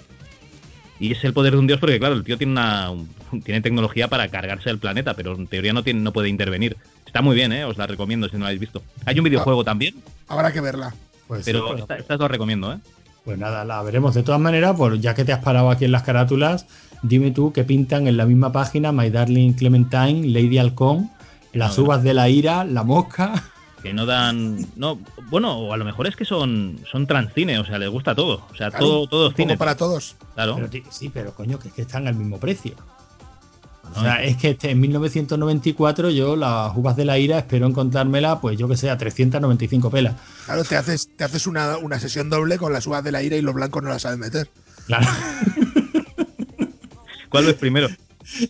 S4: Y es el poder de un dios porque claro, el tío tiene una un- tiene tecnología para cargarse el planeta, pero en teoría no tiene no puede intervenir. Está muy bien, ¿eh? os la recomiendo si no la habéis visto. Hay un videojuego también,
S3: Habrá que verla.
S2: Pues, sí,
S4: pero esta, esta os la recomiendo, ¿eh?
S2: pues nada, la veremos. De todas maneras, pues ya que te has parado aquí en las carátulas, dime tú qué pintan en la misma página My Darling Clementine, Lady Halcón, las
S4: No, no.
S2: uvas de la ira, la mosca.
S4: Que no dan no bueno o a lo mejor es que son son transcine o sea les gusta todo o sea
S3: Claro,
S4: todo todo cine
S3: para todos.
S4: claro
S2: Pero, sí, pero coño, que es que están al mismo precio.
S4: No,
S2: O sea, es que este, en 1994 yo las uvas de la ira espero encontrármela, pues yo que sé, a 395 pelas.
S3: Claro, te haces, te haces una, una sesión doble con las uvas de la ira y los blancos no las saben meter.
S2: Claro,
S4: cuál ves primero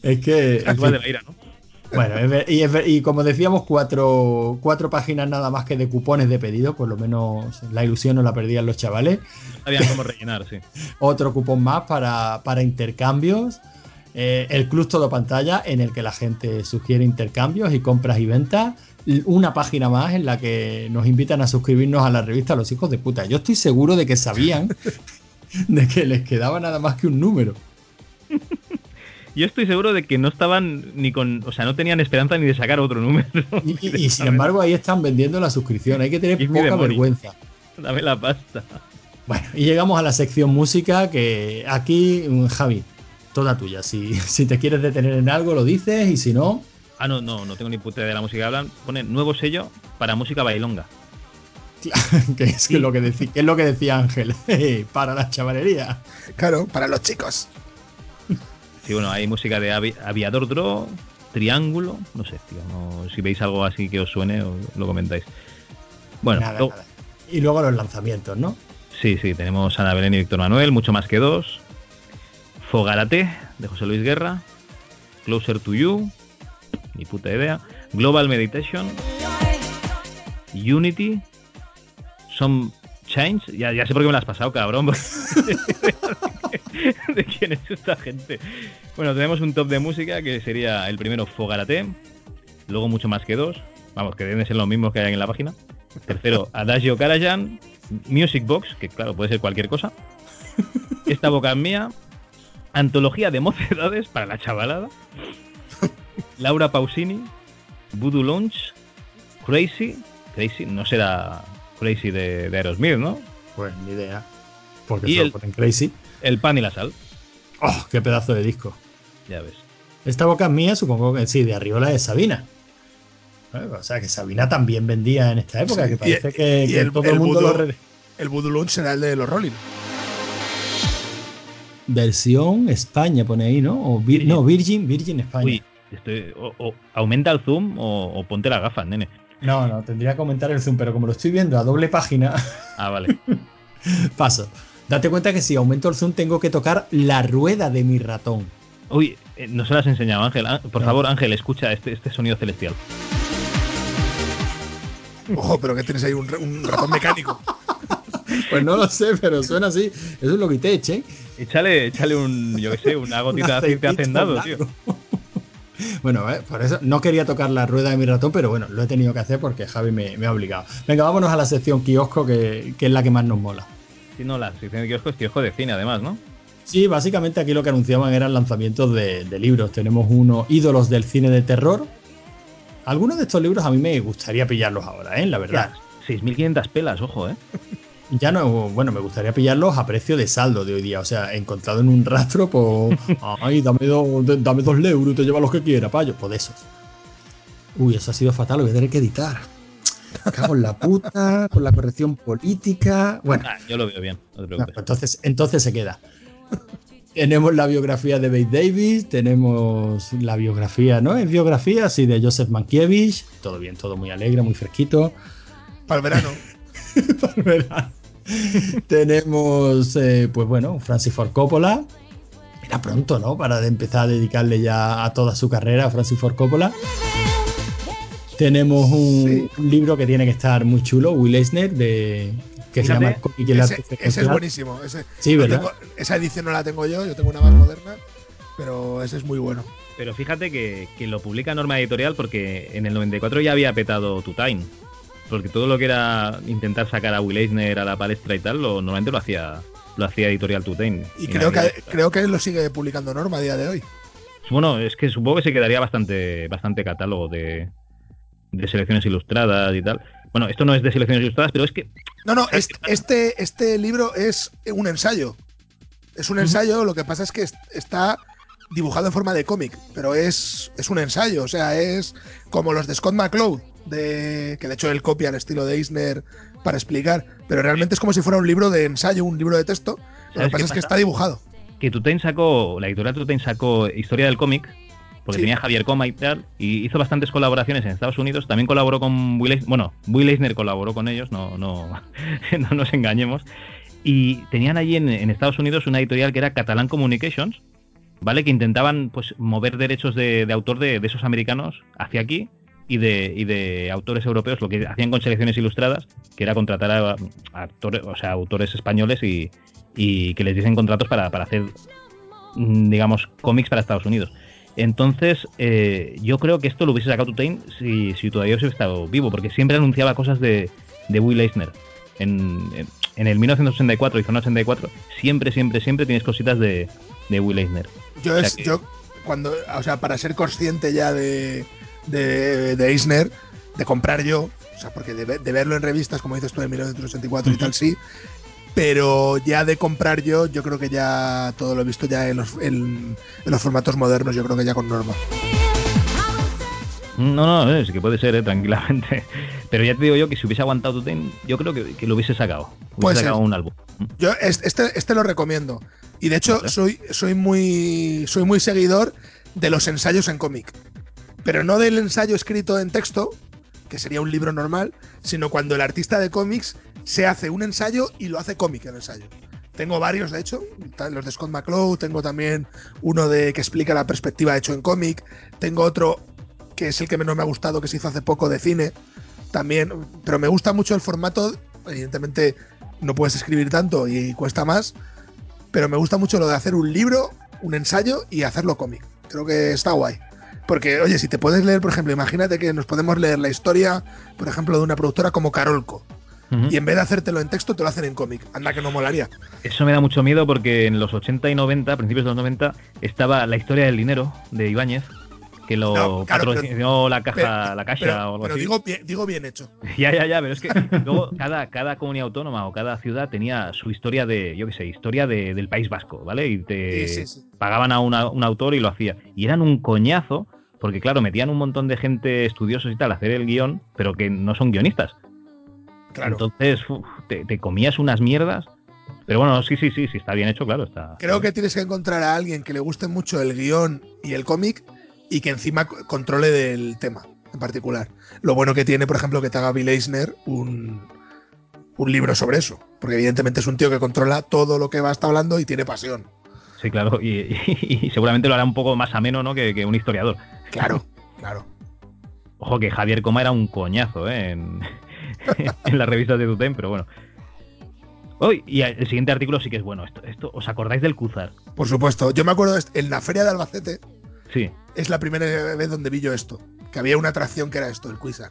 S2: es que...
S4: igual
S2: fin.
S4: de la ira no
S2: Bueno, es ver- y, es ver- y como decíamos, cuatro, cuatro páginas nada más que de cupones de pedido, por lo menos la ilusión no la perdían los chavales.
S4: No sabían cómo rellenar sí
S2: Otro cupón más para, para intercambios. Eh, el club todo pantalla en el que la gente sugiere intercambios y compras y ventas. Una página más en la que nos invitan a suscribirnos a la revista Los Hijos de Puta. Yo estoy seguro de que sabían de que les quedaba nada más que un número.
S4: Yo estoy seguro de que no estaban ni con o sea no tenían esperanza ni de sacar otro número
S2: Y, y- y sin embargo ahí están vendiendo la suscripción. Hay que tener poca vergüenza.
S4: dame la pasta
S2: Bueno, y llegamos a la sección música, que aquí, mm, Javi, toda tuya. Si, si te quieres detener en algo, lo dices, y si no,
S4: ah no no no tengo ni puta idea de la música que hablan pone nuevo sello para música bailonga
S2: que es, que lo, que decí- que es lo que decía Ángel, para la chavalería.
S3: Claro, para los chicos.
S4: Sí bueno hay música de avi- aviador draw triángulo no sé tío no si veis algo así que os suene os lo comentáis bueno
S2: Nada,
S4: luego-
S2: nada. Y luego los lanzamientos, ¿no?
S4: Sí, sí, tenemos Ana Belén y Víctor Manuel, mucho más que dos. Fogarate, de José Luis Guerra. Closer to You, ni puta idea. Global Meditation. Unity. Some Change. Ya, ya sé por qué me la has pasado, cabrón. ¿De quién es esta gente? Bueno, tenemos un top de música que sería el primero Fogarate. Luego mucho más que dos. Vamos, que deben ser los mismos que hay en la página. Tercero, Adagio Karajan. Music Box, que claro, puede ser cualquier cosa. Esta boca es mía. Antología de mocedades para la chavalada. Laura Pausini. Voodoo Launch. Crazy. Crazy, no será Crazy de, de Aerosmith, ¿no?
S2: Pues ni idea. Porque
S4: Y
S2: solo
S4: el-
S2: ponen crazy.
S4: El pan y la sal.
S2: ¡Oh, qué pedazo de disco!
S4: Ya ves.
S2: Esta boca es mía, supongo que sí, de Arriola es Sabina. O sea, que Sabina también vendía en esta época,
S3: Sí,
S2: que
S3: y-
S2: parece que,
S3: y
S2: que
S3: el-
S2: todo
S3: el
S2: el mundo lo
S3: Voodoo-
S2: re-
S3: El Voodoo Lounge será el de los Rolling.
S2: Versión España pone ahí, ¿no? O Vir-
S4: Virgin.
S2: No, Virgin, Virgin España.
S4: Uy, estoy- o, o aumenta el zoom o, o ponte las gafas, nene.
S2: No, no, tendría que comentar el zoom, pero como lo estoy viendo a doble página,
S4: Ah, vale.
S2: paso. Date cuenta que si aumento el zoom tengo que tocar la rueda de mi ratón.
S4: Uy, eh, no se las has enseñado, Ángel. Ah, Por
S2: No.
S4: favor, Ángel, escucha este, este sonido celestial.
S3: Ojo, pero que tienes ahí un, un ratón mecánico.
S2: Pues no lo sé, pero suena así. Eso es lo que te echen.
S4: Échale, échale un, yo qué sé, una gotita de aceite hacendado, tío.
S2: Bueno, eh, por eso no quería tocar la rueda de mi ratón, pero bueno, lo he tenido que hacer porque Javi me, me ha obligado. Venga, vámonos a la sección kiosco, que, que es la que más nos mola.
S4: Sí, no, la sección de kiosco es kiosco de cine, además, ¿no?
S2: Sí, básicamente aquí lo que anunciaban eran lanzamientos de, de libros. Tenemos uno, ídolos del cine de terror. Algunos de estos libros a mí me gustaría pillarlos ahora, ¿eh? La verdad.
S4: Ya, 6.500 pelas, ojo, ¿eh?
S2: Ya no, bueno, me gustaría pillarlos a precio de saldo de hoy día. O sea, encontrado en un rastro, pues. Ay, dame, dos dame dos euros y te lleva los que quiera, payo. Pues de esos. Uy, eso ha sido fatal, lo voy a tener que editar. Me Cago en la puta, con la corrección política. Bueno,
S4: Ah, yo lo veo bien, no te
S2: no,
S4: preocupes.
S2: pues entonces, entonces se queda. tenemos la biografía de Bate Davis, tenemos la biografía, ¿no? Es biografía, sí, de Joseph Mankiewicz. Todo bien, todo muy alegre, muy fresquito.
S3: Para el verano.
S2: para el verano. Tenemos, eh, pues bueno, Francis Ford Coppola. Era pronto, ¿no? Para empezar a dedicarle ya a toda su carrera a Francis Ford Coppola. Tenemos un,
S3: Sí.
S2: un libro que tiene que estar muy chulo, Will Eisner, de, que se
S4: Fíjate,
S2: llama y el
S3: Ese,
S2: arte
S3: ese es buenísimo. Ese,
S2: Sí, ¿verdad?
S3: tengo- esa edición no la tengo yo, yo tengo una más moderna, pero ese es muy bueno.
S4: Pero fíjate que, que lo publica Norma Editorial porque en el 94 ya había petado Tutain. Porque todo lo que era intentar sacar a Will Eisner a la palestra y tal, lo, normalmente lo hacía lo hacía Editorial Tutain.
S3: Y creo
S4: nadie-
S3: que, creo que lo sigue publicando Norma a día de hoy.
S4: Bueno, es que supongo que se quedaría bastante, bastante catálogo de, de selecciones ilustradas y tal. Bueno, esto no es de selecciones ilustradas, pero es que
S3: No, no,
S4: ¿Sabes
S3: este, este, este libro es un ensayo. Es un ensayo, lo que pasa es que es- está dibujado en forma de cómic, pero es, es un ensayo, o sea, es como los de Scott McCloud, de, que de hecho él copia el estilo de Eisner para explicar, pero realmente es como si fuera un libro de ensayo, un libro de texto. Lo que
S4: ¿Sabes
S3: pasa es que está dibujado.
S4: que Tutain sacó, la editorial Tutain sacó Historia del cómic, porque
S3: Sí.
S4: tenía Javier Coma y tal, y hizo bastantes colaboraciones en Estados Unidos. También colaboró con Will Eisner, bueno, Will Eisner colaboró con ellos, no, no, no nos engañemos. Y tenían allí en, en Estados Unidos una editorial que era Catalan Communications, ¿vale? Que intentaban pues mover derechos de, de autor de, de esos americanos hacia aquí y de, y de autores europeos, lo que hacían con selecciones ilustradas, que era contratar a, a actores, o sea, autores españoles y, y que les diesen contratos para, para hacer, mm, digamos, cómics para Estados Unidos. Entonces, eh, yo creo que esto lo hubiese sacado Tutain si, si todavía hubiese estado vivo, porque siempre anunciaba cosas de, de Will Eisner. En, en, en el 1984 y Zona 84, siempre, siempre, siempre tienes cositas de, de Will Eisner.
S3: Yo,
S4: O sea
S3: es,
S4: que-
S3: yo cuando, o sea, para ser consciente ya de, de, de Eisner, de comprar yo, o sea, porque de, de verlo en revistas, como dices tú, en 1984 y tal, sí, pero ya de comprar yo, yo creo que ya todo lo he visto ya en los, en, en los formatos modernos, yo creo que ya con norma.
S4: No, no, es que puede ser, eh, tranquilamente. Pero ya te digo yo que si hubiese aguantado Tutain, yo creo que, que lo hubiese sacado. Hubiese
S3: Puede
S4: sacado
S3: ser.
S4: un álbum.
S3: Yo es- este, este lo recomiendo. Y de hecho,
S4: Vale.
S3: soy, soy, muy, soy muy seguidor de los ensayos en cómic. Pero no del ensayo escrito en texto, que sería un libro normal, sino cuando el artista de cómics se hace un ensayo y lo hace cómic el ensayo. Tengo varios, de hecho, los de Scott McCloud, tengo también uno de que explica la perspectiva hecho en cómic, tengo otro que es el que menos me ha gustado, que se hizo hace poco de cine, también, pero me gusta mucho el formato, evidentemente no puedes escribir tanto y cuesta más, pero me gusta mucho lo de hacer un libro, un ensayo y hacerlo cómic. Creo que está guay. Porque, oye, si te puedes leer, por ejemplo, imagínate que nos podemos leer la historia, por ejemplo, de una productora como Carolco. Y en vez de hacértelo en texto, te lo hacen en cómic. Anda que no molaría.
S4: Eso me da mucho miedo porque en los 80 y 90, a principios de los 90, estaba la historia del dinero de Ibáñez, que lo
S3: No, claro,
S4: patrocinó la caja,
S3: pero-
S4: la
S3: Pero,
S4: o algo
S3: pero
S4: así.
S3: digo, bien- digo bien hecho.
S4: Ya, ya, ya, pero es que luego cada, cada comunidad autónoma o cada ciudad tenía su historia de, yo qué sé, historia de- del País Vasco, ¿vale? Y te
S3: Sí, sí, sí.
S4: pagaban a una- un autor y lo hacía. Y eran un coñazo porque claro, metían un montón de gente estudiosos y tal a hacer el guion, pero que no son guionistas.
S3: Claro.
S4: Entonces, uf, te, te comías unas mierdas. Pero bueno, sí, sí, sí, sí, está bien hecho, claro. Está...
S3: Creo que tienes que encontrar a alguien que le guste mucho el guion y el cómic y que encima co- controle del tema en particular. Lo bueno que tiene, por ejemplo, que te haga Bill Eisner un, un libro sobre eso. Porque evidentemente es un tío que controla todo lo que va a estar hablando y tiene pasión.
S4: Sí, claro, y, y- y seguramente lo hará un poco más ameno, ¿no? Que, que un historiador.
S3: Claro, claro.
S4: Ojo que Javier Coma era un coñazo, ¿eh? En, en las revistas de Duten, pero bueno. Hoy, y el siguiente artículo sí que es bueno. Esto, esto, ¿Os acordáis del Cuzar?
S3: Por supuesto. Yo me acuerdo en la feria de Albacete
S4: Sí.
S3: es la primera vez donde vi yo esto. Que había una atracción que era esto, el Quizar.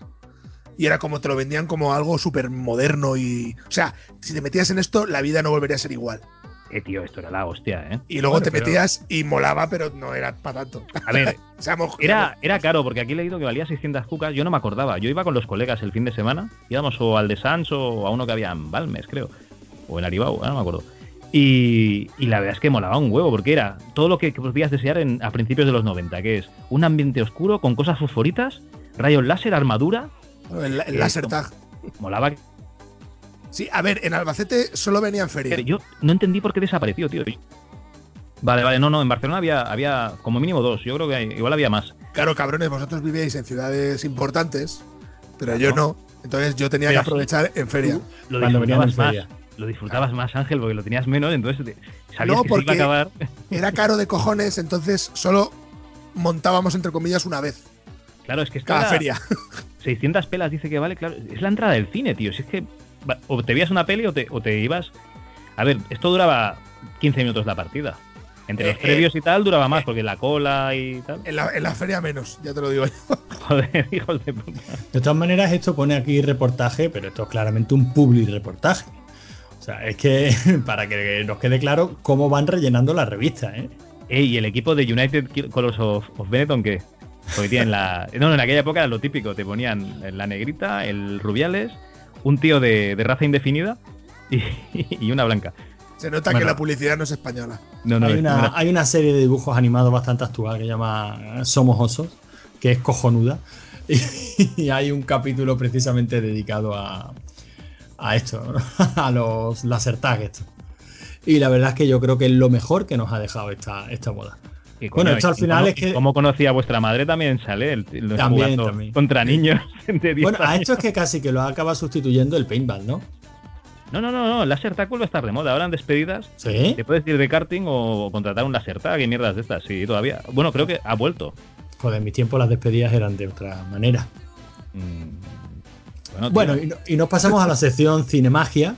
S3: Y era como te lo vendían como algo súper moderno y. O sea, si te metías en esto, la vida no volvería a ser igual.
S4: Eh, tío, esto era la hostia, ¿eh?
S3: Y luego
S2: Bueno,
S3: te
S2: pero-
S3: metías y molaba, pero no era para tanto.
S4: A ver,
S3: Seamos-
S4: Era, era caro, porque aquí he leído que valía 600 cucas. Yo no me acordaba. Yo iba con los colegas el fin de semana. Íbamos o al de Sans o a uno que había en Balmes, creo. O en Aribau, no me acuerdo. Y, y la verdad es que molaba un huevo, porque era todo lo que, que podías desear en, a principios de los 90, que es un ambiente oscuro con cosas fosforitas, rayos láser, armadura.
S3: El, el laser tag.
S4: Molaba.
S3: Sí, a ver, en Albacete solo venía en feria.
S4: Pero yo no entendí por qué desapareció, tío. Vale, vale, no, no, en Barcelona había, había como mínimo dos. Yo creo que hay- igual había más.
S3: Claro, cabrones, vosotros vivíais en ciudades importantes, pero yo no. Entonces yo tenía que aprovechar en feria.
S4: Lo
S2: Cuando venían en
S4: disfrutabas
S2: feria.
S4: más. Lo disfrutabas más, Ángel, porque lo tenías menos, entonces te- sabías
S3: No,
S4: que se iba a
S3: porque-
S4: acabar.
S3: Era caro de cojones, entonces solo montábamos, entre comillas, una vez.
S4: Claro, es que esto
S3: Cada feria.
S4: 600 pelas dice que vale, claro. Es la entrada del cine, tío. Si es que o te veías una peli o te, o te ibas. A ver, esto duraba 15 minutos la partida. Entre
S3: Eh,
S4: los previos y tal duraba más, porque la cola y tal.
S3: En la, en la feria menos, ya te lo digo yo.
S4: Joder, hijos de puta.
S2: De todas maneras, esto pone aquí reportaje, pero esto es claramente un public reportaje. O sea, es que para que nos quede claro cómo van rellenando la revista, ¿eh?
S4: Ey, ¿y el equipo de United Colors of, of Benetton qué? Porque tienen la. No, en aquella época era lo típico. Te ponían la negrita, el rubiales, un tío de, de raza indefinida y, y una blanca.
S3: Se nota
S2: Bueno.
S3: que la publicidad no es española.
S4: No, no,
S2: hay,
S4: es-
S2: una,
S4: era-
S2: hay una serie de dibujos animados bastante actual que se llama Somos Osos, que es cojonuda. Y, hay un capítulo precisamente dedicado a, a esto, a los laser tag. Y la verdad es que yo creo que es lo mejor que nos ha dejado esta, esta moda.
S4: Que,
S2: bueno, esto al final
S4: cómo-
S2: es que-
S4: Como conocía a vuestra madre también sale el, el
S2: También,
S4: jugando
S2: también.
S4: contra niños de 10
S2: Bueno, a
S4: años.
S2: esto es que casi que lo acaba sustituyendo el paintball, ¿no?
S4: No, no, no, no, el tag vuelve a estar de moda. Ahora en despedidas
S2: Sí.
S4: te puedes ir de karting o contratar un laser tag y mierdas de estas. Sí, todavía. Bueno, creo que ha vuelto.
S2: Joder, en mis tiempos las despedidas eran de otra manera.
S4: Mm, Bueno,
S2: y, no- y nos pasamos a la sección Cinemagia,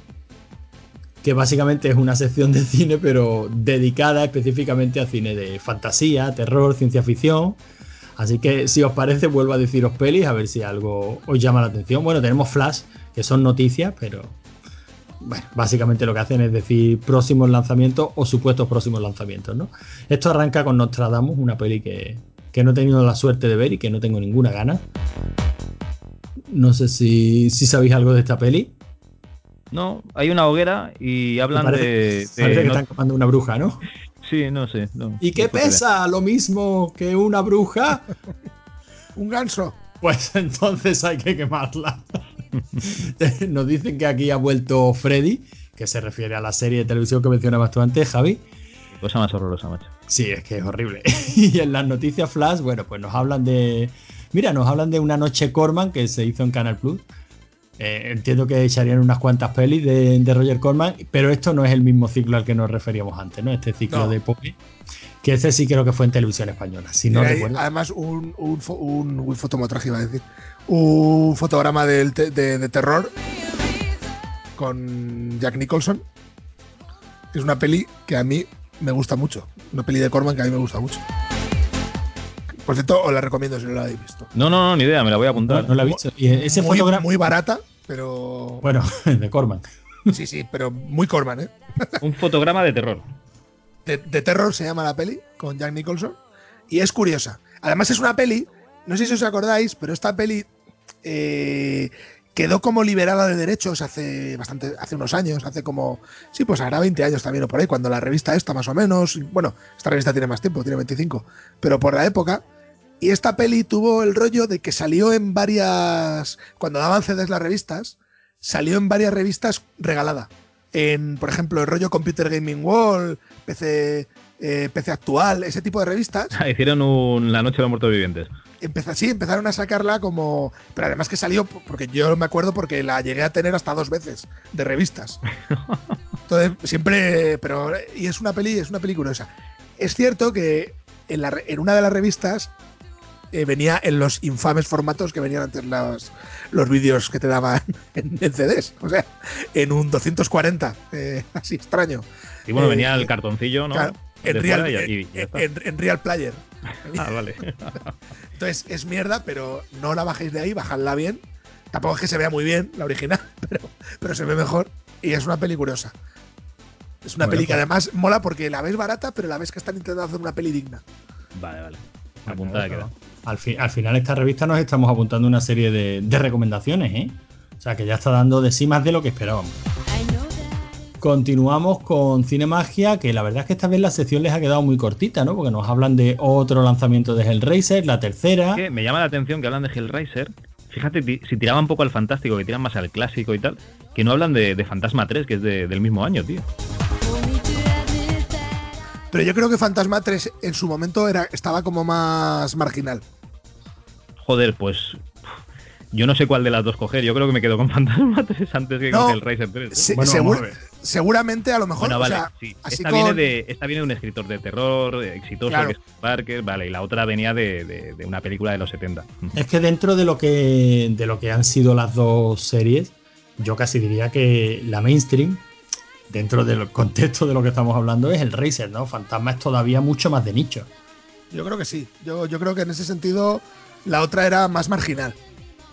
S2: que básicamente es una sección de cine, pero dedicada específicamente a cine de fantasía, terror, ciencia ficción. Así que si os parece, vuelvo a deciros pelis, a ver si algo os llama la atención. Bueno, tenemos Flash, que son noticias, pero básicamente lo que hacen es decir próximos lanzamientos o supuestos próximos lanzamientos, ¿no? Esto arranca con Nostradamus, una peli que, que no he tenido la suerte de ver y que no tengo ninguna gana. No sé si, si sabéis algo de esta peli.
S4: No, hay una hoguera y hablan
S2: Parece-
S4: de. de-
S2: parece que
S4: no-
S2: están comando una bruja, ¿no?
S4: Sí, no sé. no-
S2: ¿Y qué pesa? ¿Lo mismo que una bruja?
S3: Un ganso.
S2: Pues entonces hay que quemarla. Nos dicen que aquí ha vuelto Freddy, que se refiere a la serie de televisión que mencionabas tú antes, Javi.
S4: Cosa más horrorosa, macho.
S2: Sí, es que es horrible. y en las noticias Flash, bueno, pues nos hablan de. Mira, nos hablan de una noche Corman que se hizo en Canal Plus. Eh, entiendo que echarían unas cuantas pelis de, de Roger Corman, pero esto no es el mismo ciclo al que nos referíamos antes, ¿no? Este ciclo
S3: No.
S2: de Poppy. Que este sí creo que fue en televisión española, si no recuerdo.
S3: además, un, un, un, un fotometraje, iba a decir. Un fotograma de, de terror con Jack Nicholson. Es una peli que a mí me gusta mucho. Una peli de Corman que a mí me gusta mucho. Por cierto, os la recomiendo si no la habéis visto.
S4: No, no, no, ni idea, me la voy a
S2: No,
S4: apuntar.
S2: no la he visto. Y ese
S3: muy,
S2: fotograma.
S3: muy barata, pero.
S2: Bueno, de Corman.
S3: Sí, sí, pero muy Corman, ¿eh?
S4: Un fotograma de terror.
S3: de, de terror se llama la peli, con Jack Nicholson. Y es curiosa. Además, es una peli, no sé si os acordáis, pero esta peli eh, quedó como liberada de derechos hace bastante, hace unos años, hace como. Sí, pues hará 20 años también o por ahí, cuando la revista esta, más o menos. Bueno, esta revista tiene más tiempo, tiene 25. Pero por la época Y esta peli tuvo el rollo de que salió en varias. Cuando daban CDs las revistas, salió en varias revistas regalada. En, por ejemplo, el rollo Computer Gaming World, PC, eh, PC Actual, ese tipo de revistas.
S4: Hicieron un La Noche de los Muertos Vivientes.
S3: Empezó, sí, empezaron a sacarla como. Pero además que salió, porque yo me acuerdo porque la llegué a tener hasta dos veces de revistas. Entonces, siempre. Pero. Y es una peli, es una peli curiosa. Es cierto que en, la, en una de las revistas eh, venía en los infames formatos que venían antes los, los vídeos que te daban en, en CDs. O sea, en un 240, eh, así extraño.
S4: Y bueno,
S3: Eh,
S4: venía el cartoncillo, ¿no?
S3: claro, en, real,
S4: y- y
S3: en-
S4: está.
S3: en- en Real Player.
S4: Ah, vale.
S3: Entonces es mierda, pero no la bajéis de ahí, bajadla bien. Tampoco es que se vea muy bien la original, pero, pero se ve mejor. Y es una peli curiosa. Es una
S2: Bueno,
S3: peli que
S2: pues-
S3: además mola porque la ves barata, pero la ves que están intentando hacer una peli digna.
S4: Vale, vale. Apuntada queda.
S2: Al, fi- al final, esta revista nos estamos apuntando una serie de, de recomendaciones, ¿eh? O sea, que ya está dando de sí más de lo que esperábamos. Continuamos con Cinemagia, que la verdad es que esta vez la sección les ha quedado muy cortita, ¿no? Porque nos hablan de otro lanzamiento de Hellraiser, la tercera.
S4: Que me llama la atención que hablan de Hellraiser. Fíjate, si tiraban un poco al fantástico, que tiran más al clásico y tal, que no hablan de, de Fantasma 3, que es de- del mismo año, tío.
S3: Pero yo creo que Fantasma 3 en su momento era, estaba como más marginal.
S4: Joder, pues. Yo no sé cuál de las dos coger. Yo creo que me quedo con Fantasma 3 antes que
S3: No,
S4: con Hellraiser 3. ¿eh?
S3: Se-
S2: Bueno,
S3: segur-
S2: vamos a ver.
S3: seguramente a lo mejor.
S4: Bueno,
S3: o
S4: vale,
S3: sea,
S4: sí.
S3: así
S4: Esta,
S3: con-
S4: viene de, esta viene de un escritor de terror eh, exitoso,
S3: Claro.
S4: que es Parker, vale, y la otra venía de, de- de una película de los 70.
S2: Es que dentro de lo que, de lo que han sido las dos series, yo casi diría que la mainstream, dentro del contexto de lo que estamos hablando, es el Racer, ¿no? Fantasma es todavía mucho más de nicho.
S3: Yo creo que sí. Yo, yo creo que en ese sentido la otra era más marginal.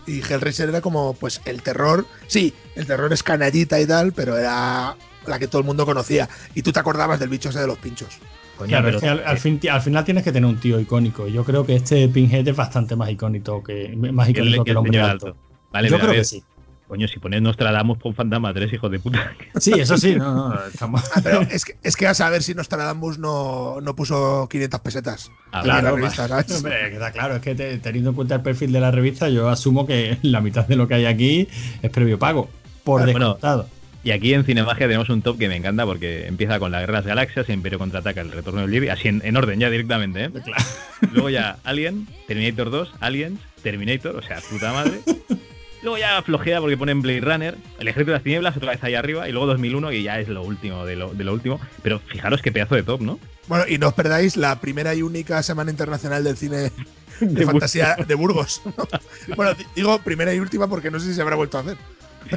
S3: Y Hellraiser era como, pues, el terror. Sí, el terror es canallita y tal, pero era la que todo el mundo conocía. Y tú te acordabas del bicho ese de los pinchos.
S4: Coño,
S2: Claro,
S4: pero-
S2: es que al, al fin- al final tienes que tener un tío icónico. Yo creo que este Pinhead es bastante más icónico que, más
S4: el-
S2: icónico
S4: y
S2: que
S4: el
S2: el hombre alto.
S4: alto. Vale,
S2: yo creo que sí.
S4: Coño, si pones Nostradamus, pon Fantasma 3, hijo de puta.
S2: Sí, eso sí, no, no, estamos.
S3: Ah, pero es que, es que a saber si Nostradamus no, no puso 500 pesetas.
S4: Ah,
S3: la
S2: Claro,
S3: revista, ¿sabes?
S2: Hombre, que está claro, es que te- teniendo en cuenta el perfil de la revista, yo asumo que la mitad de lo que hay aquí es previo pago. Por
S4: Bueno,
S2: descontado.
S4: Y aquí en Cinemagia tenemos un top que me encanta porque empieza con la Guerra de las Galaxias, Imperio contraataca, el retorno del Jedi, así en, en orden ya directamente, ¿eh?
S2: Claro.
S4: Luego ya Alien, Terminator 2, Aliens, Terminator, o sea, puta madre. Luego ya flojea porque ponen Blade Runner, El Ejército de las Tinieblas, otra vez ahí arriba, y luego 2001, y ya es lo último de lo, de lo último. Pero fijaros qué pedazo de top, ¿no?
S3: Bueno, y no os perdáis la primera y única Semana Internacional del Cine de,
S4: De
S3: Fantasía de Burgos. ¿no? Bueno, di- digo primera y última porque no sé si se habrá vuelto a hacer.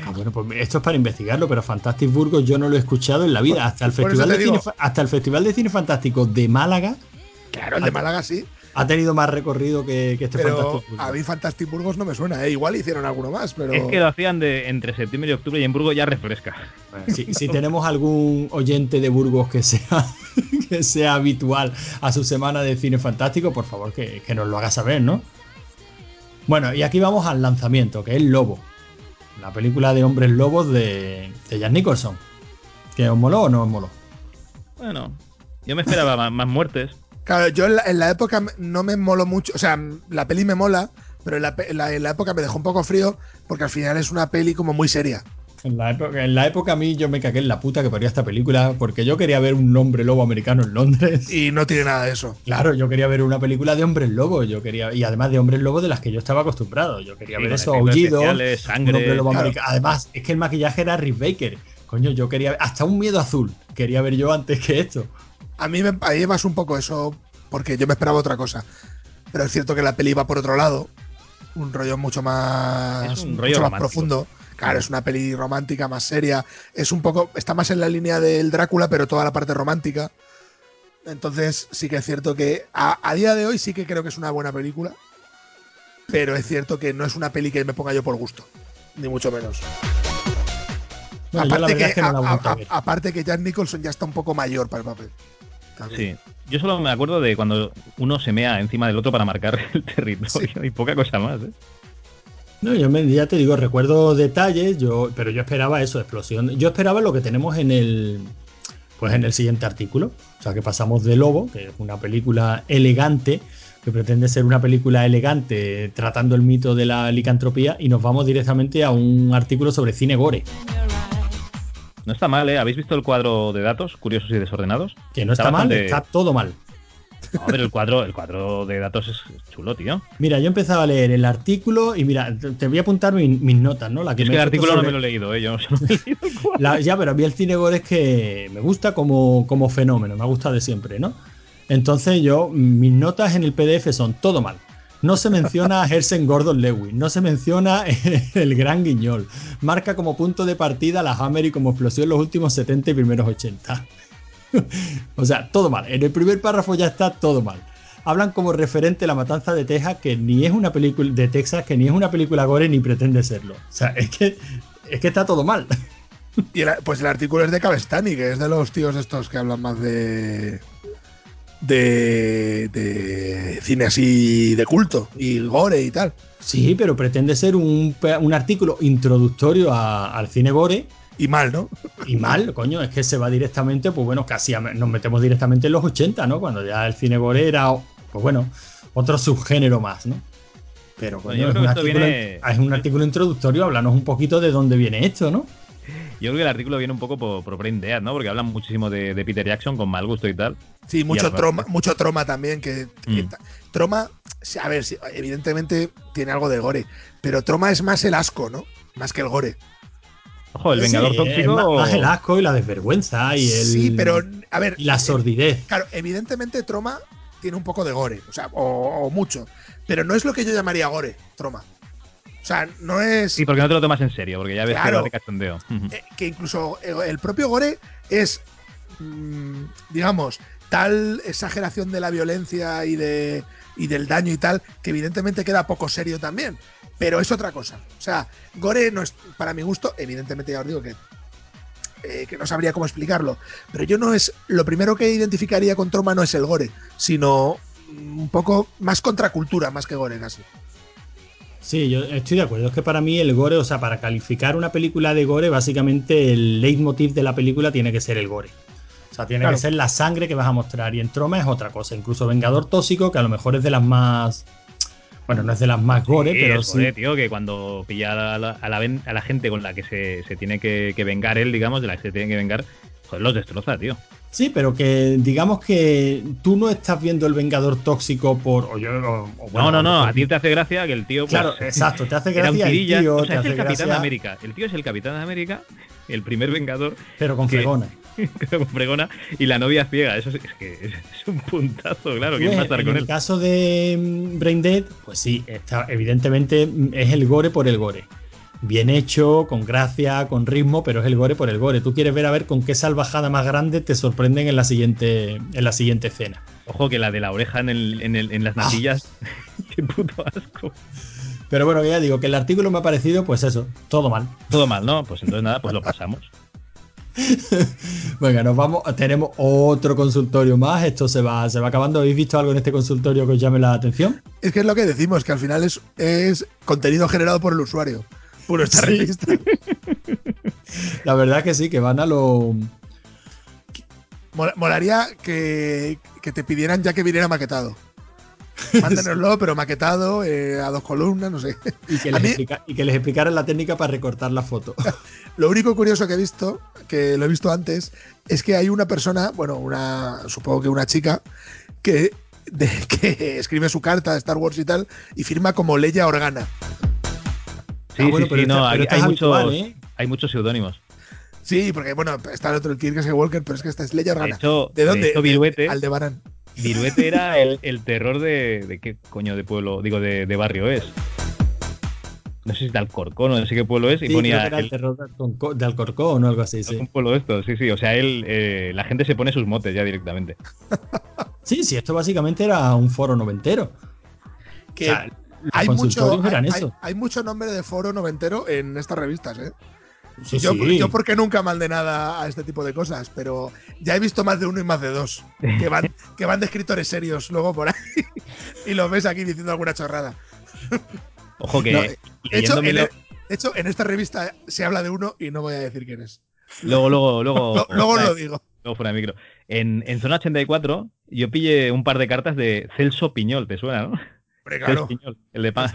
S2: Ah, bueno, pues esto es para investigarlo, pero Fantastic Burgos yo no lo he escuchado en la vida. Hasta el, Festival de
S3: digo.
S2: Cine, hasta el Festival de Cine Fantástico de Málaga
S3: Claro, el de Málaga sí,
S2: ha tenido más recorrido que, que este
S3: pero
S2: Fantastic Burgos.
S3: a mí Fantastic Burgos no me suena, ¿eh? Igual hicieron alguno más, pero.
S4: Es que lo hacían de entre septiembre y octubre y en Burgos ya refresca.
S2: Si, si tenemos algún oyente de Burgos que sea, que sea habitual a su semana de cine fantástico, por favor que, que nos lo haga saber, ¿no? Bueno, y aquí vamos al lanzamiento, que es Lobo. La película de hombres lobos de, de Jack Nicholson. ¿Que os moló o no os moló?
S4: Bueno, yo me esperaba más, más muertes.
S3: Claro, yo en la, en la época no me moló mucho. O sea, la peli me mola, pero en la, en la- en la época me dejó un poco frío porque al final es una peli como muy seria.
S2: En la, época, en la época a mí yo me cagué en la puta que parió esta película porque yo quería ver un hombre lobo americano en Londres.
S3: Y no tiene nada de eso.
S2: Claro, yo quería ver una película de hombres lobos, yo quería y además de hombres lobos de las que yo estaba acostumbrado. Yo quería
S4: Sí,
S2: ver esos aullidos,
S4: especiales,
S2: un hombre
S4: sangre.
S2: lobo
S3: Claro.
S2: americano. Además, es que el maquillaje era Rick Baker. Coño, yo quería hasta un miedo azul quería ver yo antes que esto.
S3: A mí me a mí me pasó un poco eso porque yo me esperaba otra cosa. Pero es cierto que la peli va por otro lado. Un rollo mucho más,
S4: Es un
S3: mucho
S4: rollo
S3: más profundo. Claro, es una peli romántica, más seria. Es un poco. Está más en la línea del Drácula, pero toda la parte romántica. Entonces, sí que es cierto que a, a día de hoy sí que creo que es una buena película. Pero es cierto que no es una peli que me ponga yo por gusto. Ni mucho menos.
S2: Bueno,
S3: aparte, que,
S2: es no
S3: a-
S2: a
S3: aparte que Jack Nicholson ya está un poco mayor para el papel. También.
S4: Sí. Yo solo me acuerdo de cuando uno se mea encima del otro para marcar el territorio y poca cosa más, ¿eh?
S2: No, yo me- ya te digo, recuerdo detalles, yo, pero yo esperaba eso, explosión. Yo esperaba lo que tenemos en el pues en el siguiente artículo. O sea que pasamos de Lobo, que es una película elegante, que pretende ser una película elegante tratando el mito de la licantropía y nos vamos directamente a un artículo sobre cine gore.
S4: No está mal, ¿eh? ¿Habéis visto el cuadro de datos, curiosos y desordenados?
S2: Que no está, mal, está todo mal.
S4: No, pero el cuadro, el cuadro de datos es chulo, tío.
S2: Mira, yo empezaba a leer el artículo y mira, te voy a apuntar mis, notas, ¿no?
S4: La que es que el artículo no me lo he leído, ¿eh? Yo no he leído
S2: la, ya, pero a mí el cine gore es que me gusta como, como fenómeno, me ha gustado de siempre, ¿no? Entonces yo, mis notas en el PDF son todo mal. No se menciona a Hersen Gordon Lewis, no se menciona el gran guiñol. Marca como punto de partida la Hammer y como explosión en los últimos 70 y primeros 80. o sea, todo mal. En el primer párrafo ya está todo mal. Hablan como referente la matanza de Texas, que ni es una película de Texas, que ni es una película gore ni pretende serlo. O sea, es que, es que está todo mal.
S3: Pues el artículo es de Cabestani, que es de los tíos estos que hablan más de, de, cine así de culto y gore y tal.
S2: Sí, pero pretende ser un, artículo introductorio al cine gore.
S3: Y mal, ¿no?
S2: Y mal, coño, es que se va directamente, pues bueno, casi nos metemos directamente en los 80, ¿no? Cuando ya el cine gore era, pues bueno, otro subgénero más, ¿no? Pero coño, es, un artículo, es un artículo introductorio, háblanos un poquito de dónde viene esto, ¿no?
S4: Yo creo que el artículo viene un poco por, por Brain Dead, ¿no? Porque hablan muchísimo de, Peter Jackson con mal gusto y tal.
S3: Sí, mucho troma, mucho troma también. Que, mm. troma, a ver, evidentemente tiene algo de gore, pero troma es más el asco, ¿no? Más que el gore.
S4: Ojo, el Vengador Tóxico.
S2: Más, el asco y la desvergüenza y el.
S3: Sí, pero a ver.
S2: la sordidez.
S3: claro, evidentemente Troma tiene un poco de gore, o sea, o, mucho. Pero no es lo que yo llamaría gore, Troma. O sea, no es.
S4: Sí, porque no te lo tomas en serio, porque ya ves que lo de cachondeo.
S3: Eh, que incluso el propio Gore es, mm, digamos, tal exageración de la violencia y, de, y del daño y tal, que evidentemente queda poco serio también. Pero es otra cosa. O sea, Gore no es, para mi gusto, evidentemente ya os digo que, eh, que no sabría cómo explicarlo. Pero yo no es. Lo primero que identificaría con Troma no es el Gore, sino un poco más contracultura, más que Gore casi.
S2: Sí, yo estoy de acuerdo. Es que para mí el gore, o sea, para calificar una película de gore, básicamente el leitmotiv de la película tiene que ser el gore. O sea, tiene que ser la sangre que vas a mostrar. Y en Troma es otra cosa. Incluso Vengador Tóxico, que a lo mejor es de las más. Bueno, no es de las más gore, pero sí.
S4: tío, que cuando pilla a la, gente con la que se, tiene que, que, vengar él, digamos, de la que se tiene que vengar, pues los destroza, tío.
S2: Sí, pero que digamos que tú no estás viendo el Vengador tóxico por.
S4: no, no, no. A ti te hace gracia que el tío.
S2: Pues, claro, exacto. Te hace gracia.
S4: el tío, es el Capitán de América. El tío es el Capitán de América, el primer Vengador.
S2: Pero con fregona.
S4: con fregona. Y la novia ciega. Eso es, que es un puntazo, claro. ¿Quién
S2: va
S4: a estar con
S2: él? En el caso de mm, Brain Dead, pues sí, está, evidentemente es el gore por el gore bien hecho, con gracia, con ritmo, pero es el gore por el gore. Tú quieres ver a ver con qué salvajada más grande te sorprenden en la siguiente, en la siguiente escena.
S4: Ojo que la de la oreja en, el, en, el, en las ah. natillas, qué puto asco.
S2: Pero bueno, ya digo que el artículo me ha parecido, pues eso, todo mal.
S4: Todo mal, ¿no? Pues entonces nada, pues lo pasamos.
S2: Venga, nos vamos. Tenemos otro consultorio más. Esto se va, se va acabando. ¿Habéis visto algo en este consultorio que os llame la atención?
S3: Es que es lo que decimos, que al final es, es contenido generado por el usuario puro esta revista.
S2: La verdad que sí, que van a lo.
S3: Molaría que, te pidieran ya que viniera maquetado. Mándenoslo, pero maquetado, eh, a dos columnas, no sé.
S2: Y que, les y que les explicaran la técnica para recortar la foto.
S3: Lo único curioso que he visto, que lo he visto antes, es que hay una persona, bueno, una supongo que una chica, que, que escribe su carta de Star Wars y tal, y firma como Leia Organa.
S4: Sí, ah, sí, no, hay, muchos, ¿eh? hay muchos seudónimos.
S3: Sí, porque bueno, está el otro, el Kirk Walker, pero es que esta es Leia Organa.
S4: ¿De dónde? De
S3: Viruete, Aldebarán.
S4: Viruete era el, el, terror de, de, qué coño de pueblo, digo, de, de, barrio es. No sé si de Alcorcón o no sé qué pueblo es. Y ponía
S2: era el, terror de Alcorcón o algo así. Sí.
S4: Un pueblo esto, sí, sí. O sea, él, eh, la gente se pone sus motes ya directamente.
S2: sí, sí, esto básicamente era un foro noventero.
S3: Que, hay mucho, hay, mucho nombre de foro noventero en estas revistas, ¿eh? yo, yo, porque nunca de nada a este tipo de cosas, pero ya he visto más de uno y más de dos que van, que van de escritores serios luego por ahí y lo ves aquí diciendo alguna chorrada.
S4: Ojo que. de,
S3: hecho, en, hecho, en esta revista se habla de uno y no voy a decir quién es.
S4: Luego, luego, luego.
S3: luego lo digo.
S4: luego fuera de micro. En, en Zona 84 yo pillé un par de cartas de Celso Piñol, ¿te suena, no?
S3: Claro.
S4: Piñol, el de Pan,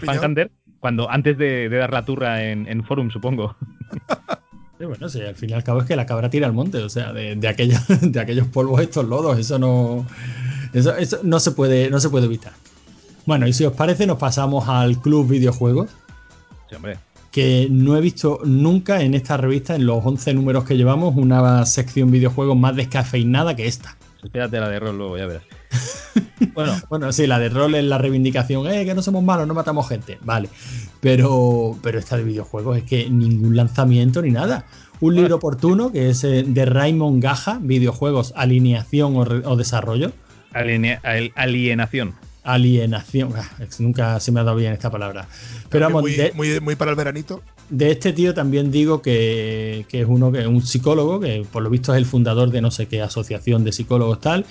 S4: cuando antes de, de dar la turra en, en Forum, supongo.
S2: Sí, bueno, sí, al fin y al cabo es que la cabra tira al monte, o sea, de, de, aquellos, de aquellos polvos estos lodos, eso no. Eso, eso no se puede, no se puede evitar. Bueno, y si os parece, nos pasamos al Club Videojuegos,
S4: Sí, hombre.
S2: que no he visto nunca en esta revista, en los 11 números que llevamos, una sección videojuegos más descafeinada que esta.
S4: Espérate la de rol luego, ya verás. Bueno,
S2: Bueno, sí, la de rol es la reivindicación, eh, que no somos malos, no matamos gente, vale. Pero, pero esta de videojuegos es que ningún lanzamiento ni nada. Un libro oportuno que es eh, de Raymond Gaja, videojuegos, alineación o, re- o desarrollo.
S4: alienación.
S2: Alienación, ah, nunca se me ha dado bien esta palabra. Pero vamos,
S3: muy,
S2: de,
S3: muy, muy para el veranito.
S2: de este tío también digo que, que es uno que es un psicólogo, que por lo visto es el fundador de no sé qué asociación de psicólogos tal.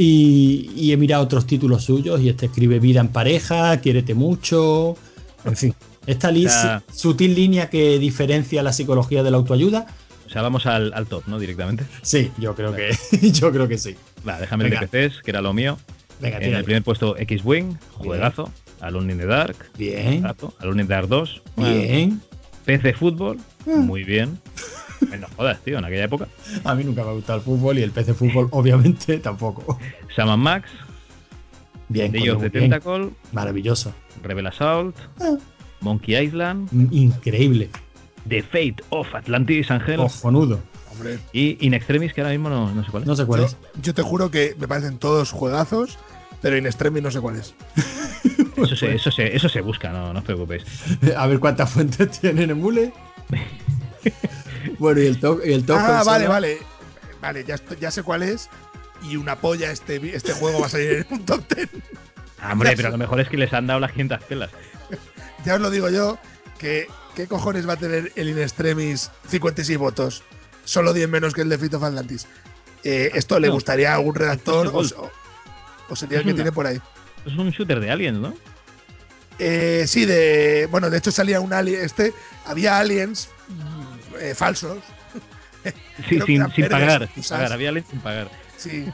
S2: Y, y he mirado otros títulos suyos y este escribe Vida en pareja, Quiérete mucho. En fin, esta li-
S4: O sea-
S2: sutil línea que diferencia la psicología de la autoayuda.
S4: O sea, vamos al, al top, ¿no? Directamente.
S2: Sí, yo creo que, yo creo que sí.
S4: Va, déjame el
S2: Venga.
S4: de PCs, que era lo mío.
S2: Venga,
S4: En
S2: tira.
S4: el primer puesto X-Wing, juegazo. Alone in the Dark,
S2: Bien.
S4: Alone in the Dark 2.
S2: bien.
S4: PC Fútbol,
S2: Mm.
S4: muy bien. No jodas, tío, en aquella época.
S2: A mí nunca me ha gustado el fútbol y el PC fútbol, obviamente, tampoco.
S4: Shaman Max,
S2: Bien, muy bien.
S4: Tentacle,
S2: maravilloso.
S4: Rebel Assault,
S2: Ah.
S4: Monkey Island,
S2: Increíble.
S4: The Fate of Atlantis Angel
S2: Cojonudo.
S3: Hombre,
S4: y In Extremis, que ahora mismo no, no sé cuál es.
S2: No sé cuál
S3: yo,
S2: es.
S3: yo te juro que me parecen todos juegazos, pero In Extremis no sé cuál es.
S4: Eso, se, eso, se, eso se busca, no, no os preocupéis.
S2: A ver cuántas fuentes tienen en Mule. Bueno, y el top, y el top
S3: ah, vale, vale. Vale, ya, ya sé cuál es. Y una polla este, este juego va a salir en un top 10.
S4: Ah, Hombre,
S3: Ya
S4: pero
S3: sé.
S4: lo mejor es que les han dado las 500 pelas.
S3: Ya os lo digo yo, que ¿qué cojones va a tener el In Extremis 56 votos? Solo 10 menos que el de Fate of Atlantis. Eh, ¿Esto le gustaría a algún redactor o, o- sería el que
S4: una-
S3: tiene por ahí?
S4: Es un shooter de aliens, ¿no?
S3: Eh, sí, de. Bueno, de hecho salía un alien. Este. Había aliens eh, falsos.
S4: Sí, sin, pagar. sin pagar. Había sin pagar.
S3: Sí.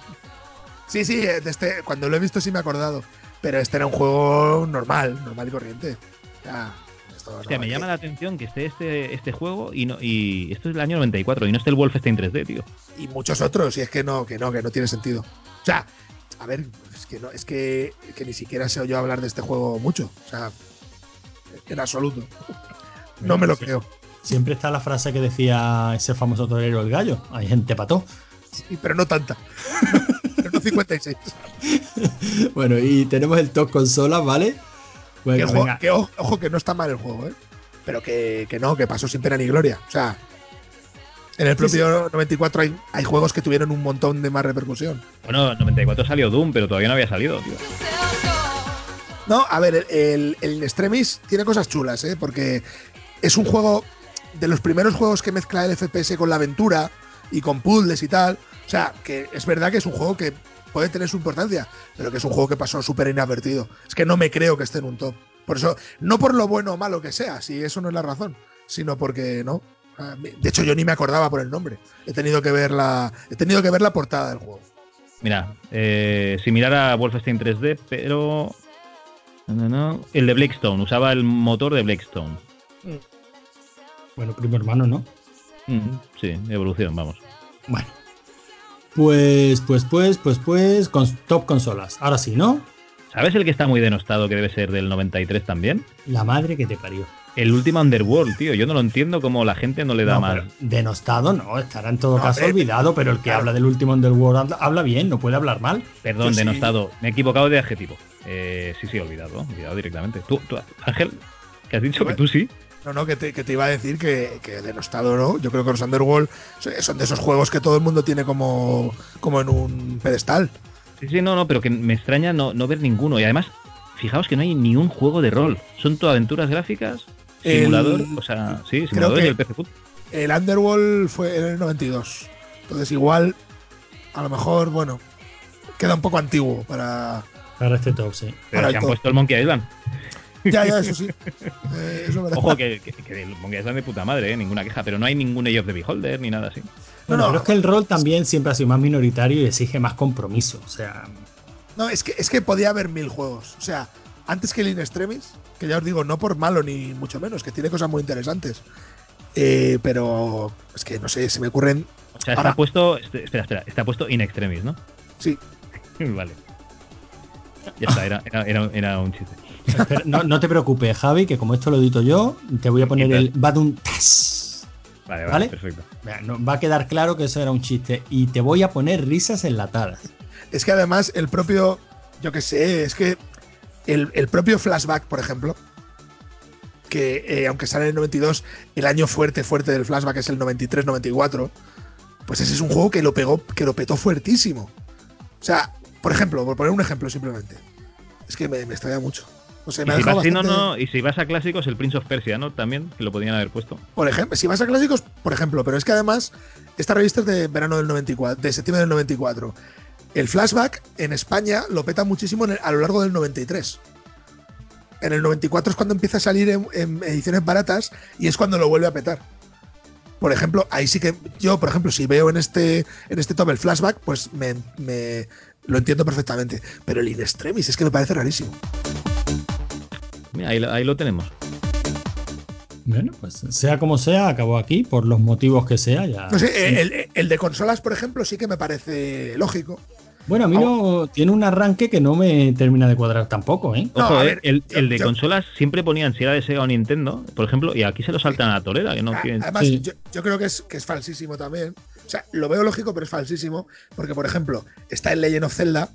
S3: Sí, sí, eh, este, cuando lo he visto sí me he acordado. Pero este era un juego normal, normal y corriente. Ya, esto
S4: Hostia,
S3: no
S4: me llama la atención que esté este, este juego y no y esto es del año 94 y no esté el Wolfenstein 3D, tío.
S3: Y muchos otros, y es que no, que no, que no tiene sentido. O sea, a ver, es que no, es que, que ni siquiera se oyó hablar de este juego mucho. O sea, en absoluto. No me lo creo.
S2: Siempre está la frase que decía ese famoso torero el gallo. Hay gente pató.
S3: Sí, pero no tanta. pero no 56.
S2: Bueno, y tenemos el top consola, ¿vale?
S3: Que,
S2: Bueno, venga.
S3: que ojo, ojo, que no está mal el juego, ¿eh? Pero que, que no, que pasó sin pena ni gloria. O sea, en el propio 94 hay, hay juegos que tuvieron un montón de más repercusión.
S4: Bueno, en 94 salió Doom, pero todavía no había salido, tío.
S3: No, a ver, el, el, el Extremis tiene cosas chulas, ¿eh? Porque es un juego de los primeros juegos que mezcla el FPS con la aventura y con puzzles y tal. O sea, que es verdad que es un juego que puede tener su importancia, pero que es un juego que pasó súper inadvertido. Es que no me creo que esté en un top. Por eso, no por lo bueno o malo que sea, si eso no es la razón, sino porque no. De hecho, yo ni me acordaba por el nombre. He tenido que ver la, he tenido que ver la portada del juego.
S4: Mira, eh, similar a Wolfenstein 3D, pero. No. El de Blackstone, usaba el motor de Blackstone.
S2: Bueno, primo hermano, ¿no?
S4: Mm, sí, evolución, vamos.
S2: Bueno. Pues, pues, pues, pues, pues, con top consolas. Ahora sí, ¿no?
S4: ¿Sabes el que está muy denostado que debe ser del 93 también?
S2: La madre que te parió.
S4: El último Underworld, tío. Yo no lo entiendo cómo la gente no le da
S2: No, pero denostado no, estará en todo
S3: No,
S2: caso
S3: hombre,
S2: olvidado, pero el que
S3: claro.
S2: habla del último Underworld habla, bien, no puede hablar mal.
S4: Perdón,
S3: Yo sí.
S4: denostado. Me he equivocado de adjetivo. Eh, sí, sí, olvidado. Olvidado directamente. Tú, tú, Ángel, que has dicho que tú sí.
S3: No, no, que te, que te iba a decir que, que denostado no. Yo creo que los Underworld son de esos juegos que todo el mundo tiene como, como en un pedestal.
S4: Sí, sí, no, no, pero que me extraña no, no ver ninguno. Y además, fijaos que no hay ni un juego de rol. Son todo aventuras gráficas,
S3: El-
S4: simulador, o sea, sí, simulador
S3: que-
S4: y el PC Foot.
S3: El Underworld fue en el 92. Entonces, igual, a lo mejor, bueno, queda un poco antiguo para.
S2: Para este top, sí.
S4: Pero
S3: Para
S4: se
S3: el
S4: han
S3: top.
S4: puesto el Monkey Island.
S3: Ya, ya, eso sí. Eh, eso es verdad.
S4: Ojo, que, que, que el Monkey Island de puta madre, ¿eh? ninguna queja. Pero no hay ningún Age of the Beholder ni nada así.
S2: Bueno,
S3: no.
S2: pero es que el rol también siempre ha sido más minoritario y exige más compromiso. O sea,
S3: No, es que, es que podía haber mil juegos. O sea, antes que el In Extremis, que ya os digo, no por malo ni mucho menos, que tiene cosas muy interesantes. Eh, pero es que no sé, se me ocurren.
S4: O sea, está
S3: Ahora-
S4: puesto. este- Espera, espera. Está puesto in extremis, ¿no?
S3: Sí,
S4: vale. Ya está, era, era, era- era un chiste.
S2: Espera, no, no te preocupes, Javi, que como esto lo edito yo, te voy a poner el Badun Tas.
S4: Vale, vale,
S2: ¿Vale?
S4: perfecto.
S2: No- va a quedar claro que eso era un chiste y te voy a poner risas enlatadas.
S3: es que además el propio. Yo qué sé, es que el, el propio flashback, por ejemplo, que eh, aunque sale en el 92, el año fuerte, fuerte del flashback es el 93-94, pues ese es un juego que lo pegó, que lo petó fuertísimo. O sea, por ejemplo, por poner un ejemplo simplemente. Es que me, me extraña mucho. O sea,
S4: Y
S3: me
S4: si, vas, no,
S3: bastante-
S4: no, y si vas a clásicos, el Prince of Persia, ¿no? También, que lo podían haber puesto.
S3: Por ejemplo, si vas a clásicos, por ejemplo, pero es que además, esta revista es de verano del 94, de septiembre del 94. El flashback en España lo peta muchísimo el- a lo largo del 93. En el 94 es cuando empieza a salir en, en ediciones baratas y es cuando lo vuelve a petar. Por ejemplo, ahí sí que yo, por ejemplo, si veo en este, en este top el flashback, pues me, me- lo entiendo perfectamente. Pero el in extremis es que me parece rarísimo.
S4: Mira, ahí, lo- ahí lo tenemos.
S2: Bueno, pues sea como sea, acabó aquí, por los motivos que sea. Ya.
S3: No sé, el, el de consolas, por ejemplo, sí que me parece lógico.
S2: Bueno, a mí no, tiene un arranque que no me termina de cuadrar tampoco, ¿eh?
S3: No,
S4: Ojo,
S3: a
S4: eh,
S3: ver,
S4: el,
S3: yo-
S4: el de
S3: yo-
S4: consolas siempre ponían si era de Sega o Nintendo, por ejemplo, y aquí se lo saltan a la torera, que no
S3: A-
S4: quieren.
S3: Además,
S2: Sí.
S3: yo, yo creo que es, que es falsísimo también. O sea, lo veo lógico, pero es falsísimo. Porque, por ejemplo, está el Legend of Zelda.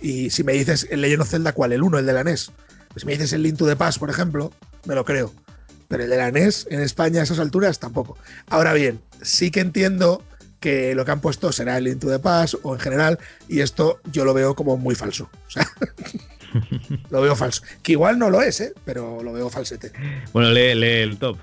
S3: Y si me dices el Legend of Zelda, ¿cuál? El 1, el de la NES. Pues si me dices el Link to the Past, por ejemplo, me lo creo. Pero el de la NES en España a esas alturas tampoco. Ahora bien, sí que entiendo que lo que han puesto será el Link to the Past o en general. Y esto yo lo veo como muy falso. O sea, lo veo falso. Que igual no lo es, ¿eh? Pero lo veo falsete.
S4: Bueno, lee, lee el top.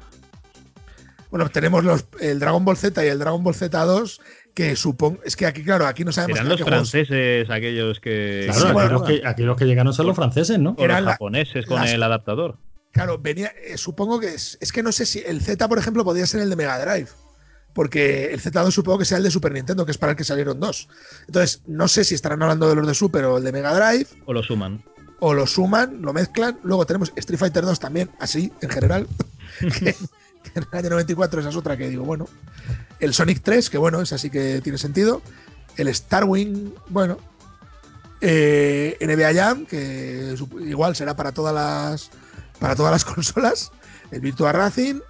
S3: Bueno, tenemos los, el Dragon Ball Z y el Dragon Ball Z2, que supongo. Es que aquí, claro, aquí no sabemos. Qué
S4: los
S3: juegos-
S4: franceses aquellos que.
S2: Claro,
S3: Sí,
S2: aquí,
S3: bueno,
S2: los que, aquí los que llegaron son los franceses, ¿no?
S4: o los
S3: eran la-
S4: japoneses con
S3: las-
S4: el adaptador.
S3: Claro, venía. eh, supongo que es. Es que no sé si el Z, por ejemplo, podría ser el de Mega Drive. Porque el Z2 supongo que sea el de Super Nintendo, que es para el que salieron dos. Entonces, no sé si estarán hablando de los de Super o el de Mega Drive,
S4: O lo suman.
S3: o lo suman, lo mezclan. Luego tenemos Street Fighter 2 también, así, en general. que en el año 94 esa es otra que digo, bueno. El Sonic 3, que bueno, esa sí que tiene sentido. El Starwing, bueno. Eh, NBA Jam, que igual será para todas las para todas las consolas. El Virtua Racing,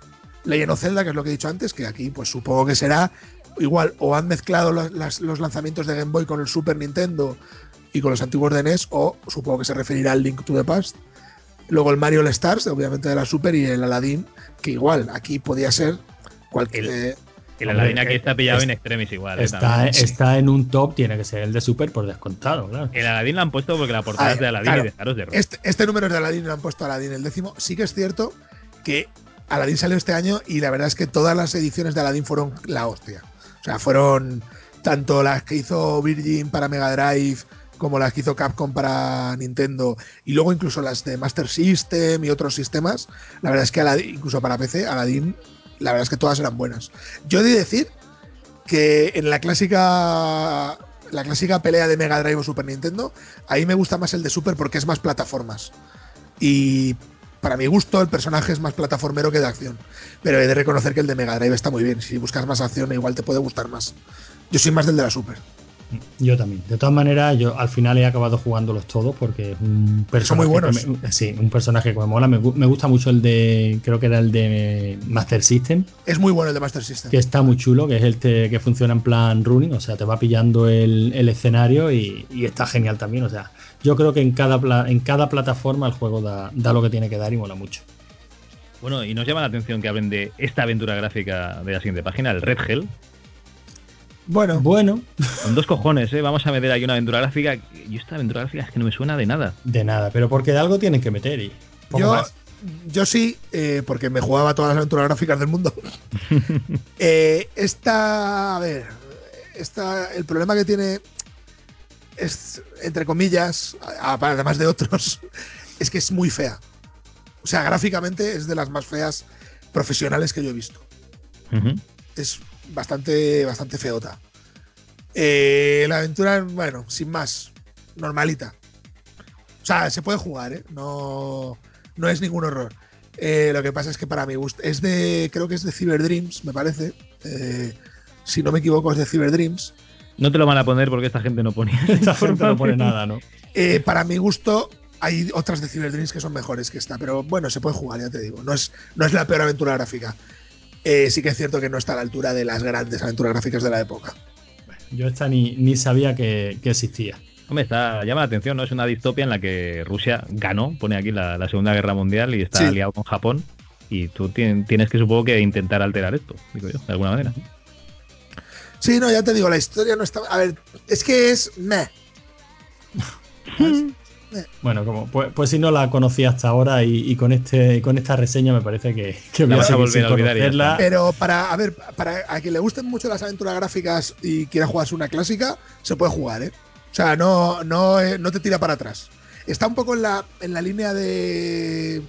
S3: Legend of Zelda, que es lo que he dicho antes, que aquí pues supongo que será igual o han mezclado los lanzamientos de Game Boy con el Super Nintendo y con los antiguos de NES, o supongo que se referirá al Link to the Past. Luego el Mario All Stars, obviamente de la Super, y el Aladdin, que igual aquí podía ser cualquier.
S4: El-
S3: eh,
S4: El Aladdin aquí
S2: eh,
S4: está pillado
S2: es-
S4: en extremis igual. eh,
S2: Está,
S4: también.
S2: está en un top, tiene que ser el de Super por descontado, claro.
S4: El Aladdin lo han puesto porque la portada es de Aladdin
S3: claro.
S4: y dejaros de.
S3: Este, este número es de Aladdin, lo han puesto Aladdin el décimo. Sí que es cierto que Aladdin salió este año y la verdad es que todas las ediciones de Aladdin fueron la hostia. O sea, fueron tanto las que hizo Virgin para Mega Drive como las que hizo Capcom para Nintendo y luego incluso las de Master System y otros sistemas. La verdad es que incluso para PC, Aladdin, la verdad es que todas eran buenas. Yo he de decir que en la clásica la clásica pelea de Mega Drive o Super Nintendo, ahí me gusta más el de Super porque es más plataformas. Y para mi gusto el personaje es más plataformero que de acción. Pero he de reconocer que el de Mega Drive está muy bien. Si buscas más acción igual te puede gustar más. Yo soy más del de la Super.
S2: Yo también. De todas maneras, yo al final he acabado jugándolos todos porque es un personaje.
S3: muy buenos.
S2: que me- sí, un personaje que me mola. Me, gu- me gusta mucho el de. Creo que era el de Master System,
S3: Es muy bueno el de Master System.
S2: que está muy chulo, que es el te- que funciona en plan running. O sea, te va pillando el, el escenario y, y está genial también. O sea, yo creo que en cada, pla- en cada plataforma el juego da, da lo que tiene que dar y mola mucho.
S4: Bueno, y nos llama la atención que hablen de esta aventura gráfica de la siguiente página, el Red Hell.
S3: Bueno,
S2: Bueno,
S4: Con dos cojones, ¿eh? Vamos a meter aquí una aventura gráfica. Y esta aventura gráfica es que no me suena de nada.
S2: de nada, pero porque de algo tienen que meter y. poco
S3: yo,
S2: más.
S3: yo sí, eh, porque me jugaba todas las aventuras gráficas del mundo. Eh, esta, a ver, esta, el problema que tiene es, entre comillas, además de otros, es que es muy fea. O sea, gráficamente es de las más feas profesionales que yo he visto. Es bastante, bastante feota. Eh, la aventura, bueno, sin más, normalita. O sea, se puede jugar, ¿eh? No, no es ningún horror. Eh, lo que pasa es que para mi gusto es de, creo que es de Cyber Dreams, me parece. Eh, si no me equivoco, es de Cyber Dreams.
S4: No te lo van a poner porque esta gente no pone.
S2: Esta gente no pone nada, ¿no?
S3: Eh, para mi gusto, hay otras de Cyber Dreams que son mejores que esta, pero bueno, se puede jugar, ya te digo. No es, no es la peor aventura gráfica. Eh, sí que es cierto que no está a la altura de las grandes aventuras gráficas de la época.
S2: Yo esta ni, ni sabía que, que existía.
S4: Hombre, está, llama la atención, ¿no? Es una distopia en la que Rusia ganó, pone aquí la, la Segunda Guerra Mundial y está
S3: Sí.
S4: aliado con Japón. Y tú tien- tienes que, supongo que, intentar alterar esto, digo yo, de alguna manera.
S3: Sí, no, ya te digo, la historia no está. A ver, es que es. Meh.
S2: Bueno, como, pues, pues si no la conocía hasta ahora y, y con este con esta reseña me parece que, que voy a
S4: vas a volver a olvidar y ya
S2: conocerla.
S3: Pero para, a ver, para a quien le gusten mucho las aventuras gráficas y quiera jugarse una clásica, se puede jugar, ¿eh? O sea, no, no, eh, no te tira para atrás. Está un poco en la, en la línea de.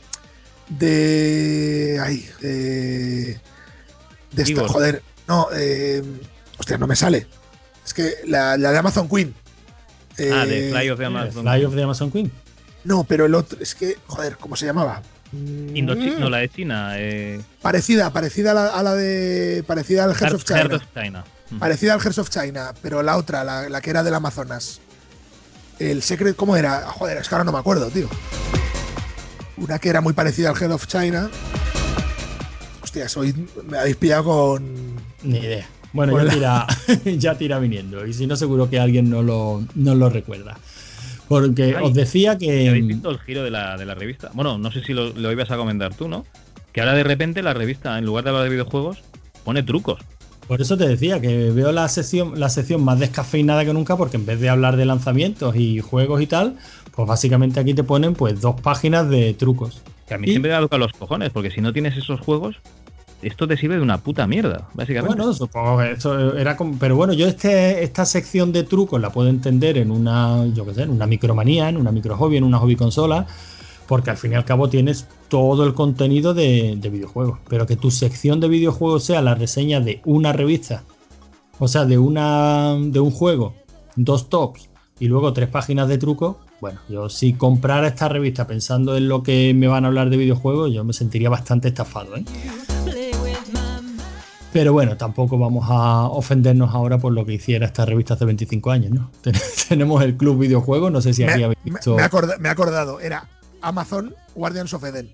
S3: De. Ay, de. De esta,
S4: Igor.
S3: joder. No, eh, hostia, no me sale. Es que la, la de Amazon Queen.
S4: Ah, de
S3: Eh,
S4: Fly of the Amazon.
S2: Fly of the Amazon Queen.
S3: No, pero el otro. Es que, joder, ¿cómo se llamaba?
S4: Indochi- no, la de China. Eh,
S3: Parecida, parecida a la, a la de. Parecida al Hearts
S4: Heart-
S3: of China.
S4: Heart of China. Mm.
S3: Parecida al Hearts of China, pero la otra, la, la que era del Amazonas. El Secret, ¿cómo era? Joder, es que ahora no me acuerdo, tío. Una que era muy parecida al Heart of China. Hostia, soy, me habéis pillado con.
S2: Ni idea. Bueno, ya tira, ya tira viniendo. Y si no, seguro que alguien no lo, no lo recuerda. Porque
S4: Ay,
S2: os decía
S4: ¿Y ¿Habéis
S2: que.
S4: visto el giro de la, de la revista? Bueno, no sé si lo, lo ibas a comentar tú, ¿no? Que ahora de repente la revista, en lugar de hablar de videojuegos, pone trucos.
S2: Por eso te decía que veo la sección, la sección más descafeinada que nunca, porque en vez de hablar de lanzamientos y juegos y tal, pues básicamente aquí te ponen pues dos páginas de trucos.
S4: Que a mí
S2: Y-
S4: siempre me da loca los cojones, porque si no tienes esos juegos, esto te sirve de una puta mierda, básicamente.
S2: Bueno, supongo que esto era como. Pero bueno, yo este, esta sección de trucos la puedo entender en una, yo qué sé, en una micromanía, en una micro hobby, en una hobby consola, porque al fin y al cabo tienes todo el contenido de, de videojuegos. Pero que tu sección de videojuegos sea la reseña de una revista, o sea, de una de un juego, dos tops y luego tres páginas de trucos. Bueno, yo si comprara esta revista pensando en lo que me van a hablar de videojuegos, yo me sentiría bastante estafado, ¿eh? Pero bueno, tampoco vamos a ofendernos ahora por lo que hiciera esta revista hace 25 años, ¿no? Ten- Tenemos el Club Videojuegos, no sé si aquí habéis visto.
S3: me he acorda- me he acordado, era Amazon Guardians of Eden.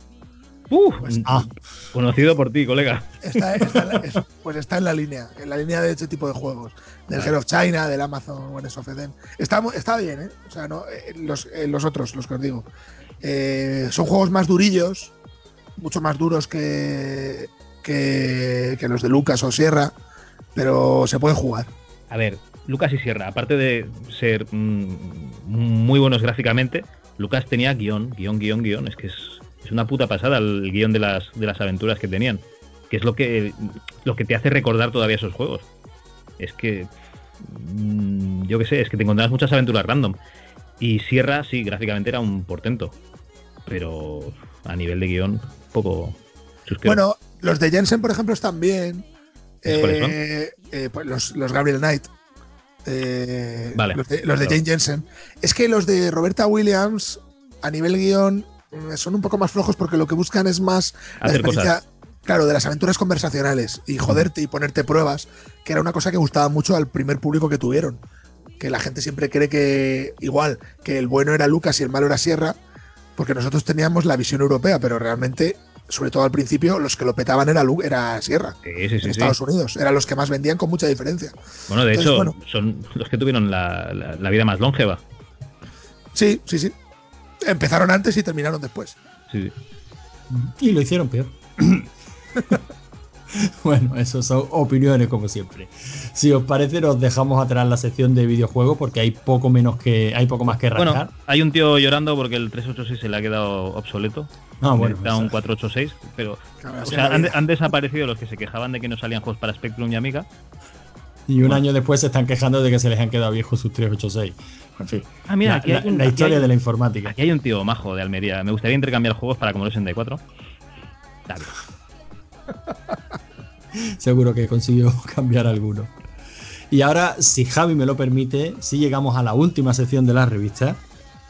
S4: ¡Uh!
S2: Ah,
S4: Conocido por ti, colega.
S3: Está, está en la- es- pues está en la línea, en la línea de este tipo de juegos. Del Heart of China, del Amazon Guardians of Eden. Está bien, ¿eh? O sea, no, eh, los, eh, los otros, los que os digo. Eh, son juegos más durillos, mucho más duros que, que, que los de Lucas o Sierra, pero se puede jugar.
S4: A ver, Lucas y Sierra, aparte de ser mm, muy buenos gráficamente, Lucas tenía guion, guion, guion, guion. Es que es, es una puta pasada el guion de las, de las aventuras que tenían. Que es lo que, lo que te hace recordar todavía esos juegos. Es que. mm, yo qué sé, es que te encontrabas muchas aventuras random. Y Sierra, sí, gráficamente era un portento. Pero a nivel de guion, poco.
S3: Bueno, los de Jensen, por ejemplo, están bien. Eh, eh, pues los, los Gabriel Knight. Eh,
S4: Vale.
S3: Los de, los de. Jane Jensen. Es que los de Roberta Williams, a nivel guion, mm, son un poco más flojos porque lo que buscan es más la
S4: Hacer
S3: experiencia, Claro, de las aventuras conversacionales y joderte y ponerte pruebas, que era una cosa que gustaba mucho al primer público que tuvieron. Que la gente siempre cree que, igual, que el bueno era Lucas y el malo era Sierra, porque nosotros teníamos la visión europea, pero realmente, sobre todo al principio, los que lo petaban era, era Sierra.
S4: Sí, sí, sí,
S3: en
S4: sí.
S3: Estados Unidos. Eran los que más vendían con mucha diferencia.
S4: Bueno, de
S3: Entonces,
S4: hecho,
S3: bueno.
S4: son los que tuvieron la, la- la vida más longeva.
S3: Sí, sí, sí. Empezaron antes y terminaron después.
S4: Sí, sí.
S2: y lo hicieron peor. bueno, eso son opiniones como siempre. Si os parece, nos dejamos atrás la sección de videojuegos porque hay poco menos que hay poco más que rascar.
S4: Bueno, hay un tío llorando porque el 386 se le ha quedado obsoleto.
S2: ah, bueno,
S4: Necesita un
S2: pues,
S4: 486, pero
S3: Cabrón,
S4: o sea, han, desaparecido los que se quejaban de que no salían juegos para Spectrum y Amiga.
S2: y un año después se están quejando de que se les han quedado viejos sus 386. En fin,
S4: Ah, mira,
S2: la,
S4: aquí hay
S2: la-
S4: un-
S2: la
S4: aquí
S2: historia
S4: hay-
S2: de la informática.
S4: Aquí hay un tío majo de Almería. Me gustaría intercambiar juegos para Commodore 64. Dale.
S2: seguro que consiguió cambiar alguno. Y ahora, si Javi me lo permite, si llegamos a la última sección de la revista,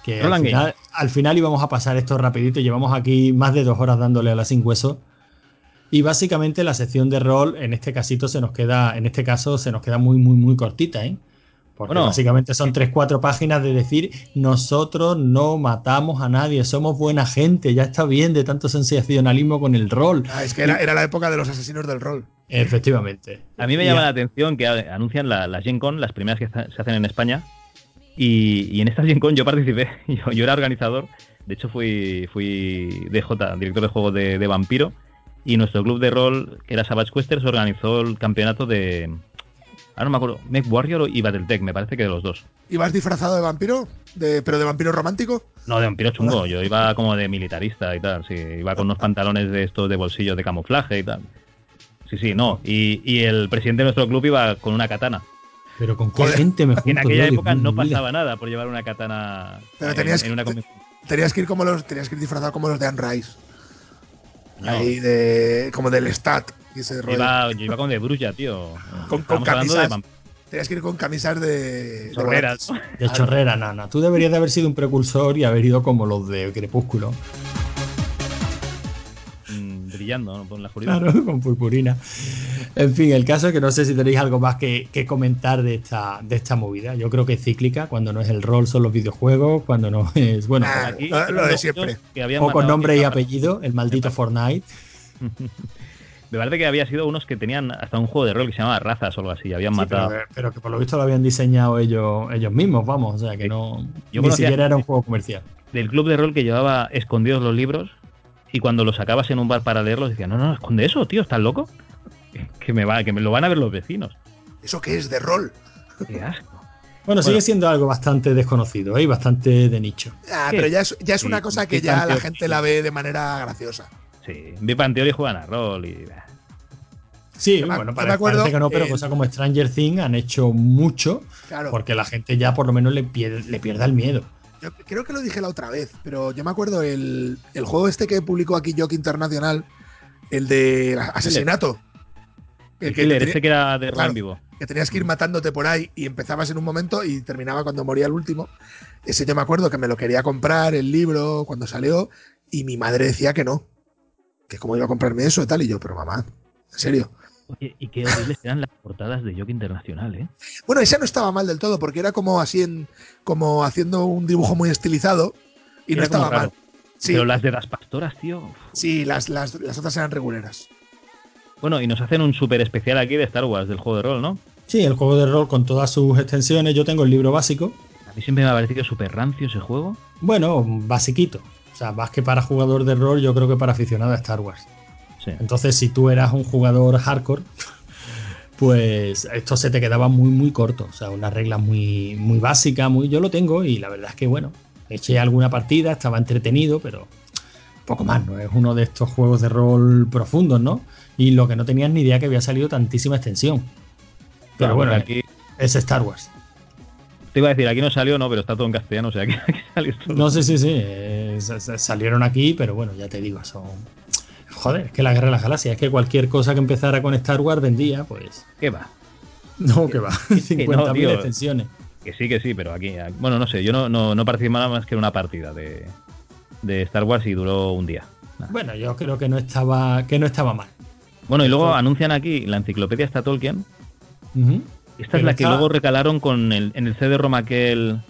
S2: que al final, al final, íbamos a pasar esto rapidito, llevamos aquí más de dos horas dándole a la sin hueso. Y básicamente la sección de rol, en este casito se nos queda, en este caso se nos queda muy, muy, muy cortita, ¿eh? Porque básicamente son tres, cuatro páginas de decir, nosotros no matamos a nadie, somos buena gente, ya está bien de tanto sensacionalismo con el rol.
S3: Ah, es que era, la época de los asesinos del rol.
S2: Efectivamente.
S4: A mí me llama la atención que anuncian las la Gen Con, las primeras que se hacen en España, y, en esta Gen Con yo participé, yo, era organizador, de hecho fui, fui DJ, director de juegos de, de Vampiro, y nuestro club de rol, que era Savage Questers, organizó el campeonato de, Ahora no me acuerdo, Mech Warrior y Battletech, me parece que de los dos.
S3: ¿Ibas disfrazado de vampiro? De, ¿Pero de vampiro romántico?
S4: No, de vampiro chungo. Yo iba como de militarista y tal, sí. Iba con unos pantalones de estos de bolsillo de camuflaje y tal. Sí, sí, no. Y, el presidente de nuestro club iba con una katana.
S2: Pero con qué gente me
S4: En aquella época no pasaba nada por llevar una katana
S3: Pero tenías, en, una tenías que ir como los, tenías que ir disfrazado como los de Anne Rice. Ahí de. como del stat.
S4: Iba, yo iba con de brulla, tío.
S3: Con, con camisas. Tenías que ir con camisas de.
S4: Chorreras.
S2: De, chorrera, nana. Tú deberías de haber sido un precursor y haber ido como los de Crepúsculo.
S4: Mm, brillando, ¿no? Con la
S2: Claro, con purpurina. En fin, el caso es que no sé si tenéis algo más que, comentar de esta, de esta movida. Yo creo que es cíclica. Cuando no es el rol, son los videojuegos. Cuando no es. Bueno,
S3: ah, lo, de siempre.
S2: O con nombre y apellido, el maldito Fortnite.
S4: Me parece que había sido unos que tenían hasta un juego de rol que se llamaba Razas o algo así, habían matado.
S2: Pero, que por lo visto lo habían diseñado ellos, ellos mismos, vamos, o sea que no. ni siquiera era un juego comercial.
S4: Del club de rol que llevaba escondidos los libros y cuando los sacabas en un bar para leerlos decían, no, no, esconde eso, tío, ¿estás loco? Que me, va, que me lo van a ver los vecinos.
S3: ¿Eso qué es de rol?
S4: Qué asco.
S2: Bueno, sigue siendo algo bastante desconocido ¿eh? y bastante de nicho.
S3: Ah, pero ya es, ya es una cosa que ya la gente la ve de manera graciosa.
S4: Sí, Vi Panteón juegan a rol y.
S2: Sí, bueno, para, parece que no, pero cosas como Stranger Things han hecho mucho porque la gente ya por lo menos le, pierde, le pierda el miedo.
S3: Yo creo que lo dije la otra vez, pero yo me acuerdo el, el juego este que publicó aquí Jock Internacional, el de asesinato.
S4: El, que killer, ese que era de claro, vivo.
S3: Que tenías que ir matándote por ahí y empezabas en un momento y terminaba cuando moría el último. Ese yo me acuerdo que me lo quería comprar, el libro, cuando salió, y mi madre decía que no que cómo iba a comprarme eso y tal. Y yo, pero mamá, en serio.
S4: Oye, y qué horribles eran las portadas de Jock Internacional, ¿eh?
S3: Bueno, esa no estaba mal del todo, porque era como así en, como haciendo un dibujo muy estilizado y no estaba mal.
S4: Pero las de las pastoras, tío.
S3: Sí, las, las, otras eran reguleras.
S4: Bueno, y nos hacen un súper especial aquí de Star Wars, del juego de rol, ¿no?
S2: Sí, el juego de rol con todas sus extensiones. Yo tengo el libro básico.
S4: A mí siempre me ha parecido súper rancio ese juego.
S2: Bueno, basiquito sea, más que para jugador de rol, yo creo que para aficionado a Star Wars. Entonces, si tú eras un jugador hardcore, pues esto se te quedaba muy, muy corto. O sea, una regla muy, muy básica, muy. Yo lo tengo y la verdad es que, bueno, eché alguna partida, estaba entretenido, pero poco más, ¿no? Es uno de estos juegos de rol profundos, ¿no? Y lo que no tenías ni idea que había salido tantísima extensión. Pero bueno, aquí es Star Wars.
S4: Te iba a decir, aquí no salió, no, pero está todo en castellano, o sea, aquí,
S2: salió todo. No, sí, sí, sí. salieron aquí, pero bueno, ya te digo, son. Joder, es que la guerra de las galaxias, es que cualquier cosa que empezara con Star Wars vendía, pues.
S4: ¿Qué va?
S2: No, que va. 50.000 extensiones.
S4: Que sí, que sí, pero aquí. Bueno, no sé, yo no, no, no participé nada más que en una partida de, de Star Wars y duró un día.
S2: Bueno, yo creo que no estaba, que no estaba mal.
S4: Bueno, y luego anuncian aquí la enciclopedia está Tolkien. Esta es la que luego recalaron con el, en el CD-ROM aquel.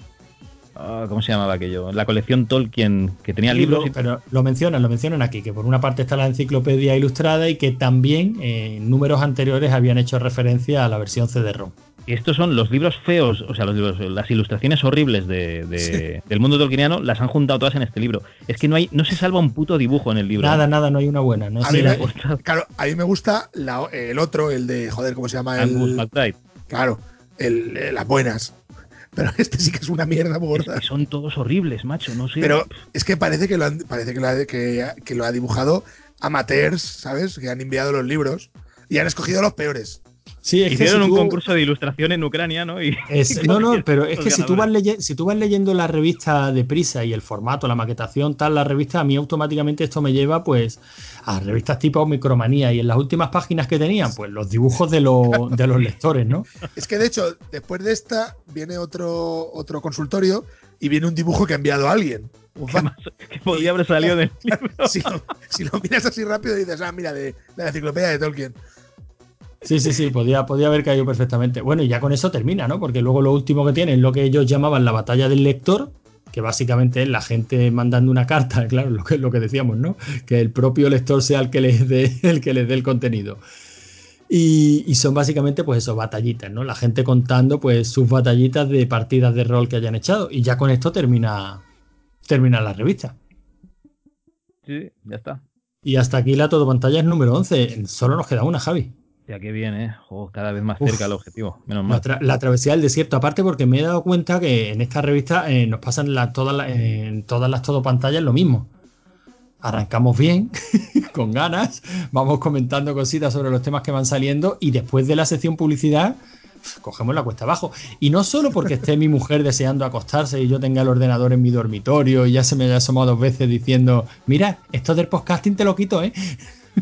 S4: Ah, ¿Cómo se llamaba aquello? La colección Tolkien, que tenía libros.
S2: Pero lo mencionan, lo mencionan aquí, que por una parte está la enciclopedia ilustrada y que también eh, en números anteriores habían hecho referencia a la versión CD-ROM.
S4: Y estos son los libros feos, o sea, los libros, las ilustraciones horribles de, del mundo tolkieniano, las han juntado todas en este libro. Es que no hay, no se salva un puto dibujo en el libro.
S2: Nada, nada, no hay una buena. No
S3: a mí me, claro, a mí me gusta el otro, el de, joder, ¿cómo se llama?
S4: El,
S3: Claro, eh, las buenas. Pero este sí que es una mierda gorda.
S4: son todos horribles, macho, no sé.
S3: Pero es que parece que lo, han, parece que lo, ha, que, lo ha dibujado amateurs, ¿sabes? Que han enviado los libros y han escogido los peores.
S2: Sí, es que
S4: Hicieron
S2: si
S4: un
S2: tú-
S4: concurso de ilustración en Ucrania, ¿no? Y,
S2: Es- no, no, pero es que si tú, vas
S4: ganadores.
S2: leye- si tú vas leyendo la revista de prisa y el formato, la maquetación, tal, la revista, a mí automáticamente esto me lleva pues a revistas tipo Micromanía y en las últimas páginas que tenían, pues los dibujos de, los- de los lectores, ¿no?
S3: Es que de hecho, después de esta, viene otro, otro consultorio y viene un dibujo que ha enviado alguien. Un
S4: ¿Qué
S3: fan.
S4: más? Que podía haber salido del libro.
S3: Si, lo, si lo miras así rápido dices, ah, mira, de, de la enciclopedia de Tolkien.
S2: Sí, sí, sí, podía, podía haber caído perfectamente. Bueno, y ya con eso termina, ¿no? Porque luego lo último que tiene es lo que ellos llamaban la batalla del lector, que básicamente es la gente mandando una carta, claro, lo que, lo que decíamos, ¿no? Que el propio lector sea el que les dé el, que les dé el contenido. Y, y son básicamente, pues eso, batallitas, ¿no? La gente contando, pues, sus batallitas de partidas de rol que hayan echado. Y ya con esto termina, termina la revista.
S4: Sí, ya está.
S2: Y hasta aquí la todo pantalla es número 11. Solo nos queda una, Javi.
S4: Ya que bien, ¿eh? Jo, cada vez más cerca el objetivo. Menos
S2: La,
S4: mal.
S2: tra- la travesía del desierto, aparte porque me he dado cuenta que en esta revista eh, nos pasan la- todas, las- en todas las todo pantallas lo mismo. Arrancamos bien, con ganas, vamos comentando cositas sobre los temas que van saliendo y después de la sección publicidad cogemos la cuesta abajo. Y no solo porque esté mi mujer deseando acostarse y yo tenga el ordenador en mi dormitorio y ya se me haya asomado dos veces diciendo, mira, esto del podcasting te lo quito, ¿eh?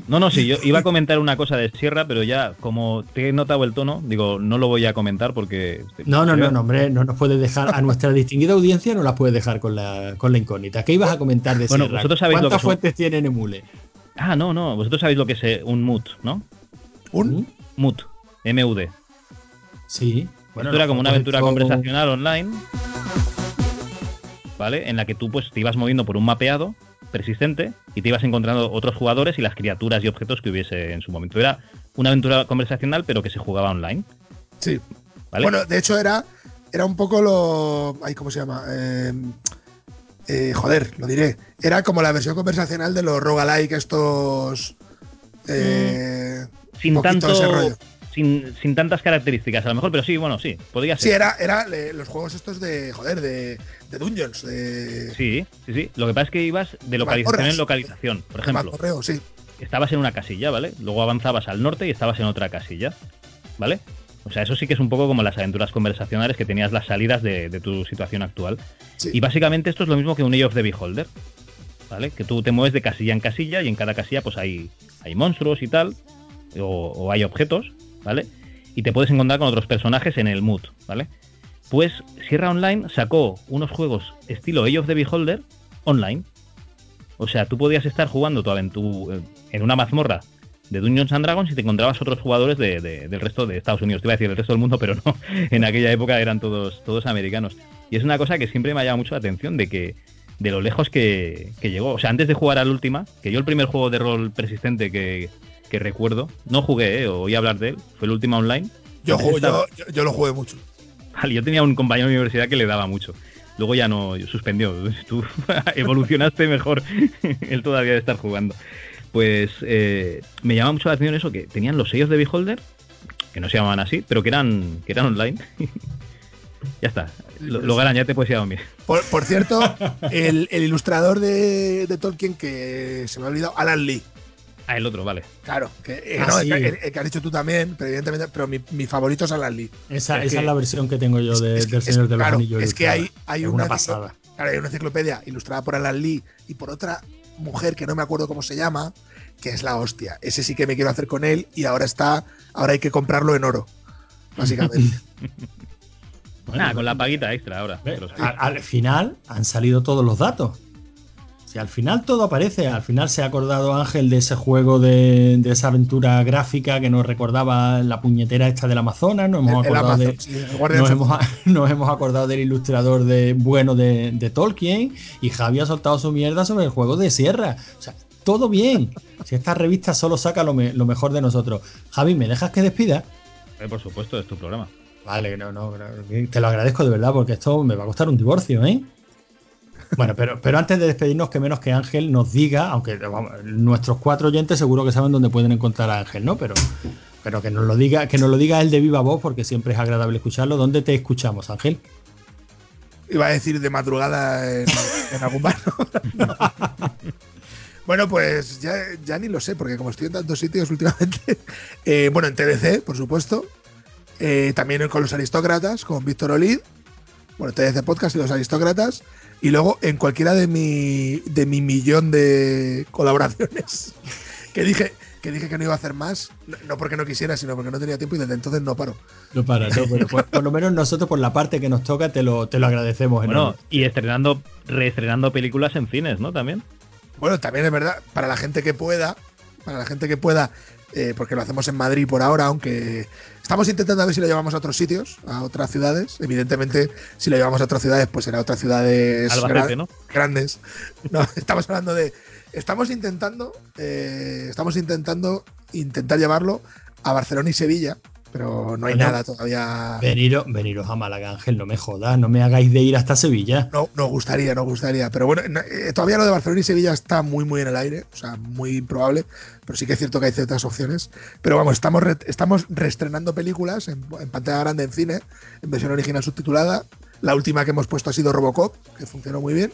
S4: No, no, sí, yo iba a comentar una cosa de Sierra, pero ya, como te he notado el tono, digo, no lo voy a comentar porque.
S2: No, no, no,
S4: creo-
S2: no, hombre, no nos puedes dejar, a nuestra distinguida audiencia no las puedes dejar con la, con la incógnita. ¿Qué ibas a comentar de
S4: Bueno,
S2: Sierra?
S4: vosotros sabéis lo
S2: ¿Cuántas
S4: que son-
S2: fuentes tiene Nemule?
S4: Ah, no, no, vosotros sabéis lo que es eh, un mood, ¿no?
S3: Un,
S4: Mood, M-U-D.
S2: Sí. Bueno,
S4: era como una aventura conversacional online, ¿vale? En la que tú pues te ibas moviendo por un mapeado persistente y te ibas encontrando otros jugadores y las criaturas y objetos que hubiese en su momento. Era una aventura conversacional, pero que se jugaba online,
S3: sí.
S4: ¿vale?
S3: Bueno, de hecho era, era un poco lo. Ay, ¿Cómo se llama? Eh, eh, joder, lo diré. Era como la versión conversacional de los roguelike estos. eh,
S4: sin
S3: poquito ese
S4: tanto.
S3: rollo.
S4: Sin, sin tantas características, a lo mejor, pero sí, bueno, sí, podría
S3: Sí,
S4: ser.
S3: era, era eh, los juegos estos de. Joder, de, de Dungeons. De,
S4: Sí, sí, sí. Lo que pasa es que ibas de localización en localización. Por ejemplo,
S3: sí.
S4: estabas en una casilla, ¿vale? Luego avanzabas al norte y estabas en otra casilla, ¿vale? O sea, eso sí que es un poco como las aventuras conversacionales que tenías las salidas de, de tu situación actual.
S3: Sí.
S4: Y básicamente esto es lo mismo que un Age of the Beholder, ¿vale? Que tú te mueves de casilla en casilla y en cada casilla pues hay, hay monstruos y tal, o, o hay objetos, ¿vale? Y te puedes encontrar con otros personajes en el mood, ¿vale? Pues Sierra Online sacó unos juegos estilo Age of the Beholder online. O sea, tú podías estar jugando tu aventura en una mazmorra de Dungeons and Dragons y te encontrabas otros jugadores de- de- del resto de Estados Unidos. Te iba a decir el resto del mundo, pero no. En aquella época eran todos, todos americanos. Y es una cosa que siempre me ha llamado mucho la atención de que de lo lejos que, que llegó. O sea, antes de jugar al Última, que yo el primer juego de rol persistente que, que recuerdo, no jugué, ¿eh? oí hablar de él, fue el Última Online.
S3: Yo,
S4: estaba-
S3: yo, yo- yo lo jugué mucho.
S4: Yo tenía un compañero de universidad que le daba mucho. Luego ya no suspendió. Tú evolucionaste mejor. Él todavía de estar jugando. Pues eh, me llama mucho la atención eso, que tenían los sellos de Beholder, que no se llamaban así, pero que eran, que eran online. ya está. Lo, lo ganan, ya te puedes ir a.
S3: Por, cierto, el, el ilustrador de, de Tolkien que se me ha olvidado, Alan Lee.
S4: Ah, el otro, vale.
S3: Claro, que, eh,
S2: Ah,
S3: no, el
S2: sí.
S3: que- el- el que has dicho tú también, pero evidentemente, pero mi, mi favorito es Alan Lee.
S2: Esa,
S3: Es
S2: esa
S3: que-
S2: es la versión que tengo yo
S3: es-
S2: de-
S3: es
S2: del
S3: es-
S2: Señor de los
S3: claro,
S2: Anillos.
S3: es que hay, hay
S2: Es
S3: una,
S2: pasada.
S3: claro, hay una enciclopedia ilustrada por Alan Lee y por otra mujer que no me acuerdo cómo se llama, que es la hostia. Ese sí que me quiero hacer con él y ahora está, ahora hay que comprarlo en oro, básicamente.
S2: Bueno,
S4: ah, con la paguita extra ahora. Pero
S2: al, al final han salido todos los datos. Al final todo aparece, al final se ha acordado Ángel de ese juego de, de esa aventura gráfica que nos recordaba la puñetera esta del Amazonas, nos hemos
S3: El- el
S2: acordado
S3: Amazon,
S2: de,
S3: sí,
S2: nos hemos, nos hemos acordado del ilustrador de, bueno de, de Tolkien y Javi ha soltado su mierda sobre el juego de Sierra. O sea, todo bien. Si esta revista solo saca lo, me- lo mejor de nosotros. Javi, ¿me dejas que despida?
S4: Eh, por supuesto, es tu programa.
S2: Vale, no, no, no, te lo agradezco de verdad porque esto me va a costar un divorcio, ¿eh? Bueno, pero, pero antes de despedirnos, que menos que Ángel nos diga, aunque vamos, nuestros cuatro oyentes seguro que saben dónde pueden encontrar a Ángel, ¿no? Pero, pero que nos lo diga, que nos lo diga él de viva voz, porque siempre es agradable escucharlo. ¿Dónde te escuchamos, Ángel?
S3: Iba a decir de madrugada en, en algún bar. No. Bueno, pues ya, ya ni lo sé, porque como estoy en tantos sitios últimamente, eh, bueno, en TDC, por supuesto, eh, también con los aristócratas, con Víctor Olid, bueno, TDC Podcast y los aristócratas, y luego en cualquiera de mi, de mi millón de colaboraciones que dije, que dije que no iba a hacer más, no, no porque no quisiera, sino porque no tenía tiempo y desde entonces no paro.
S2: No para, no, pero por, por lo menos nosotros por la parte que nos toca te lo, te lo agradecemos.
S4: Bueno,
S2: enorme.
S4: y estrenando, reestrenando películas en cines, ¿no? También.
S3: Bueno, también es verdad, para la gente que pueda, para la gente que pueda, eh, porque lo hacemos en Madrid por ahora, aunque estamos intentando a ver si lo llevamos a otros sitios, a otras ciudades. Evidentemente, si lo llevamos a otras ciudades, pues será otras ciudades
S4: Albacete, ¿no?
S3: grandes. No, estamos hablando de. Estamos intentando. eh, estamos intentando intentar llevarlo a Barcelona y Sevilla, pero no hay
S2: Bueno,
S3: nada todavía.
S2: Veniros, veniros a Málaga, Ángel, no me jodas, no me hagáis de ir hasta Sevilla.
S3: No, nos gustaría, nos gustaría. Pero bueno, no, eh, todavía lo de Barcelona y Sevilla está muy, muy en el aire. O sea, muy improbable. Pero sí que es cierto que hay ciertas opciones. Pero vamos, estamos, re- estamos reestrenando películas en, en pantalla grande en cine, en versión original subtitulada. La última que hemos puesto ha sido Robocop, que funcionó muy bien.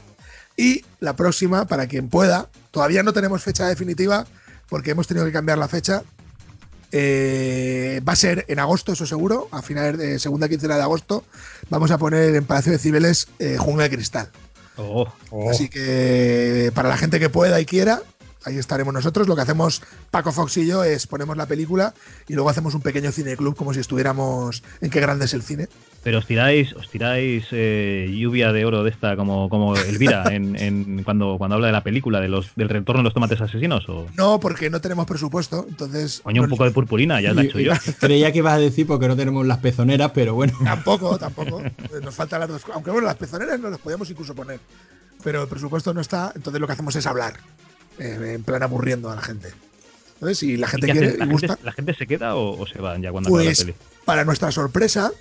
S3: Y la próxima, para quien pueda, todavía no tenemos fecha definitiva, porque hemos tenido que cambiar la fecha. Eh, va a ser en agosto, eso seguro, a finales de segunda quincena de agosto. Vamos a poner en Palacio de Cibeles eh, Jungla de Cristal.
S4: Oh,
S3: Así que para la gente que pueda y quiera, ahí estaremos nosotros. Lo que hacemos Paco Fox y yo es ponemos la película y luego hacemos un pequeño cineclub como si estuviéramos en qué grande es el cine.
S4: pero os tiráis, os tiráis eh, lluvia de oro de esta como, como Elvira en, en- cuando, cuando habla de la película de los, del retorno de los tomates asesinos o
S3: No, porque no tenemos presupuesto, entonces
S4: coño un poco de purpurina, ya la he hecho yo.
S2: Creía que ibas a decir porque no tenemos las pezoneras, pero bueno.
S3: Tampoco, tampoco. Nos faltan las dos. Aunque bueno, las pezoneras no las podíamos incluso poner. Pero el presupuesto no está, entonces lo que hacemos es hablar. Eh, en plan aburriendo a la gente. Entonces, si la
S4: ¿Y
S3: gente quiere y
S4: ¿La,
S3: gusta,
S4: gente, la gente se queda o, o se van ya cuando acaba la
S3: pues
S4: peli?
S3: para nuestra sorpresa,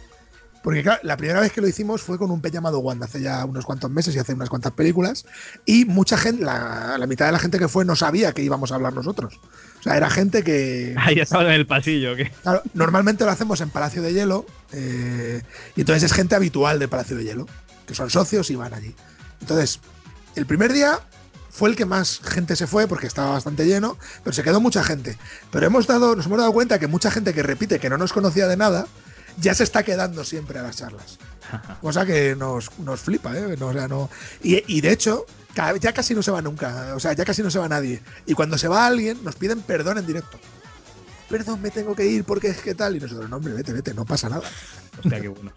S3: porque claro, la primera vez que lo hicimos fue con un pez llamado Wanda hace ya unos cuantos meses y hace unas cuantas películas. Y mucha gente, la, la mitad de la gente que fue no sabía que íbamos a hablar nosotros. O sea, era gente que.
S4: Ah, ya estaban en el pasillo. ¿qué?
S3: Claro, normalmente lo hacemos en Palacio de Hielo. eh, y entonces es gente habitual de Palacio de Hielo, que son socios y van allí. Entonces, el primer día fue el que más gente se fue porque estaba bastante lleno, pero se quedó mucha gente. Pero hemos dado, nos hemos dado cuenta que mucha gente que repite que no nos conocía de nada, ya se está quedando siempre a las charlas. Cosa que nos, nos flipa, ¿eh? No, o sea, no- y, y de hecho, cada- ya casi no se va nunca. O sea, ya casi no se va nadie. Y cuando se va alguien, nos piden perdón en directo. Perdón, me tengo que ir porque es que tal. Y nosotros, no, hombre, vete, vete, no pasa nada.
S4: Hostia, qué bueno.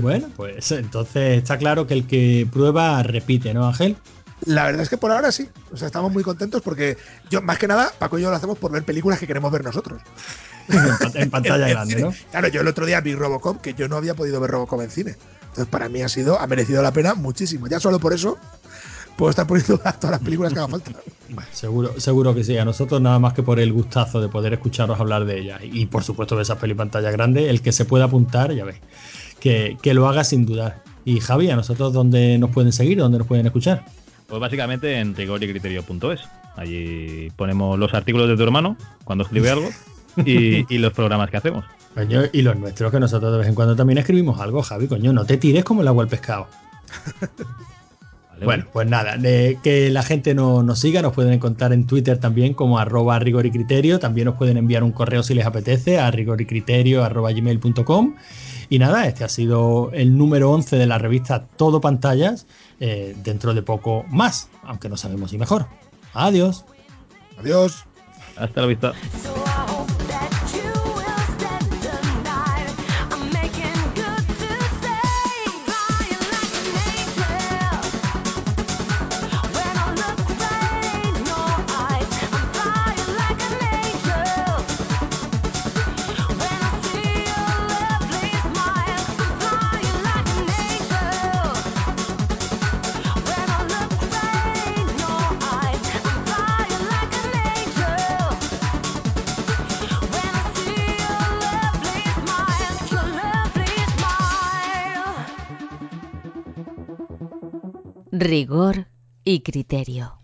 S2: Bueno, pues entonces está claro que el que prueba repite, ¿no, Ángel?
S3: La verdad es que por ahora sí. O sea, estamos muy contentos porque yo, más que nada, Paco y yo lo hacemos por ver películas que queremos ver nosotros.
S2: En pan- en pantalla
S3: En
S2: grande. ¿no?
S3: Claro, yo el otro día vi Robocop, que yo no había podido ver Robocop en cine. Entonces, para mí ha sido, ha merecido la pena muchísimo. Ya solo por eso puedo estar poniendo todas las películas que haga falta.
S2: Bueno, seguro, seguro que sí. A nosotros nada más que por el gustazo de poder escucharos hablar de ellas. Y por supuesto de esas peli pantalla grande, el que se pueda apuntar, ya ves, que, que lo haga sin dudar. Y Javi, ¿a nosotros dónde nos pueden seguir? ¿Dónde nos pueden escuchar?
S4: Pues básicamente en rigoricriterio.es. Allí ponemos los artículos de tu hermano cuando escribe algo y, y los programas que hacemos.
S2: Coño, y los nuestros, que nosotros de vez en cuando también escribimos algo, Javi, coño, no te tires como el agua al pescado.
S4: ¿vale?
S2: Bueno, pues nada, de que la gente no- nos siga, nos pueden encontrar en Twitter también como arroba rigor y criterio, también nos pueden enviar un correo si les apetece a rigoricriterio arroba gmail.com y nada, este ha sido el número 11 de la revista Todo Pantallas, eh, dentro de poco más, aunque no sabemos si mejor. Adiós.
S3: Adiós.
S4: Hasta la vista.
S1: Rigor y criterio.